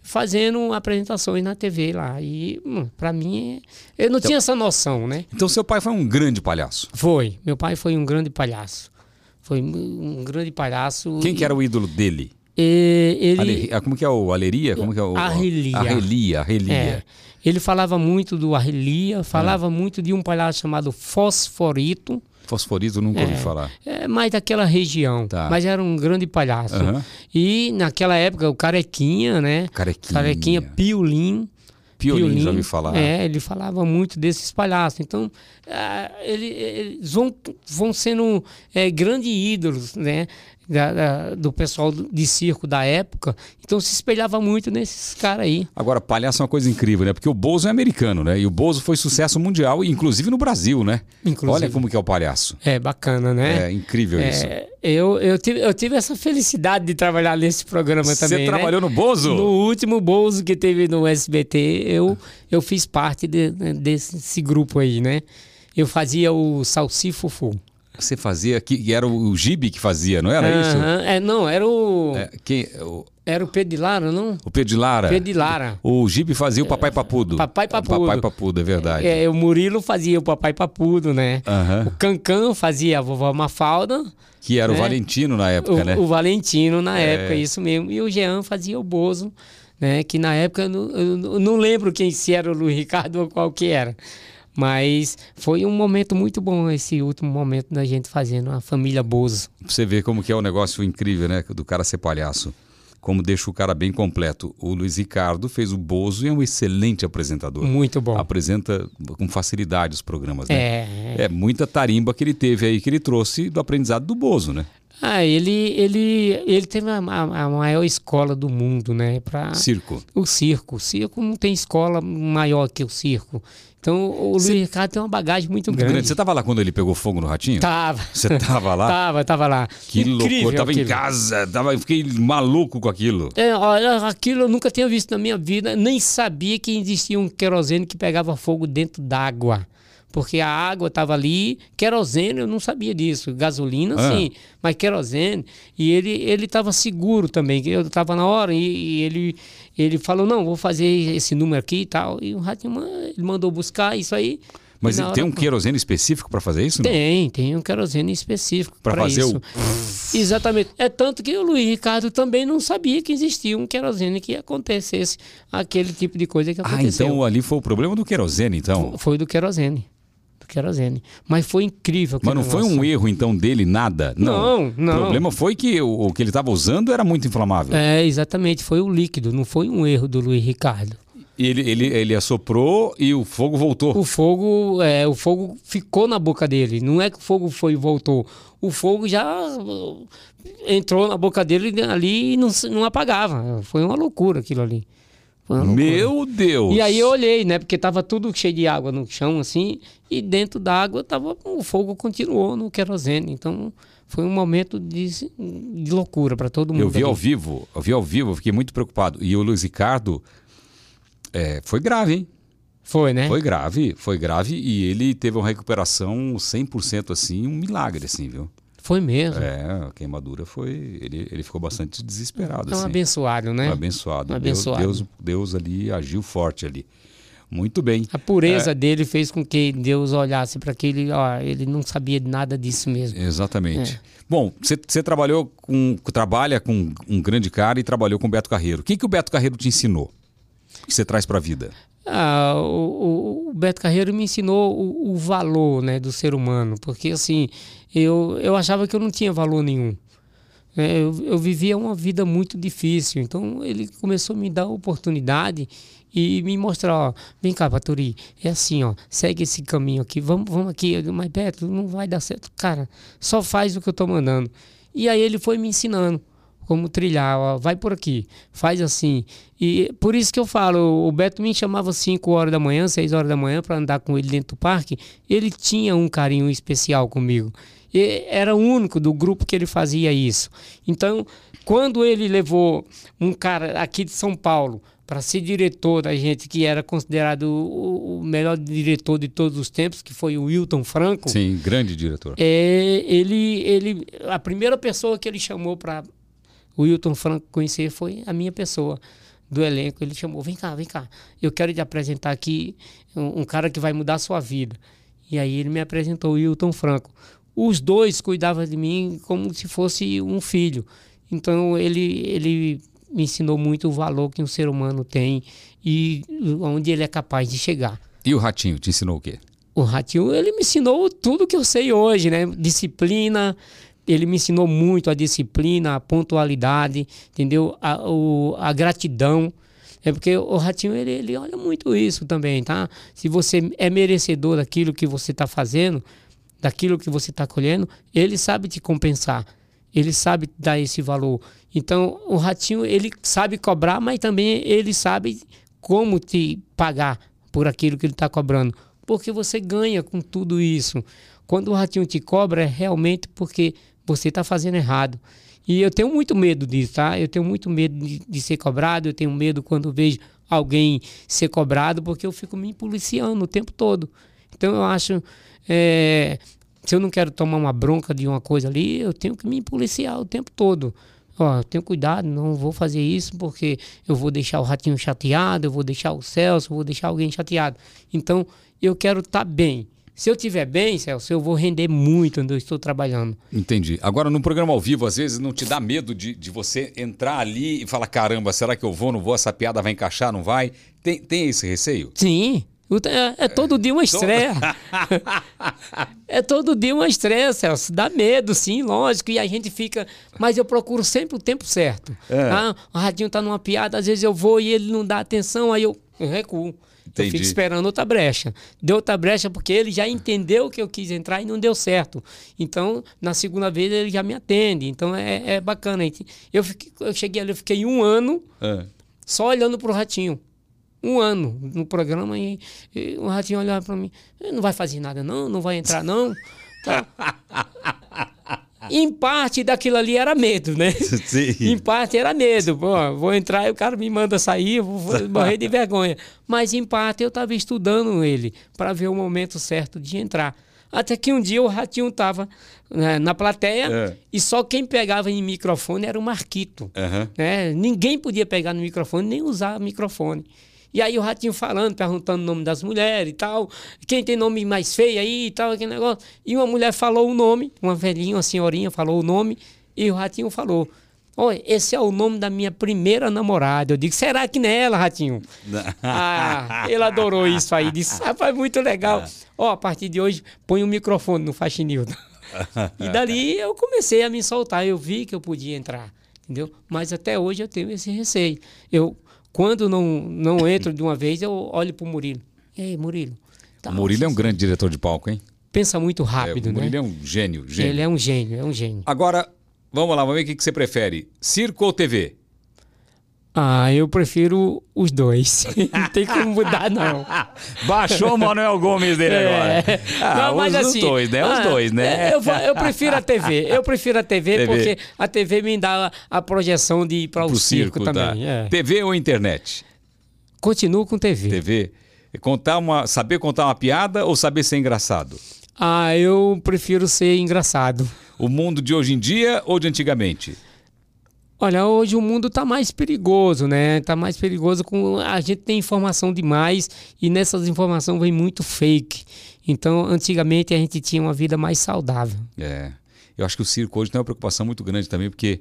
fazendo apresentações na TV lá. E, mano, pra mim, eu não tinha essa noção, né? Então seu pai foi um grande palhaço. Foi. Meu pai foi um grande palhaço. Foi um grande palhaço. Quem que era o ídolo dele? E- ele, Ale- ah, Como que é o Aleria? Como que é o... Arrelia. Arrelia, Arrelia. é, ele falava muito do Arrelia, falava muito de um palhaço chamado Fosforito, Fosforito, nunca ouvi falar. é, mais daquela região. Tá. Mas era um grande palhaço. Aham. E naquela época o Carequinha, né? Carequinha. Carequinha Piolim. Piolim, já ouvi falar. É, ele falava muito desses palhaços. Então, ah, ele- eles vão, vão sendo é, grandes ídolos, né? Da- da- do pessoal de circo da época. Então, se espelhava muito nesses caras aí. Agora, palhaço é uma coisa incrível, né? Porque o Bozo é americano, né? E o Bozo foi sucesso mundial, inclusive no Brasil, né? Inclusive. Olha como que é o palhaço. É bacana, né? É, incrível isso. É, eu, eu, tive, eu tive essa felicidade de trabalhar nesse programa Você também. né? trabalhou no Bozo? No último Bozo que teve no SBT, eu, eu fiz parte de- desse grupo aí, né? Eu fazia o Salsi Você fazia, que era o, o Gibi que fazia, não era isso? É, não, era o. É, quem, o, Era o Pedro de Lara, não? o Pedro de Lara. Pedro de Lara. O Gibi fazia o Papai Papudo. Papai Papudo. Papai Papudo, é verdade. É, o Murilo fazia o Papai Papudo, né? O Cancan fazia a vovó Mafalda. Que era o né? Valentino na época, o, né? o Valentino na É. época, isso mesmo. E o Jean fazia o Bozo, né? Que na época eu não, eu não- eu não lembro quem se era o Luiz Ricardo ou qual que era. Mas foi um momento muito bom esse último momento da gente fazendo a família Bozo. Você ver como que é um negócio incrível, né? Do cara ser palhaço. Como deixa o cara bem completo. O Luiz Ricardo fez o Bozo e é um excelente apresentador. Muito bom. Apresenta com facilidade os programas, né? É. É muita tarimba que ele teve aí, que ele trouxe do aprendizado do Bozo, né? Ah, ele, ele, ele teve a, a- a maior escola do mundo, né? Pra, Circo. o circo. O circo não tem escola maior que o circo. Então o Luiz Ricardo tem uma bagagem muito, grande. grande. Você tava lá quando ele pegou fogo no ratinho? Tava. Você tava lá? Tava, tava lá. Que loucura. Eu tava em aquilo. casa, tava, eu fiquei maluco com aquilo. É, olha, aquilo eu nunca tinha visto na minha vida, nem sabia que existia um querosene que pegava fogo dentro d'água. Porque a água estava ali, querosene, eu não sabia disso. Gasolina, Ah. sim, mas querosene. E ele ele estava seguro também, eu estava na hora e, e ele, ele falou: não, vou fazer esse número aqui e tal. E o ratinho ele mandou buscar isso aí. Mas tem hora- um querosene específico pra fazer isso? não? Tem, tem um querosene específico para fazer isso. o- Exatamente. É tanto que o Luiz Ricardo também não sabia que existia um querosene que acontecesse aquele tipo de coisa que Ah, aconteceu. então ali foi o problema do querosene, então. Foi do querosene. Querosene. Mas foi incrível. Mas não aquele foi um negócio. erro, então, dele, nada? Não, não. O problema foi que o, o que ele estava usando era muito inflamável. É, exatamente. Foi o líquido, não foi um erro do Luiz Ricardo. Ele, ele, ele assoprou e o fogo voltou. O fogo, é, o fogo ficou na boca dele. Não é que o fogo foi e voltou. O fogo já uh, entrou na boca dele ali e não, não apagava. Foi uma loucura aquilo ali. Meu Deus! E aí eu olhei, né? Porque tava tudo cheio de água no chão, assim, e dentro da água tava, o fogo continuou no querosene. Então foi um momento de, de loucura para todo mundo. Eu vi ali. ao vivo, eu vi ao vivo, fiquei muito preocupado. E o Luiz Ricardo é, foi grave, hein? Foi, né? Foi grave, foi grave e ele teve uma recuperação 100% assim, um milagre assim, viu? Foi mesmo. É, a queimadura foi, ele, ele ficou bastante desesperado É um assim. abençoado, né? Um abençoado. Um Deus, abençoado. Deus, Deus ali agiu forte ali. Muito bem. A pureza dele fez com que Deus olhasse para aquele, ó, ele não sabia nada disso mesmo. Exatamente. É. Bom, você trabalhou com. trabalha com um grande cara e trabalhou com o Beto Carreiro. O que, que o Beto Carreiro te ensinou? Que você traz pra vida? Ah, o, o- Beto Carreiro me ensinou o, o valor né, do ser humano, porque assim, eu, eu achava que eu não tinha valor nenhum. É, eu, eu vivia uma vida muito difícil, então ele começou a me dar oportunidade e me mostrar, ó, vem cá, Paturi, é assim, ó, segue esse caminho aqui, vamos, vamos aqui, eu mas Beto, não vai dar certo, cara, só faz o que eu tô mandando. E aí ele foi me ensinando como trilhar, ó, vai por aqui, faz assim. E por isso que eu falo, o Beto me chamava 5 horas da manhã, 6 horas da manhã para andar com ele dentro do parque, ele tinha um carinho especial comigo. E era o único do grupo que ele fazia isso. Então, quando ele levou um cara aqui de São Paulo para ser diretor da gente, que era considerado o, melhor diretor de todos os tempos, que foi o Wilton Franco. Sim, grande diretor. É, ele, ele, a primeira pessoa que ele chamou para o Wilton Franco conhecer foi a minha pessoa do elenco. Ele chamou, vem cá, vem cá, eu quero te apresentar aqui um, um cara que vai mudar a sua vida. E aí ele me apresentou o Wilton Franco os dois cuidavam de mim como se fosse um filho. Então ele, ele me ensinou muito o valor que um ser humano tem e onde ele é capaz de chegar. E o Ratinho te ensinou o quê? O Ratinho, ele me ensinou tudo que eu sei hoje, né? Disciplina, ele me ensinou muito a disciplina, a pontualidade, entendeu? A, o, a gratidão. É porque o Ratinho, ele, ele olha muito isso também, tá? Se você é merecedor daquilo que você está fazendo, daquilo que você está colhendo, ele sabe te compensar. Ele sabe dar esse valor. Então, o ratinho, ele sabe cobrar, mas também ele sabe como te pagar por aquilo que ele está cobrando. Porque você ganha com tudo isso. Quando o ratinho te cobra, é realmente porque você está fazendo errado. E eu tenho muito medo disso, tá? Eu tenho muito medo de, de, ser cobrado, eu tenho medo quando vejo alguém ser cobrado, porque eu fico me policiando o tempo todo. Então eu acho é, se eu não quero tomar uma bronca de uma coisa ali, eu tenho que me policiar o tempo todo. Ó, tenho cuidado, não vou fazer isso porque eu vou deixar o ratinho chateado, eu vou deixar o Celso, eu vou deixar alguém chateado. Então, eu quero estar tá bem. Se eu estiver bem, Celso, eu vou render muito onde eu estou trabalhando. Entendi. Agora, no programa ao vivo, às vezes não te dá medo de, de você entrar ali e falar: caramba, será que eu vou, não vou? Essa piada vai encaixar, não vai? Tem, tem esse receio? Sim. É, é todo dia uma estreia. é todo dia uma estreia, Celso. Dá medo, sim, lógico. E a gente fica. Mas eu procuro sempre o tempo certo. É. Ah, o radinho tá numa piada, às vezes eu vou e ele não dá atenção, aí eu, eu recuo. Entendi. Eu fico esperando outra brecha. Deu outra brecha porque ele já entendeu que eu quis entrar e não deu certo. Então, na segunda vez, ele já me atende. Então, é, é bacana. Eu, fiquei, eu cheguei ali, eu fiquei um ano é. só olhando pro ratinho um ano no programa e, e o ratinho olhava para mim, não vai fazer nada não, não vai entrar não. Tá. Em parte daquilo ali era medo, né? Sim. Em parte era medo. Pô, vou entrar e o cara me manda sair, vou, vou morrer de vergonha. Mas em parte eu estava estudando ele para ver o momento certo de entrar. Até que um dia o ratinho estava né, na plateia é. e só quem pegava em microfone era o Marquito. Uhum. Né? Ninguém podia pegar no microfone nem usar microfone. E aí o ratinho falando, perguntando o nome das mulheres e tal. Quem tem nome mais feio aí e tal, aquele negócio. E uma mulher falou o nome, uma velhinha, uma senhorinha falou o nome, e o ratinho falou. Oi, esse é o nome da minha primeira namorada. Eu digo, será que não é ela, Ratinho? ah, ele adorou isso aí. Disse, rapaz, muito legal. Ó, oh, a partir de hoje, põe o um microfone no Faxinildo. e dali eu comecei a me soltar. Eu vi que eu podia entrar, entendeu? Mas até hoje eu tenho esse receio. Eu quando não, não entro de uma vez, eu olho pro Murilo. E aí, Murilo? Tá, o Murilo é um grande diretor de palco, hein? Pensa muito rápido, é, o Murilo né? é um gênio, gênio. Ele é um gênio, é um gênio. Agora, vamos lá, vamos ver o que você prefere. Circo ou TV? Ah, eu prefiro os dois. não tem como mudar, não. Baixou o Manuel Gomes dele é. agora. Ah, não, mas os, assim, dois, né? Os ah, dois, né? Eu, eu, prefiro a TV. Eu prefiro a TV, TV. porque a TV me dá a projeção de ir para o circo, circo também. Tá. É. TV ou internet? Continuo com TV. TV. Contar uma, saber contar uma piada ou saber ser engraçado? Ah, eu prefiro ser engraçado. O mundo de hoje em dia ou de antigamente? Olha, hoje o mundo está mais perigoso, né? Está mais perigoso com a gente tem informação demais e nessas informações vem muito fake. Então, antigamente a gente tinha uma vida mais saudável. É. Eu acho que o circo hoje tem uma preocupação muito grande também, porque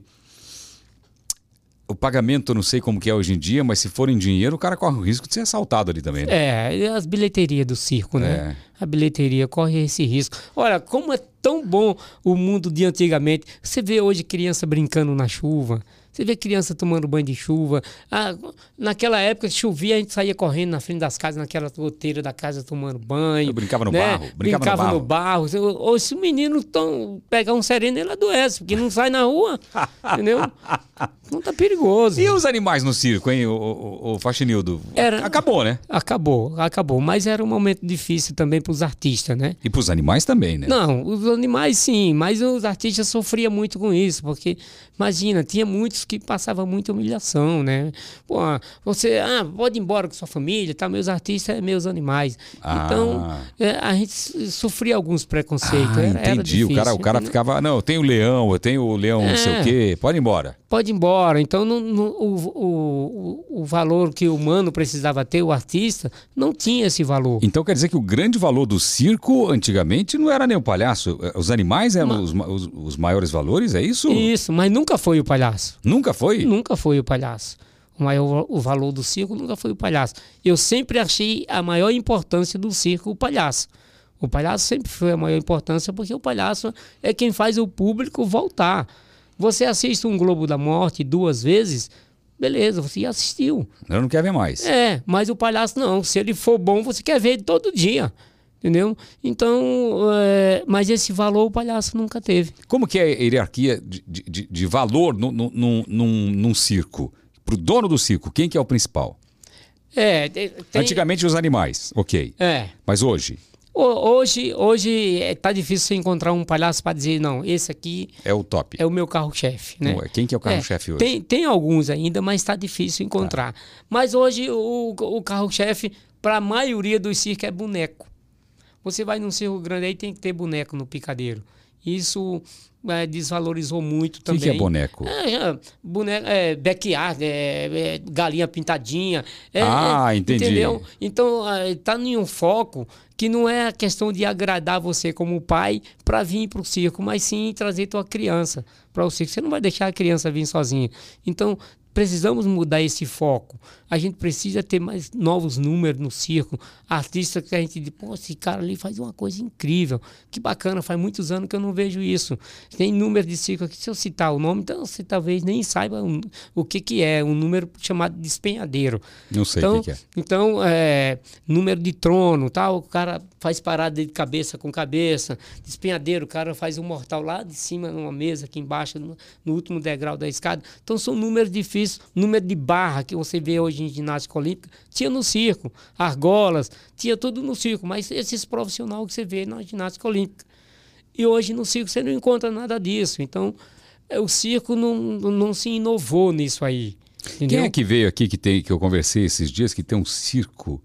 o pagamento, eu não sei como que é hoje em dia, mas se for em dinheiro, o cara corre o risco de ser assaltado ali também. Né? É, as bilheterias do circo, né? É. A bilheteria corre esse risco. Olha, como é tão bom o mundo de antigamente. Você vê hoje criança brincando na chuva. Você vê criança tomando banho de chuva. Ah, naquela época, chovia, a gente saía correndo na frente das casas, naquela goteira da casa tomando banho. Eu brincava no né? barro. Brincava, brincava no barro. No barro. Ou se o menino tão, pegar um sereno, ele adoece, porque não sai na rua. entendeu? Não tá perigoso. E os animais no circo, hein, o, o, o Faxinildo? Era... Acabou, né? Acabou, acabou. Mas era um momento difícil também para os artistas, né? E para os animais também, né? Não, os animais sim, mas os artistas sofriam muito com isso, porque imagina, tinha muitos que passavam muita humilhação, né? Pô, você, ah, pode ir embora com sua família, tá? Meus artistas é meus animais. Ah. Então, é, a gente sofria alguns preconceitos. Ah, era, entendi. Era difícil, o cara, o cara ficava, não, eu tenho o leão, eu tenho o leão, é. não sei o é. quê, pode ir embora. Pode ir embora. Então, o, o, o valor que o humano precisava ter, o artista, não tinha esse valor. Então, quer dizer que o grande valor do circo, antigamente, não era nem o palhaço. Os animais eram os, os, os maiores valores, é isso? Isso, mas nunca foi o palhaço. Nunca foi? Nunca foi o palhaço. O maior o valor do circo nunca foi o palhaço. Eu sempre achei a maior importância do circo o palhaço. O palhaço sempre foi a maior importância porque o palhaço é quem faz o público voltar. Você assiste um Globo da Morte duas vezes, beleza, você assistiu. Eu não quero ver mais. É, mas o palhaço não. Se ele for bom, você quer ver todo dia. Entendeu? Então, é, mas esse valor o palhaço nunca teve. Como que é a hierarquia de, de, de valor no, no, no, num, num circo? Para o dono do circo, quem que é o principal? É, tem... Antigamente os animais, ok. É. Mas hoje? Hoje, hoje é, tá difícil você encontrar um palhaço para dizer, não, esse aqui é o top. É o meu carro-chefe, né? Quem que é o carro-chefe é, hoje? Tem, tem alguns ainda, mas está difícil encontrar. Tá. Mas hoje o, o carro-chefe, para a maioria dos circos, é boneco. Você vai num circo grande aí tem que ter boneco no picadeiro. Isso é, desvalorizou muito também. O que, é boneco? É, é, boneco, é backyard, é, é, galinha pintadinha. É, ah, entendi. Entendeu? Então, está em um foco que não é a questão de agradar você como pai para vir para o circo, mas sim trazer tua criança para o circo. Você não vai deixar a criança vir sozinha. Então, precisamos mudar esse foco. A gente precisa ter mais novos números no circo. Artistas que a gente diz, pô, esse cara ali faz uma coisa incrível. Que bacana, faz muitos anos que eu não vejo isso. Tem número de circo aqui, se eu citar o nome, então você talvez nem saiba o, o que, que é, um número chamado de espenhadeiro. Não sei então, o que, que, é. Então, é, número de trono, tal, o cara faz parada de cabeça com cabeça. Despenhadeiro, o cara faz um mortal lá de cima, numa mesa, aqui embaixo, no, no último degrau da escada. Então, são números difíceis isso, número de barra que você vê hoje em ginástica olímpica, tinha no circo, argolas, tinha tudo no circo, mas esses profissionais que você vê na ginástica olímpica. E hoje no circo você não encontra nada disso. Então, é, o circo não, não se inovou nisso aí. Entendeu? Quem é que veio aqui que, tem, que eu conversei esses dias que tem um circo?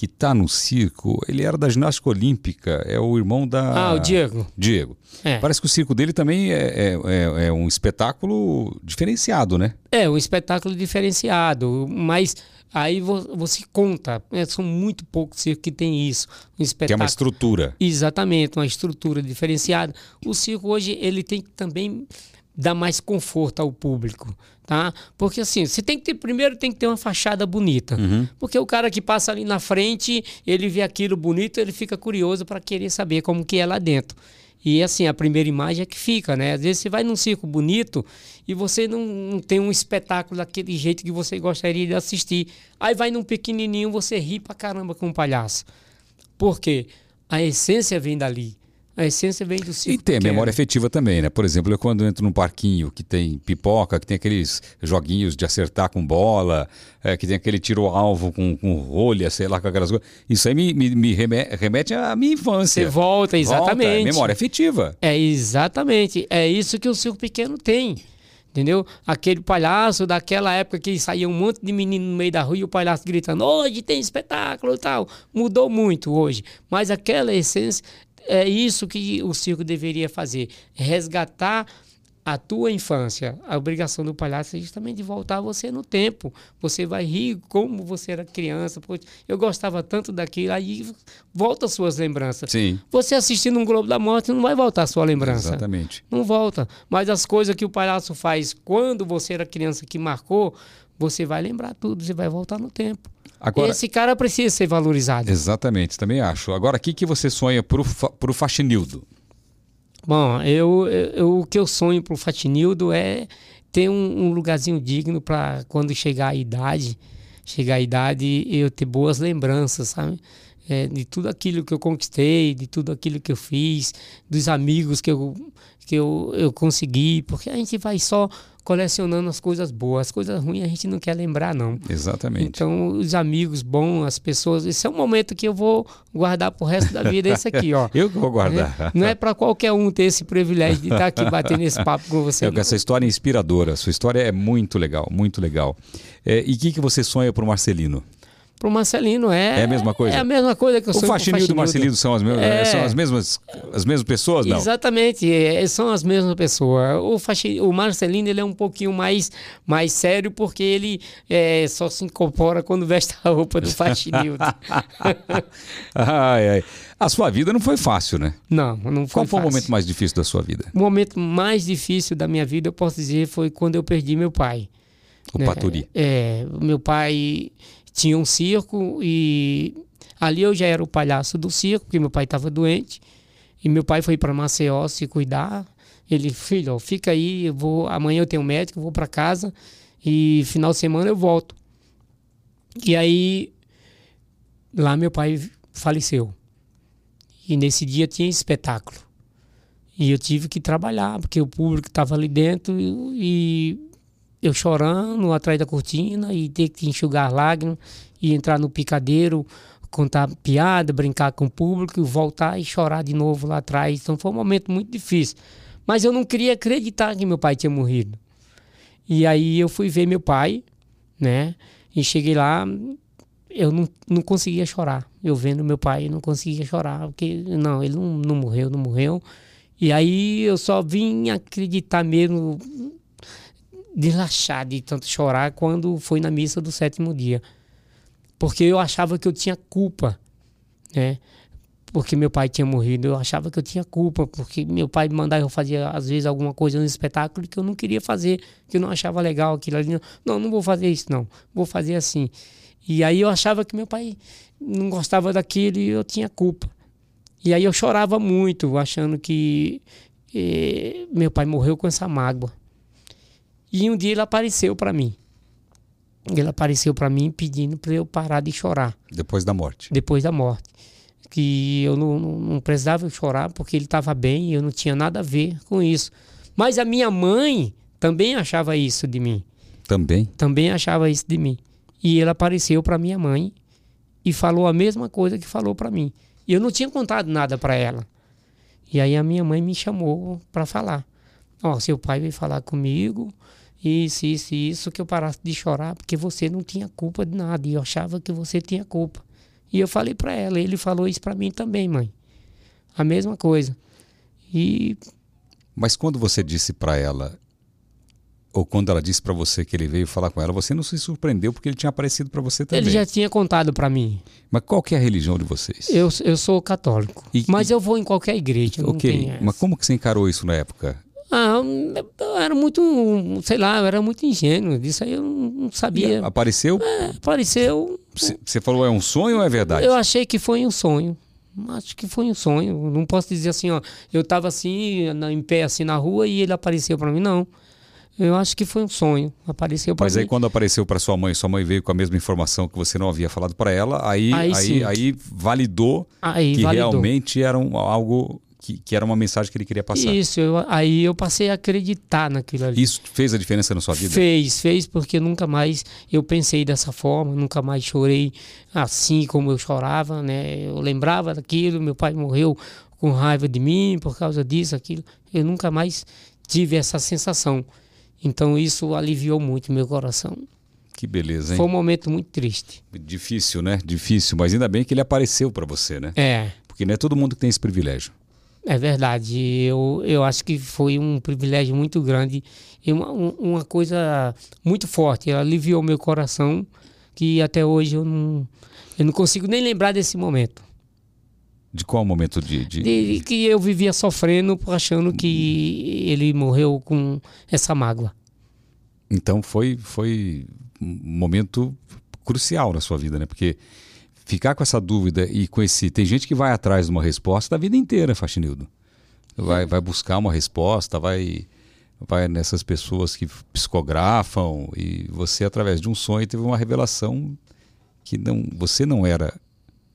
Que está no circo, ele era da ginástica olímpica, é o irmão da. Ah, o Diego. Diego. É. Parece que o circo dele também é, é, é, é um espetáculo diferenciado, né? É, um espetáculo diferenciado, mas aí você conta, né? são muito poucos circos que tem isso. Um espetáculo. Que é uma estrutura. Exatamente, uma estrutura diferenciada. O circo hoje ele tem que também dar mais conforto ao público, tá? Porque assim, você tem que ter primeiro tem que ter uma fachada bonita, uhum. porque o cara que passa ali na frente, ele vê aquilo bonito, ele fica curioso para querer saber como que é lá dentro. E assim, a primeira imagem é que fica, né? Às vezes você vai num circo bonito e você não, não, tem um espetáculo daquele jeito que você gostaria de assistir. Aí vai num pequenininho, você ri pra caramba com um palhaço. Por quê? A essência vem dali. A essência vem do circo. E tem a memória afetiva também, né? Por exemplo, eu quando entro num parquinho que tem pipoca, que tem aqueles joguinhos de acertar com bola, é, que tem aquele tiro-alvo com, com rolha, sei lá, com aquelas coisas. Isso aí me, me, me remete à minha infância. Você volta, exatamente. Volta, é memória afetiva. É, exatamente. É isso que o circo pequeno tem. Entendeu? Aquele palhaço daquela época que saía um monte de menino no meio da rua e o palhaço gritando: hoje tem espetáculo e tal. Mudou muito hoje. Mas aquela essência é isso que o circo deveria fazer: resgatar a tua infância, a obrigação do palhaço é justamente voltar você no tempo. Você vai rir como você era criança. Pô, eu gostava tanto daquilo, aí volta as suas lembranças. Sim. Você assistindo um Globo da Morte não vai voltar a sua lembrança. Exatamente. Não volta. Mas as coisas que o palhaço faz quando você era criança que marcou, você vai lembrar tudo, você vai voltar no tempo. Agora, Esse cara precisa ser valorizado. Exatamente, também acho. Agora, o que, que você sonha pro, fa- pro Faxinildo? Bom, eu, eu- o que eu sonho pro Fatinildo é ter um, um lugarzinho digno para quando chegar a idade, chegar a idade eu ter boas lembranças, sabe? É, de tudo aquilo que eu conquistei, de tudo aquilo que eu fiz, dos amigos que eu, que eu, eu consegui, porque a gente vai só colecionando as coisas boas, as coisas ruins a gente não quer lembrar não. Exatamente. Então, os amigos bons, as pessoas, esse é um momento que eu vou guardar pro resto da vida, esse aqui, ó. eu que vou guardar. É, Não é para qualquer um ter esse privilégio de estar aqui batendo esse papo com você. É, essa história é inspiradora. Sua história é muito legal, muito legal. É, e o que, que você sonha pro Marcelino? Pro Marcelino é. É a mesma coisa? É a mesma coisa que eu O sou com Faxinildo e o Marcelino são as, mesmas, É. são as mesmas as mesmas pessoas, não? Exatamente, é, são as mesmas pessoas. O, o Marcelino ele é um pouquinho mais, mais sério porque ele é, só se incorpora quando veste a roupa do Faxinildo. ai, ai. A sua vida não foi fácil, né? não, não foi Qual foi o fácil. momento mais difícil da sua vida? O momento mais difícil da minha vida, eu posso dizer, foi quando eu perdi meu pai. O né? Paturi. É, meu pai tinha um circo e ali eu já era o palhaço do circo, porque meu pai estava doente. E meu pai foi para Maceió se cuidar. Ele, filho, ó, fica aí, eu vou, amanhã eu tenho um médico, eu vou para casa e final de semana eu volto. E aí lá meu pai faleceu. E nesse dia tinha espetáculo. E eu tive que trabalhar, porque o público estava ali dentro e eu chorando atrás da cortina e ter que enxugar lágrimas e entrar no picadeiro, contar piada, brincar com o público, voltar e chorar de novo lá atrás. Então foi um momento muito difícil. Mas eu não queria acreditar que meu pai tinha morrido. E aí eu fui ver meu pai, né? E cheguei lá, eu não, não conseguia chorar. Eu vendo meu pai, eu não conseguia chorar, porque não, ele não, não morreu, não morreu. E aí eu só vim acreditar mesmo relaxar de tanto chorar quando foi na missa do sétimo dia. Porque eu achava que eu tinha culpa, né? Porque meu pai tinha morrido, eu achava que eu tinha culpa, porque meu pai mandava eu fazer às vezes alguma coisa no espetáculo que eu não queria fazer, que eu não achava legal aquilo ali. Não, não vou fazer isso não, vou fazer assim. E aí eu achava que meu pai não gostava daquilo e eu tinha culpa. E aí eu chorava muito, achando que eh, meu pai morreu com essa mágoa. E um dia ele apareceu para mim. Ele apareceu para mim pedindo para eu parar de chorar Depois da morte. depois da morte. Que eu não, não, não precisava chorar porque ele estava bem e eu não tinha nada a ver com isso. Mas a minha mãe também achava isso de mim. Também. Também achava isso de mim. E ele apareceu para minha mãe e falou a mesma coisa que falou para mim. E eu não tinha contado nada para ela. E aí a minha mãe me chamou para falar. Ó, seu pai veio falar comigo, isso, isso, isso, que eu parasse de chorar, porque você não tinha culpa de nada. E eu achava que você tinha culpa. E eu falei para ela, ele falou isso para mim também, mãe. A mesma coisa. E Mas quando você disse para ela, ou quando ela disse para você que ele veio falar com ela, você não se surpreendeu porque ele tinha aparecido para você também. ele já tinha contado para mim. Mas qual que é a religião de vocês? Eu, eu sou católico. E- mas eu vou em qualquer igreja. Ok, mas como que você encarou isso na época? Ah, eu era muito, sei lá, eu era muito ingênuo. Disso aí eu não sabia. Apareceu? Apareceu. Você falou é um sonho ou é verdade? Eu achei que foi um sonho. Acho que foi um sonho. Não posso dizer assim, ó. Eu tava assim, na- em pé assim na rua e ele apareceu para mim, não. Eu acho que foi um sonho. Apareceu para Mas mim. aí quando apareceu para sua mãe, sua mãe veio com a mesma informação que você não havia falado para ela, aí, Aí aí, aí validou Aí que validou. realmente era um- algo que, que era uma mensagem que ele queria passar. Isso, eu- aí eu passei a acreditar naquilo ali. Isso fez a diferença na sua vida? Fez, fez, porque nunca mais eu pensei dessa forma, nunca mais chorei assim como eu chorava, né? Eu lembrava daquilo, meu pai morreu com raiva de mim por causa disso, aquilo. Eu nunca mais tive essa sensação. Então isso aliviou muito meu coração. Que beleza, hein? Foi um momento muito triste. Difícil, né? Difícil, mas ainda bem que ele apareceu para você, né? É, Porque não é todo mundo que tem esse privilégio. É verdade. Eu, eu acho que foi um privilégio muito grande e uma, uma coisa muito forte. Ela aliviou meu coração que até hoje eu não, eu não consigo nem lembrar desse momento. De qual momento de, de... de que eu vivia sofrendo achando que ele morreu com essa mágoa. Então foi foi um momento crucial na sua vida, né? Porque ficar com essa dúvida e com esse. Tem gente que vai atrás de uma resposta da vida inteira, Faxinildo. Vai, vai buscar uma resposta, vai, vai nessas pessoas que psicografam e você, através de um sonho, teve uma revelação que não, você não era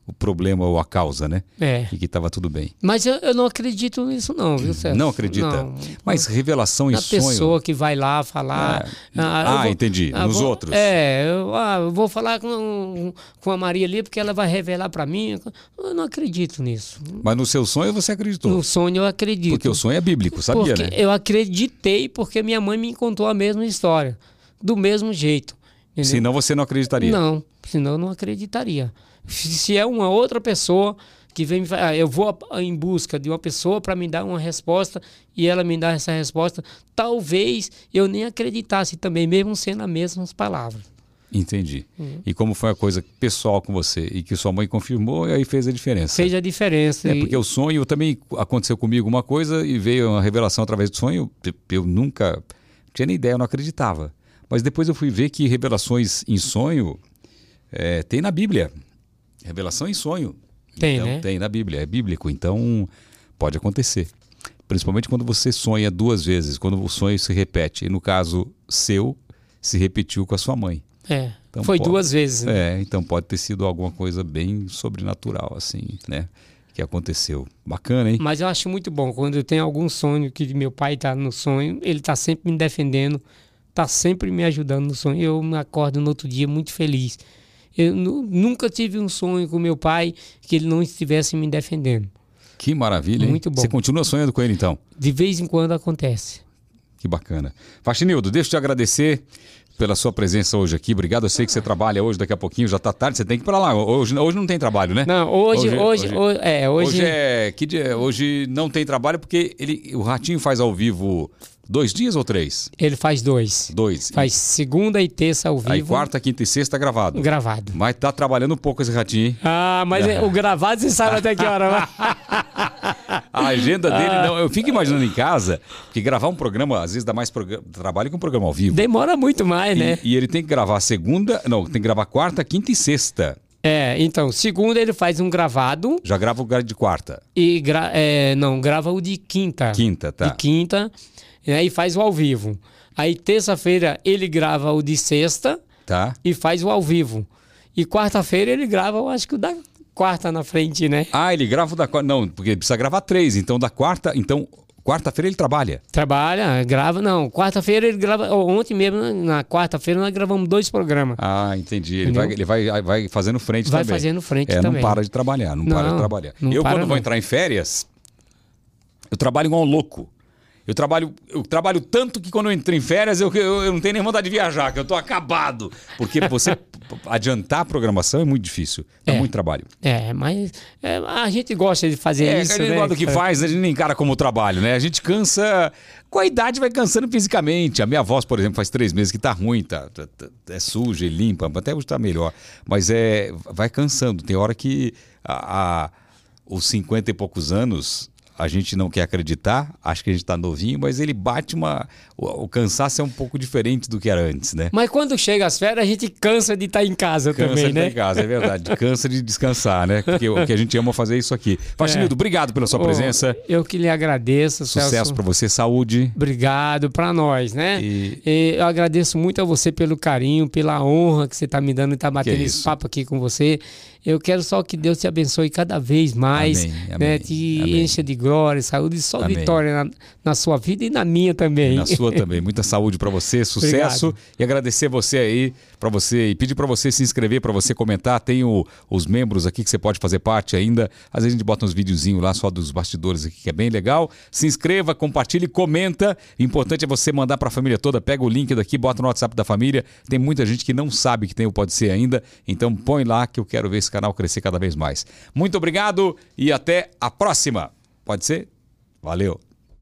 o problema ou a causa, né? É. E que estava tudo bem. Mas eu, eu, não acredito nisso, não, viu, Sérgio? Não acredita? Não. Mas revelação em sonho. A pessoa que vai lá falar. É. Ah, ah vou, entendi. Ah, Nos vou, outros. É, eu, ah, eu, vou falar com, com a Maria ali porque ela vai revelar para mim. Eu não acredito nisso. Mas no seu sonho você acreditou? No sonho eu acredito. Porque o sonho é bíblico, sabia, porque né? Eu acreditei porque minha mãe me contou a mesma história. Do mesmo jeito. Entendeu? Senão você não acreditaria? Não, senão eu não acreditaria. Se é uma outra pessoa que vem, ah, eu vou em busca de uma pessoa para me dar uma resposta e ela me dá essa resposta, talvez eu nem acreditasse também, mesmo sendo as mesmas palavras. Entendi. Uhum. E como foi a coisa pessoal com você e que sua mãe confirmou, e aí fez a diferença. Fez a diferença. É, e... porque o sonho também aconteceu comigo uma coisa e veio uma revelação através do sonho. Eu nunca tinha nem ideia, eu não acreditava. Mas depois eu fui ver que revelações em sonho é, tem na Bíblia. Revelação em sonho. Tem, então, né? Tem na Bíblia, é bíblico. Então, pode acontecer. Principalmente quando você sonha duas vezes, quando o sonho se repete. E no caso seu, se repetiu com a sua mãe. É. Então, foi pode, duas vezes. Né? É, então pode ter sido alguma coisa bem sobrenatural, assim, né? Que aconteceu. Bacana, hein? Mas eu acho muito bom. Quando eu tenho algum sonho que meu pai está no sonho, ele está sempre me defendendo, está sempre me ajudando no sonho. Eu me acordo no outro dia muito feliz. Eu nunca tive um sonho com meu pai que ele não estivesse me defendendo. Que maravilha, hein? Muito bom. Você continua sonhando com ele então? De vez em quando acontece. Que bacana. Faxinildo, deixa eu te agradecer pela sua presença hoje aqui. Obrigado. Eu sei que você trabalha hoje, daqui a pouquinho, já está tarde, você tem que ir para lá. Hoje, hoje não tem trabalho, né? Não, hoje, hoje, hoje, hoje é, hoje... hoje é que dia? Hoje não tem trabalho porque ele, o Ratinho faz ao vivo Dois dias ou três? Ele faz dois. Dois. Faz segunda e terça ao vivo. Aí quarta, quinta e sexta gravado. Gravado. Mas tá trabalhando um pouco esse ratinho, hein? Ah, mas é. o gravado você sabe até que hora. a agenda dele, ah. não. Eu fico imaginando em casa que gravar um programa, às vezes dá mais trabalho que um programa ao vivo. Demora muito mais, e, né? E ele tem que gravar segunda, não, tem que gravar quarta, quinta e sexta. É, então, segunda ele faz um gravado. Já grava o de quarta. E gra é, não, grava o de quinta. Quinta, tá. De quinta. E aí faz o ao vivo. Aí terça-feira ele grava o de sexta tá. e faz o ao vivo. E quarta-feira ele grava, eu acho que o da quarta na frente, né? Ah, ele grava o da quarta. Não, porque precisa gravar três. Então da quarta. Então Quarta-feira ele trabalha? Trabalha, grava, não. Quarta-feira ele grava. Ontem mesmo, na quarta-feira, nós gravamos dois programas. Ah, entendi. Ele, vai, ele vai, vai fazendo frente vai também. Vai fazendo frente é, também. Não para de trabalhar, não, não para de trabalhar. Eu, quando não. vou entrar em férias, eu trabalho igual um louco. Eu trabalho, eu trabalho tanto que quando eu entro em férias eu, eu, eu não tenho nem vontade de viajar, que eu tô acabado. Porque você adiantar a programação é muito difícil. Dá é, muito trabalho. É, mas é, a gente gosta de fazer é, isso. A gente né? gosta do que faz, a gente nem encara como trabalho, né? A gente cansa. Com a idade vai cansando fisicamente. A minha voz, por exemplo, faz três meses que tá ruim, tá, tá, tá é suja e limpa, até hoje tá melhor. Mas é. Vai cansando. Tem hora que a, a os 50 e poucos anos a gente não quer acreditar, acho que a gente está novinho, mas ele bate uma. O, cansaço é um pouco diferente do que era antes, né? Mas quando chega as férias, a gente cansa de estar tá em casa cansa também, de né? Cansa de estar em casa, é verdade. cansa de descansar, né? Porque o que a gente ama fazer é isso aqui. Faxinildo, é. obrigado pela sua presença. Eu que lhe agradeço, Sucesso para você, saúde. Obrigado para nós, né? E... E eu agradeço muito a você pelo carinho, pela honra que você está me dando e estar tá batendo esse papo aqui com você. Eu quero só que Deus te abençoe cada vez mais, amém, né? Amém, te amém. encha de glória, saúde e só vitória na, na, sua vida e na minha também. Na sua também. Muita saúde para você, sucesso Obrigado. e agradecer você aí, para você e pedir para você se inscrever, para você comentar. Tem o, os membros aqui que você pode fazer parte ainda. Às vezes a gente bota uns videozinhos lá só dos bastidores aqui que é bem legal. Se inscreva, compartilhe, comenta. O importante é você mandar para a família toda. Pega o link daqui, bota no WhatsApp da família. Tem muita gente que não sabe que tem o Pode Ser ainda. Então põe lá que eu quero ver esse canal crescer cada vez mais. Muito obrigado e até a próxima. Pode ser? Valeu.